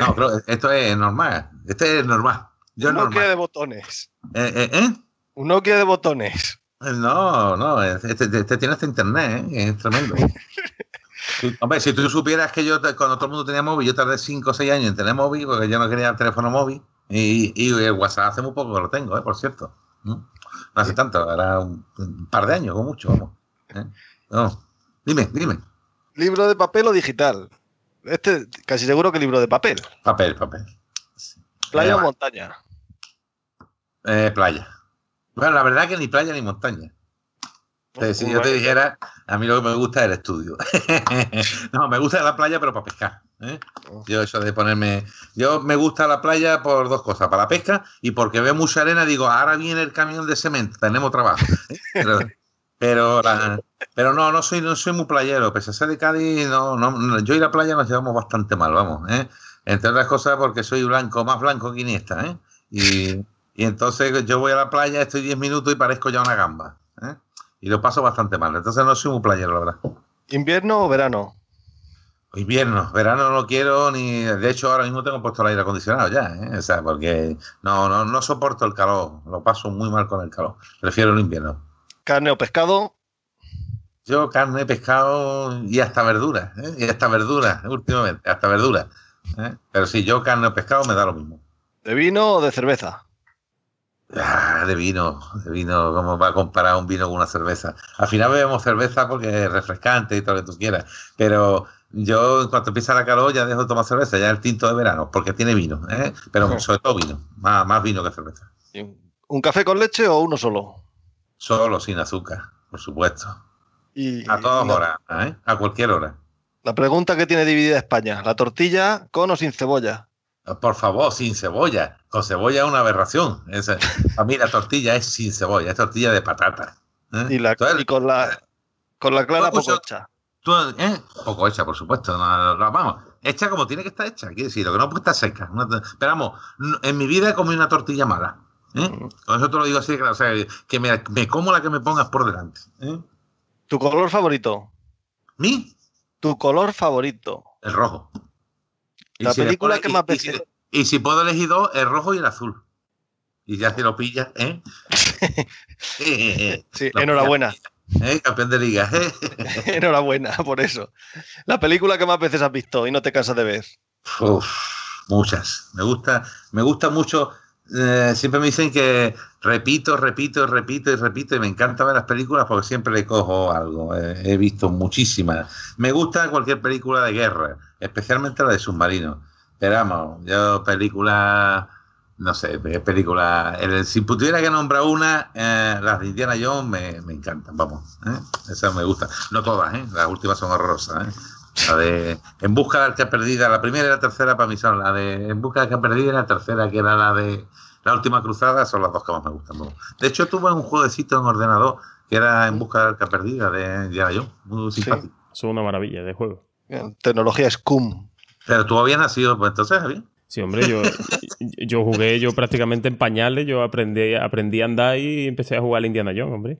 No, creo esto es normal. Este es normal. Yo Nokia de botones. ¿Eh, eh, eh? Un Nokia de botones. No, no, este, este, este tiene hasta internet, ¿eh? es tremendo. Hombre, si tú supieras que yo, cuando todo el mundo tenía móvil, yo tardé 5 o 6 años en tener móvil, porque yo no quería el teléfono móvil, y, y el WhatsApp hace muy poco que lo tengo, ¿eh? por cierto. No hace tanto, era un, par de años, o mucho, vamos. ¿eh? No. Dime, dime. ¿Libro de papel o digital? Este, casi seguro que libro de papel. Papel, papel. ¿Playa o montaña? Eh, playa. Bueno, la verdad que ni playa ni montaña. si yo te dijera, a mí lo que me gusta es el estudio. no, me gusta la playa, pero para pescar. ¿eh? Oh. Yo eso de ponerme... Yo me gusta la playa por dos cosas, para la pesca y porque veo mucha arena, digo, ahora viene el camión de cemento, tenemos trabajo. ¿eh? Pero, pero, no, no soy, no soy muy playero. Pese a ser de Cádiz, no, no, yo y la playa nos llevamos bastante mal, vamos. ¿eh? Entre otras cosas porque soy blanco, más blanco que Iniesta. ¿eh? Y y entonces yo voy a la playa, estoy 10 minutos y parezco ya una gamba. ¿eh? Y lo paso bastante mal. Entonces no soy muy playero, la verdad. ¿Invierno o verano? Invierno, verano no quiero ni. De hecho, ahora mismo tengo puesto el aire acondicionado ya, ¿eh? o sea, porque no, no, no soporto el calor, lo paso muy mal con el calor. Prefiero el invierno. ¿Carne o pescado? Yo carne, pescado y hasta verduras, ¿eh? y hasta verduras, últimamente, hasta verduras. ¿eh? Pero si yo carne o pescado me da lo mismo. ¿De vino o de cerveza? Ah, de vino, de vino, ¿cómo va a comparar un vino con una cerveza? Al final bebemos cerveza porque es refrescante y todo lo que tú quieras, pero yo en cuanto empieza la calor ya dejo de tomar cerveza, ya el tinto de verano, porque tiene vino, ¿eh? pero sobre todo vino, más, más vino que cerveza. ¿Un café con leche o uno solo? Solo, sin azúcar, por supuesto. a todas horas, ¿eh? a cualquier hora. La pregunta que tiene dividida España, ¿la tortilla con o sin cebolla? Por favor, sin cebolla. Con cebolla es una aberración. a mí la tortilla es sin cebolla, es tortilla de patata. ¿eh? Y, la, con la con la clara poco hecha. ¿eh? Poco hecha, por supuesto. vamos, hecha como tiene que estar hecha. Quiere decir, lo que no puede estar seca. pero vamos, en mi vida he comido una tortilla mala. ¿eh? Mm. Con eso te lo digo así, o sea, que me, me, como la que me pongas por delante. ¿Tu color favorito? ¿Mi? ¿Tu color favorito? El rojo. La película que más. Y, si puedo elegir dos, el rojo y el azul. Y ya se lo pillas, ¿eh? sí, enhorabuena. ¿Eh? Campeón de liga. ¿eh? enhorabuena por eso. La película que más veces has visto y no te cansas de ver. muchas. Me gusta, me gusta mucho. Eh, siempre me dicen que repito, repito, repito y repito y me encanta ver las películas porque siempre le cojo algo. He visto muchísimas. Me gusta cualquier película de guerra especialmente la de submarino. Pero vamos, yo película, no sé, película, si pudiera que nombrar una, eh, las de Indiana Jones me, me encantan, vamos, ¿eh? esas me gustan. No todas, ¿eh? las últimas son horrorosas. ¿eh? La de En busca de la arca perdida, la primera y la tercera para mí son la de En busca de la arca perdida y la tercera que era la de La última cruzada, son las dos que más me gustan. De hecho, tuve un jueguecito en ordenador que era En busca de la arca perdida de Indiana Jones, muy simpático. Sí, es una maravilla de juego. Tecnología Scum. Pero tú habías nacido, pues entonces, bien. Sí, hombre, yo, yo jugué yo prácticamente en pañales, yo aprendí, aprendí a andar y empecé a jugar a Indiana Jones, hombre.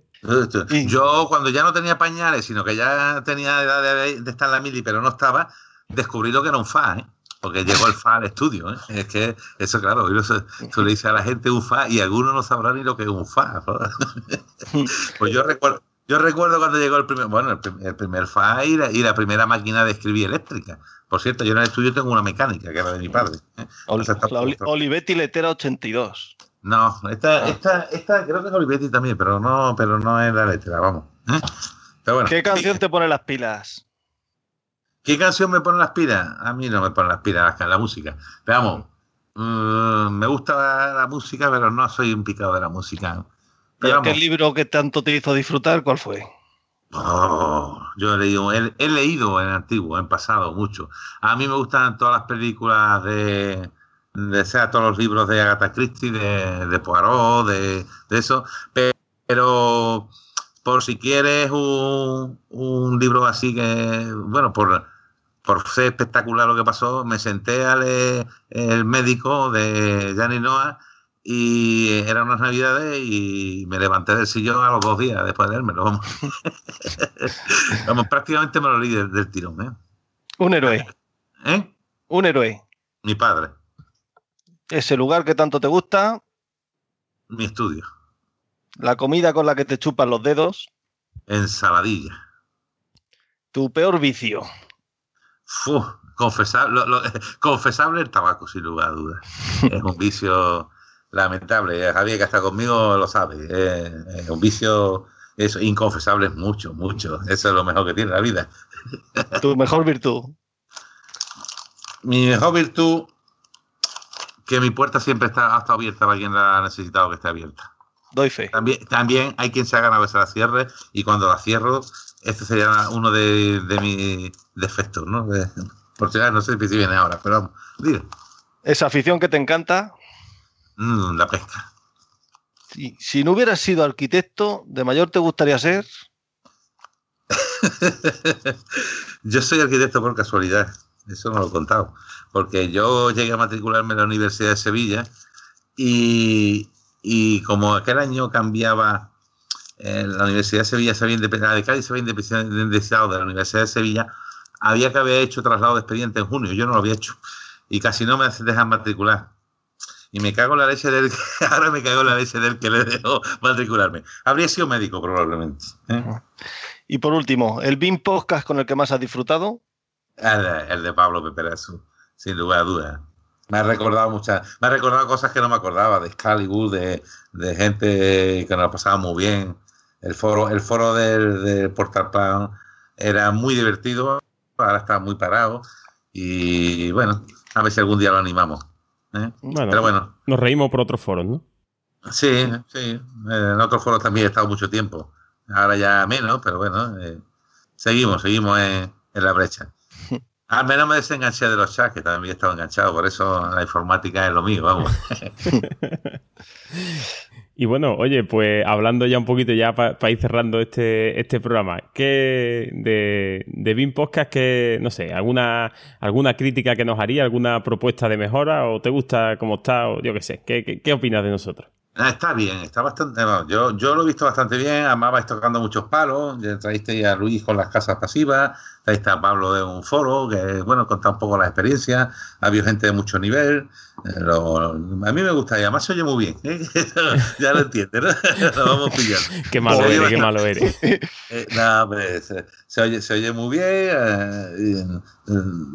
Yo cuando ya no tenía pañales, sino que ya tenía edad de, estar en la mili, pero no estaba, descubrí lo que era un FA, ¿eh? porque llegó el FA al estudio. ¿eh? Es que eso, claro, eso, le dice a la gente un FA y algunos no sabrán ni lo que es un FA. pues yo recuerdo, yo recuerdo cuando llegó el primer, bueno, el, primer FA y la, primera máquina de escribir eléctrica. Por cierto, yo en el estudio tengo una mecánica que era de mi padre. ¿eh? Olivetti Letera 82. No, esta, esta, esta creo que es Olivetti también, pero no, pero no es la letra, vamos. ¿eh? ¿Qué canción te pone las pilas? ¿Qué canción me pone las pilas? A mí no me pone las pilas la, música. Pero vamos, mm, me gusta la, música, pero no soy un picado de la música. Pero ¿Qué libro que tanto te hizo disfrutar, cuál fue? Oh, yo he leído, he, leído en antiguo, en pasado, mucho. A mí me gustan todas las películas de, de sea todos los libros de Agatha Christie, de, de Poirot, de, de, eso, pero por si quieres un, un libro así que, bueno, por, por ser espectacular lo que pasó, me senté a leer El médico de Gianni Noah y eran unas navidades y me levanté del sillón a los dos días después de leérmelo. Vamos, vamos prácticamente me lo leí del, tirón. ¿eh? Un héroe. ¿Eh? Un héroe. Mi padre. Ese lugar que tanto te gusta. Mi estudio. La comida con la que te chupan los dedos. Ensaladilla. Tu peor vicio. confesable, confesable el tabaco, sin lugar a dudas. es un vicio lamentable. Javier, que está conmigo, lo sabe. es un vicio es inconfesable, mucho, mucho. Eso es lo mejor que tiene la vida. tu mejor virtud. Mi mejor virtud que mi puerta siempre está, ha estado abierta para quien la ha necesitado que esté abierta. Doy fe. También, también hay quien se haga a veces la cierre y cuando la cierro, este sería uno de, mis defectos, ¿no? por si no sé si viene ahora, pero vamos, dile. ¿Esa afición que te encanta? Mm, la pesca. Si, si no hubieras sido arquitecto, ¿de mayor te gustaría ser? Yo soy arquitecto por casualidad, eso no lo he contado porque yo llegué a matricularme en la Universidad de Sevilla y, como aquel año cambiaba, eh, la Universidad de Sevilla se había independizado, de Cádiz se había independizado de la Universidad de Sevilla, había que haber hecho traslado de expediente en junio, yo no lo había hecho y casi no me dejan matricular. Y me cago en la leche del ahora me cago en la leche del que le dejó matricularme. Habría sido médico probablemente. ¿eh? Y por último, ¿el BIM Podcast con el que más has disfrutado? El, de Pablo Peperazu sin lugar a dudas. Me ha recordado muchas, me ha recordado cosas que no me acordaba, de Excalibur, de, de gente que nos pasaba muy bien. El foro, el foro del, del Portal Plan era muy divertido, ahora está muy parado. Y bueno, a ver si algún día lo animamos. ¿Eh? Pero bueno. Nos reímos por otros foros, ¿no? Sí, sí. En otros foros también he estado mucho tiempo. Ahora ya menos, pero bueno, eh, seguimos, seguimos en, en la brecha. Al menos me desenganché de los chats, que también estaba enganchado, por eso la informática es lo mío, vamos. y bueno, oye, pues hablando ya un poquito ya para ir cerrando este, este programa, ¿qué de, de BIM Podcast, que, no sé, alguna, alguna crítica que nos haría, alguna propuesta de mejora, o te gusta cómo está, o yo qué sé, ¿qué, qué opinas de nosotros? Ah, está bien, está bastante. yo, yo lo he visto bastante bien. Además, vais tocando muchos palos. Ya traíste a Luis con las casas pasivas. Traíste a Pablo de un foro que, bueno, contado un poco la experiencia. Ha habido gente de mucho nivel. Eh, a mí me gusta y además se oye muy bien. ¿eh? ya lo entiendes, ¿no? lo vamos pillando. qué malo eres, qué malo eres. Eh, pues, se, oye, se oye muy bien,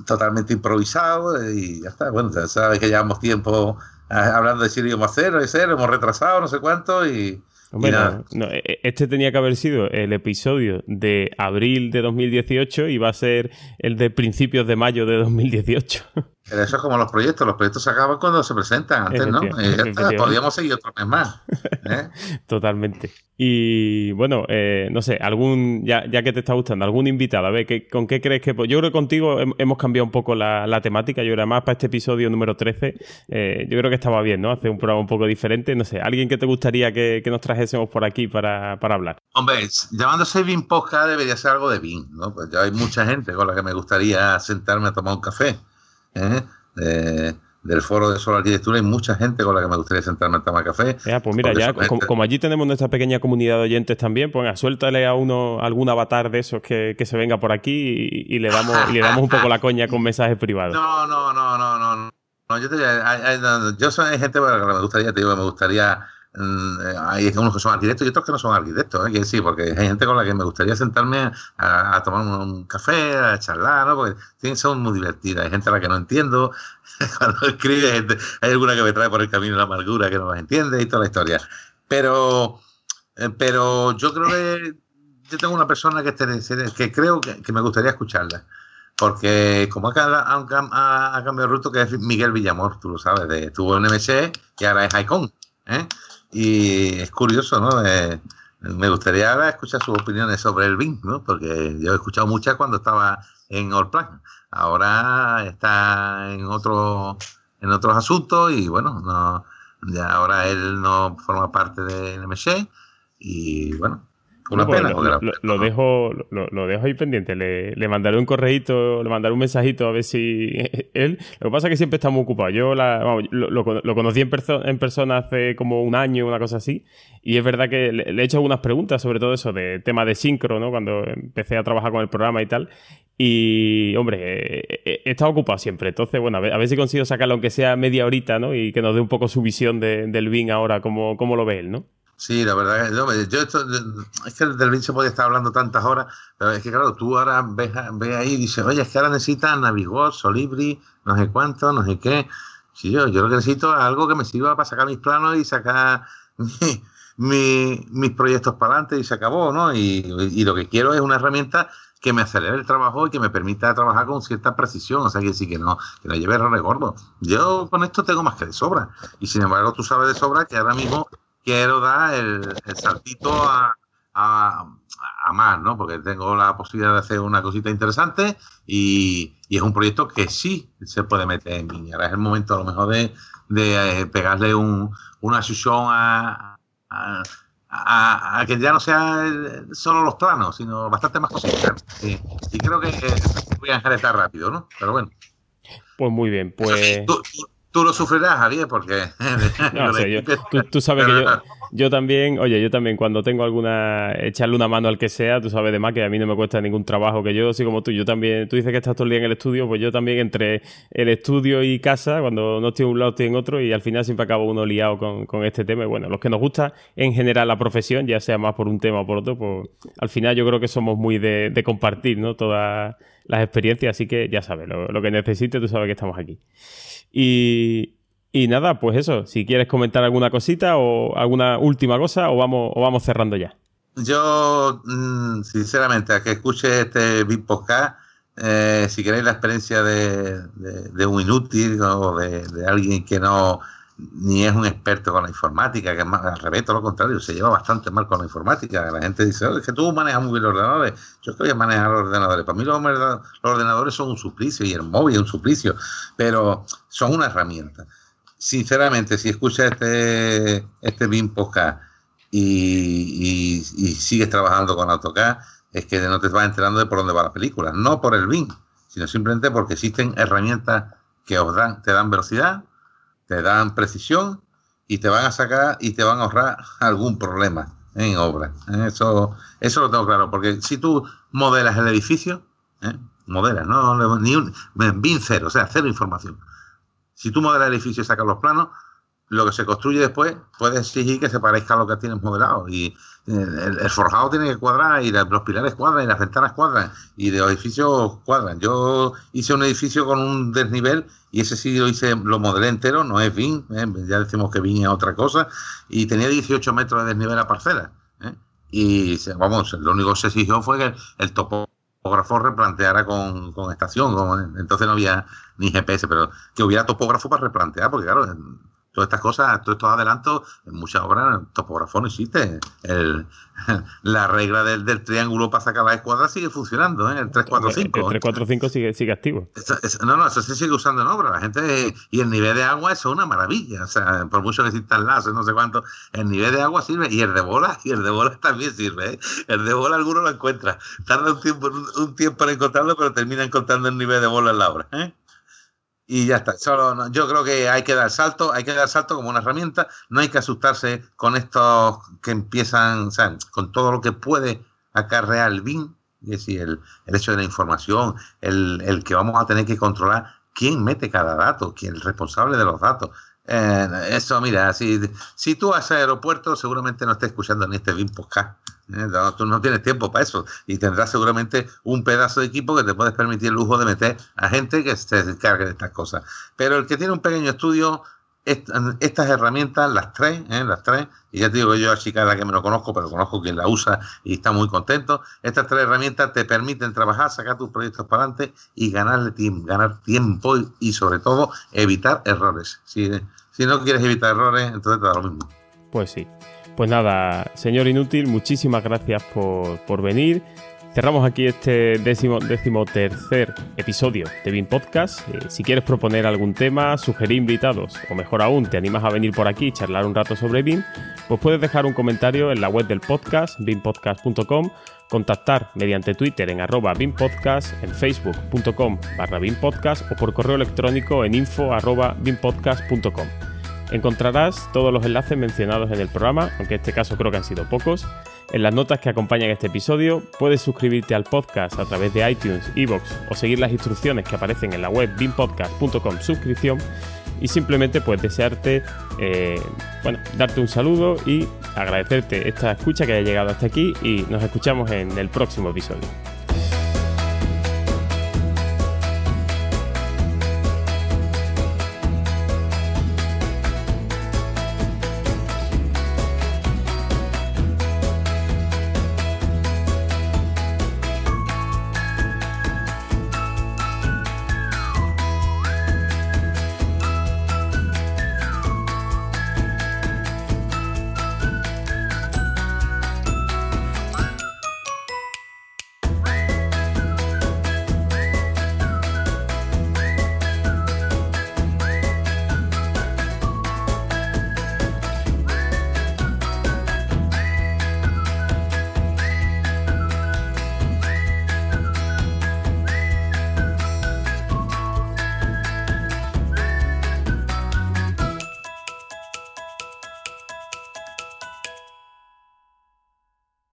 totalmente improvisado y ya está. Bueno, sabes que llevamos tiempo hablando de Sirio íbamos a y cero, hemos retrasado no sé cuánto y... Bueno, e, e, este tenía que haber sido el episodio de abril de 2018 y va a ser el de principios de mayo de 2018. Pero eso es como los proyectos, los proyectos se acaban cuando se presentan antes, ¿no? podríamos seguir otro mes más. ¿eh? Totalmente. Y bueno, eh, no sé, algún, ya, ya que te está gustando, algún invitado, a ver, ¿con qué crees que.? Yo creo que contigo hemos cambiado un poco la, temática. Yo creo más para este episodio número 13, eh, yo creo que estaba bien, ¿no? Hacer un programa un poco diferente. No sé, ¿alguien que te gustaría que, nos trajésemos por aquí para, hablar? Hombre, llamándose BIM Podcast debería ser algo de BIM, ¿no? Pues ya hay mucha gente con la que me gustaría sentarme a tomar un café. ¿Eh? del foro de Solar Arquitectura hay mucha gente con la que me gustaría sentarme a tomar café. pues mira, ya como, allí tenemos nuestra pequeña comunidad de oyentes también, pues suéltale a uno algún avatar de esos que, se venga por aquí y, le damos le damos un poco la coña con mensajes privados. No, no, no, no, no. no yo, te, hay, yo soy gente con la que me gustaría, te digo, me gustaría hay unos que son arquitectos y otros que no son arquitectos, ¿eh? que sí, porque hay gente con la que me gustaría sentarme a, tomar un, café, a charlar, ¿no? Porque son muy divertidas. Hay gente a la que no entiendo. Cuando escribe, hay alguna que me trae por el camino la amargura que no las entiende y toda la historia. Pero, eh, pero yo creo que yo tengo una persona que, que creo que, me gustaría escucharla. Porque como ha, ha, cambiado de ruto, que es Miguel Villamor, tú lo sabes, de, estuvo en y ahora es Icon. ¿eh? Y es curioso, ¿no? Eh, me gustaría escuchar sus opiniones sobre el BIM, ¿no? Porque yo he escuchado muchas cuando estaba en Allplan. Ahora está en otro, en otros asuntos y bueno, no, ya ahora él no forma parte de NMC y bueno, una pena. Lo, dejo, lo, dejo ahí pendiente. Le, mandaré un correíto, le mandaré un mensajito a ver si él. Lo que pasa es que siempre está muy ocupado. Yo lo, conocí en, en, persona hace como un año, una cosa así. Y es verdad que le, he hecho algunas preguntas sobre todo eso, de tema de sincro, ¿no? Cuando empecé a trabajar con el programa y tal. Y, hombre, he, estado ocupado siempre. Entonces, bueno, a ver, si consigo sacarlo, aunque sea media horita, ¿no? Y que nos dé un poco su visión del BIN ahora, cómo, cómo lo ve él, ¿no? Sí, la verdad es yo esto, es que del BIM se puede estar hablando tantas horas, pero es que claro, tú ahora ves, ves ahí y dices, oye, es que ahora necesitas Navigos, Solibri, no sé cuánto, no sé qué. Sí, yo, yo lo que necesito es algo que me sirva para sacar mis planos y sacar mis proyectos para adelante y se acabó, ¿no? Y, y, lo que quiero es una herramienta que me acelere el trabajo y que me permita trabajar con cierta precisión, o sea, que sí que no, que no lleve errores gordos. Yo con esto tengo más que de sobra. Y sin embargo, tú sabes de sobra que ahora mismo quiero dar el, saltito a, más, ¿no? Porque tengo la posibilidad de hacer una cosita interesante y, es un proyecto que sí se puede meter en. Ahora es el momento a lo mejor de, eh, pegarle un, una sesión a, a, que ya no sea solo los planos, sino bastante más cositas. Y creo que voy a enjaretar rápido, ¿no? Pero bueno. Pues muy bien, pues... Tú lo sufrirás, Javier, porque... no, sé, tú, sabes que yo, yo, también, oye, yo también cuando tengo alguna, echarle una mano al que sea, tú sabes de más que a mí no me cuesta ningún trabajo, que yo, así como tú, yo también, tú dices que estás todo el día en el estudio, pues yo también entre el estudio y casa, cuando no estoy en un lado estoy en otro y al final siempre acabo uno liado con, con este tema. Y bueno, los que nos gusta en general la profesión, ya sea más por un tema o por otro, pues al final yo creo que somos muy de, de compartir, ¿no? Todas las experiencias, así que ya sabes, lo, lo que necesites, tú sabes que estamos aquí. Y, nada, pues eso, si quieres comentar alguna cosita o alguna última cosa o vamos, o vamos cerrando ya. Yo, mm, sinceramente, a que escuche este Big Podcast, eh, si queréis la experiencia de, un inútil o de, alguien que no ni es un experto con la informática, que al revés, todo lo contrario, se lleva bastante mal con la informática. La gente dice, es que tú manejas muy bien los ordenadores. Yo estoy a manejar los ordenadores. Para mí los, ordenadores son un suplicio y el móvil es un suplicio, pero son una herramienta. Sinceramente, si escuchas este, este BIM podcast y, sigues trabajando con AutoCAD, es que no te vas enterando de por dónde va la película. No por el BIM, sino simplemente porque existen herramientas que os dan, te dan velocidad, te dan precisión y te van a sacar y te van a ahorrar algún problema en obra. ¿eh? Eso, eso lo tengo claro, porque si tú modelas el edificio, ¿eh? modelas, no, ni un, bin cero, o sea, cero información. Si tú modelas el edificio y sacas los planos, lo que se construye después puede exigir que se parezca a lo que tienes modelado. Y el, forjado tiene que cuadrar, y los pilares cuadran, y las ventanas cuadran, y los edificios cuadran. Yo hice un edificio con un desnivel, y ese sí lo hice, lo modelé entero, no es BIM, ¿eh? ya decimos que BIM es otra cosa, y tenía 18 metros de desnivel a parcela. ¿eh? Y vamos, lo único que se exigió fue que el, topógrafo replanteara con, con estación, entonces no había ni GPS, pero que hubiera topógrafo para replantear, porque claro, todas estas cosas, todos estos adelantos, en muchas obras el topógrafo no existe. El, la regla del, del, triángulo para sacar la escuadra sigue funcionando, ¿eh? el 345. El 345 sigue, sigue activo. no, no, eso se sigue usando en obra. La gente, y el nivel de agua eso es una maravilla. O sea, por mucho que existan láser, no sé cuánto, el nivel de agua sirve. Y el de bola, y el de bola también sirve. ¿eh? El de bola alguno lo encuentra. Tarda un tiempo, un tiempo en encontrarlo, pero termina encontrando el nivel de bola en la obra. ¿eh? Y ya está. Solo, yo creo que hay que dar salto, hay que dar salto como una herramienta. No hay que asustarse con estos que empiezan, o sea, con todo lo que puede acarrear el BIM, es decir, el, el hecho de la información, el, el, que vamos a tener que controlar quién mete cada dato, quién es el responsable de los datos. Eh, eso, mira, si, si tú vas a aeropuerto, seguramente no estés escuchando ni este BIM podcast. ¿eh? tú no tienes tiempo para eso. Y tendrás seguramente un pedazo de equipo que te puedes permitir el lujo de meter a gente que se encargue de estas cosas. Pero el que tiene un pequeño estudio estas herramientas, las tres, ¿eh? las tres, y ya te digo yo a chica la que me lo conozco, pero conozco quien la usa y está muy contento. Estas tres herramientas te permiten trabajar, sacar tus proyectos para adelante y ganarle tiempo, ganar tiempo y, sobre todo evitar errores. Si, si no quieres evitar errores, entonces te da lo mismo. Pues sí. Pues nada, señor Inútil, muchísimas gracias por, por venir. Cerramos aquí este décimo, décimo tercer episodio de BIM Podcast. Eh, si quieres proponer algún tema, sugerir invitados o mejor aún, te animas a venir por aquí y charlar un rato sobre BIM, pues puedes dejar un comentario en la web del podcast, bimpodcast.com, contactar mediante Twitter en arroba bimpodcast, en facebook.com barra bimpodcast o por correo electrónico en info arroba bimpodcast.com. Encontrarás todos los enlaces mencionados en el programa, aunque en este caso creo que han sido pocos, en las notas que acompañan este episodio. Puedes suscribirte al podcast a través de iTunes, Evox o seguir las instrucciones que aparecen en la web bimpodcast.com suscripción y simplemente pues desearte, eh, bueno, darte un saludo y agradecerte esta escucha que haya llegado hasta aquí y nos escuchamos en el próximo episodio.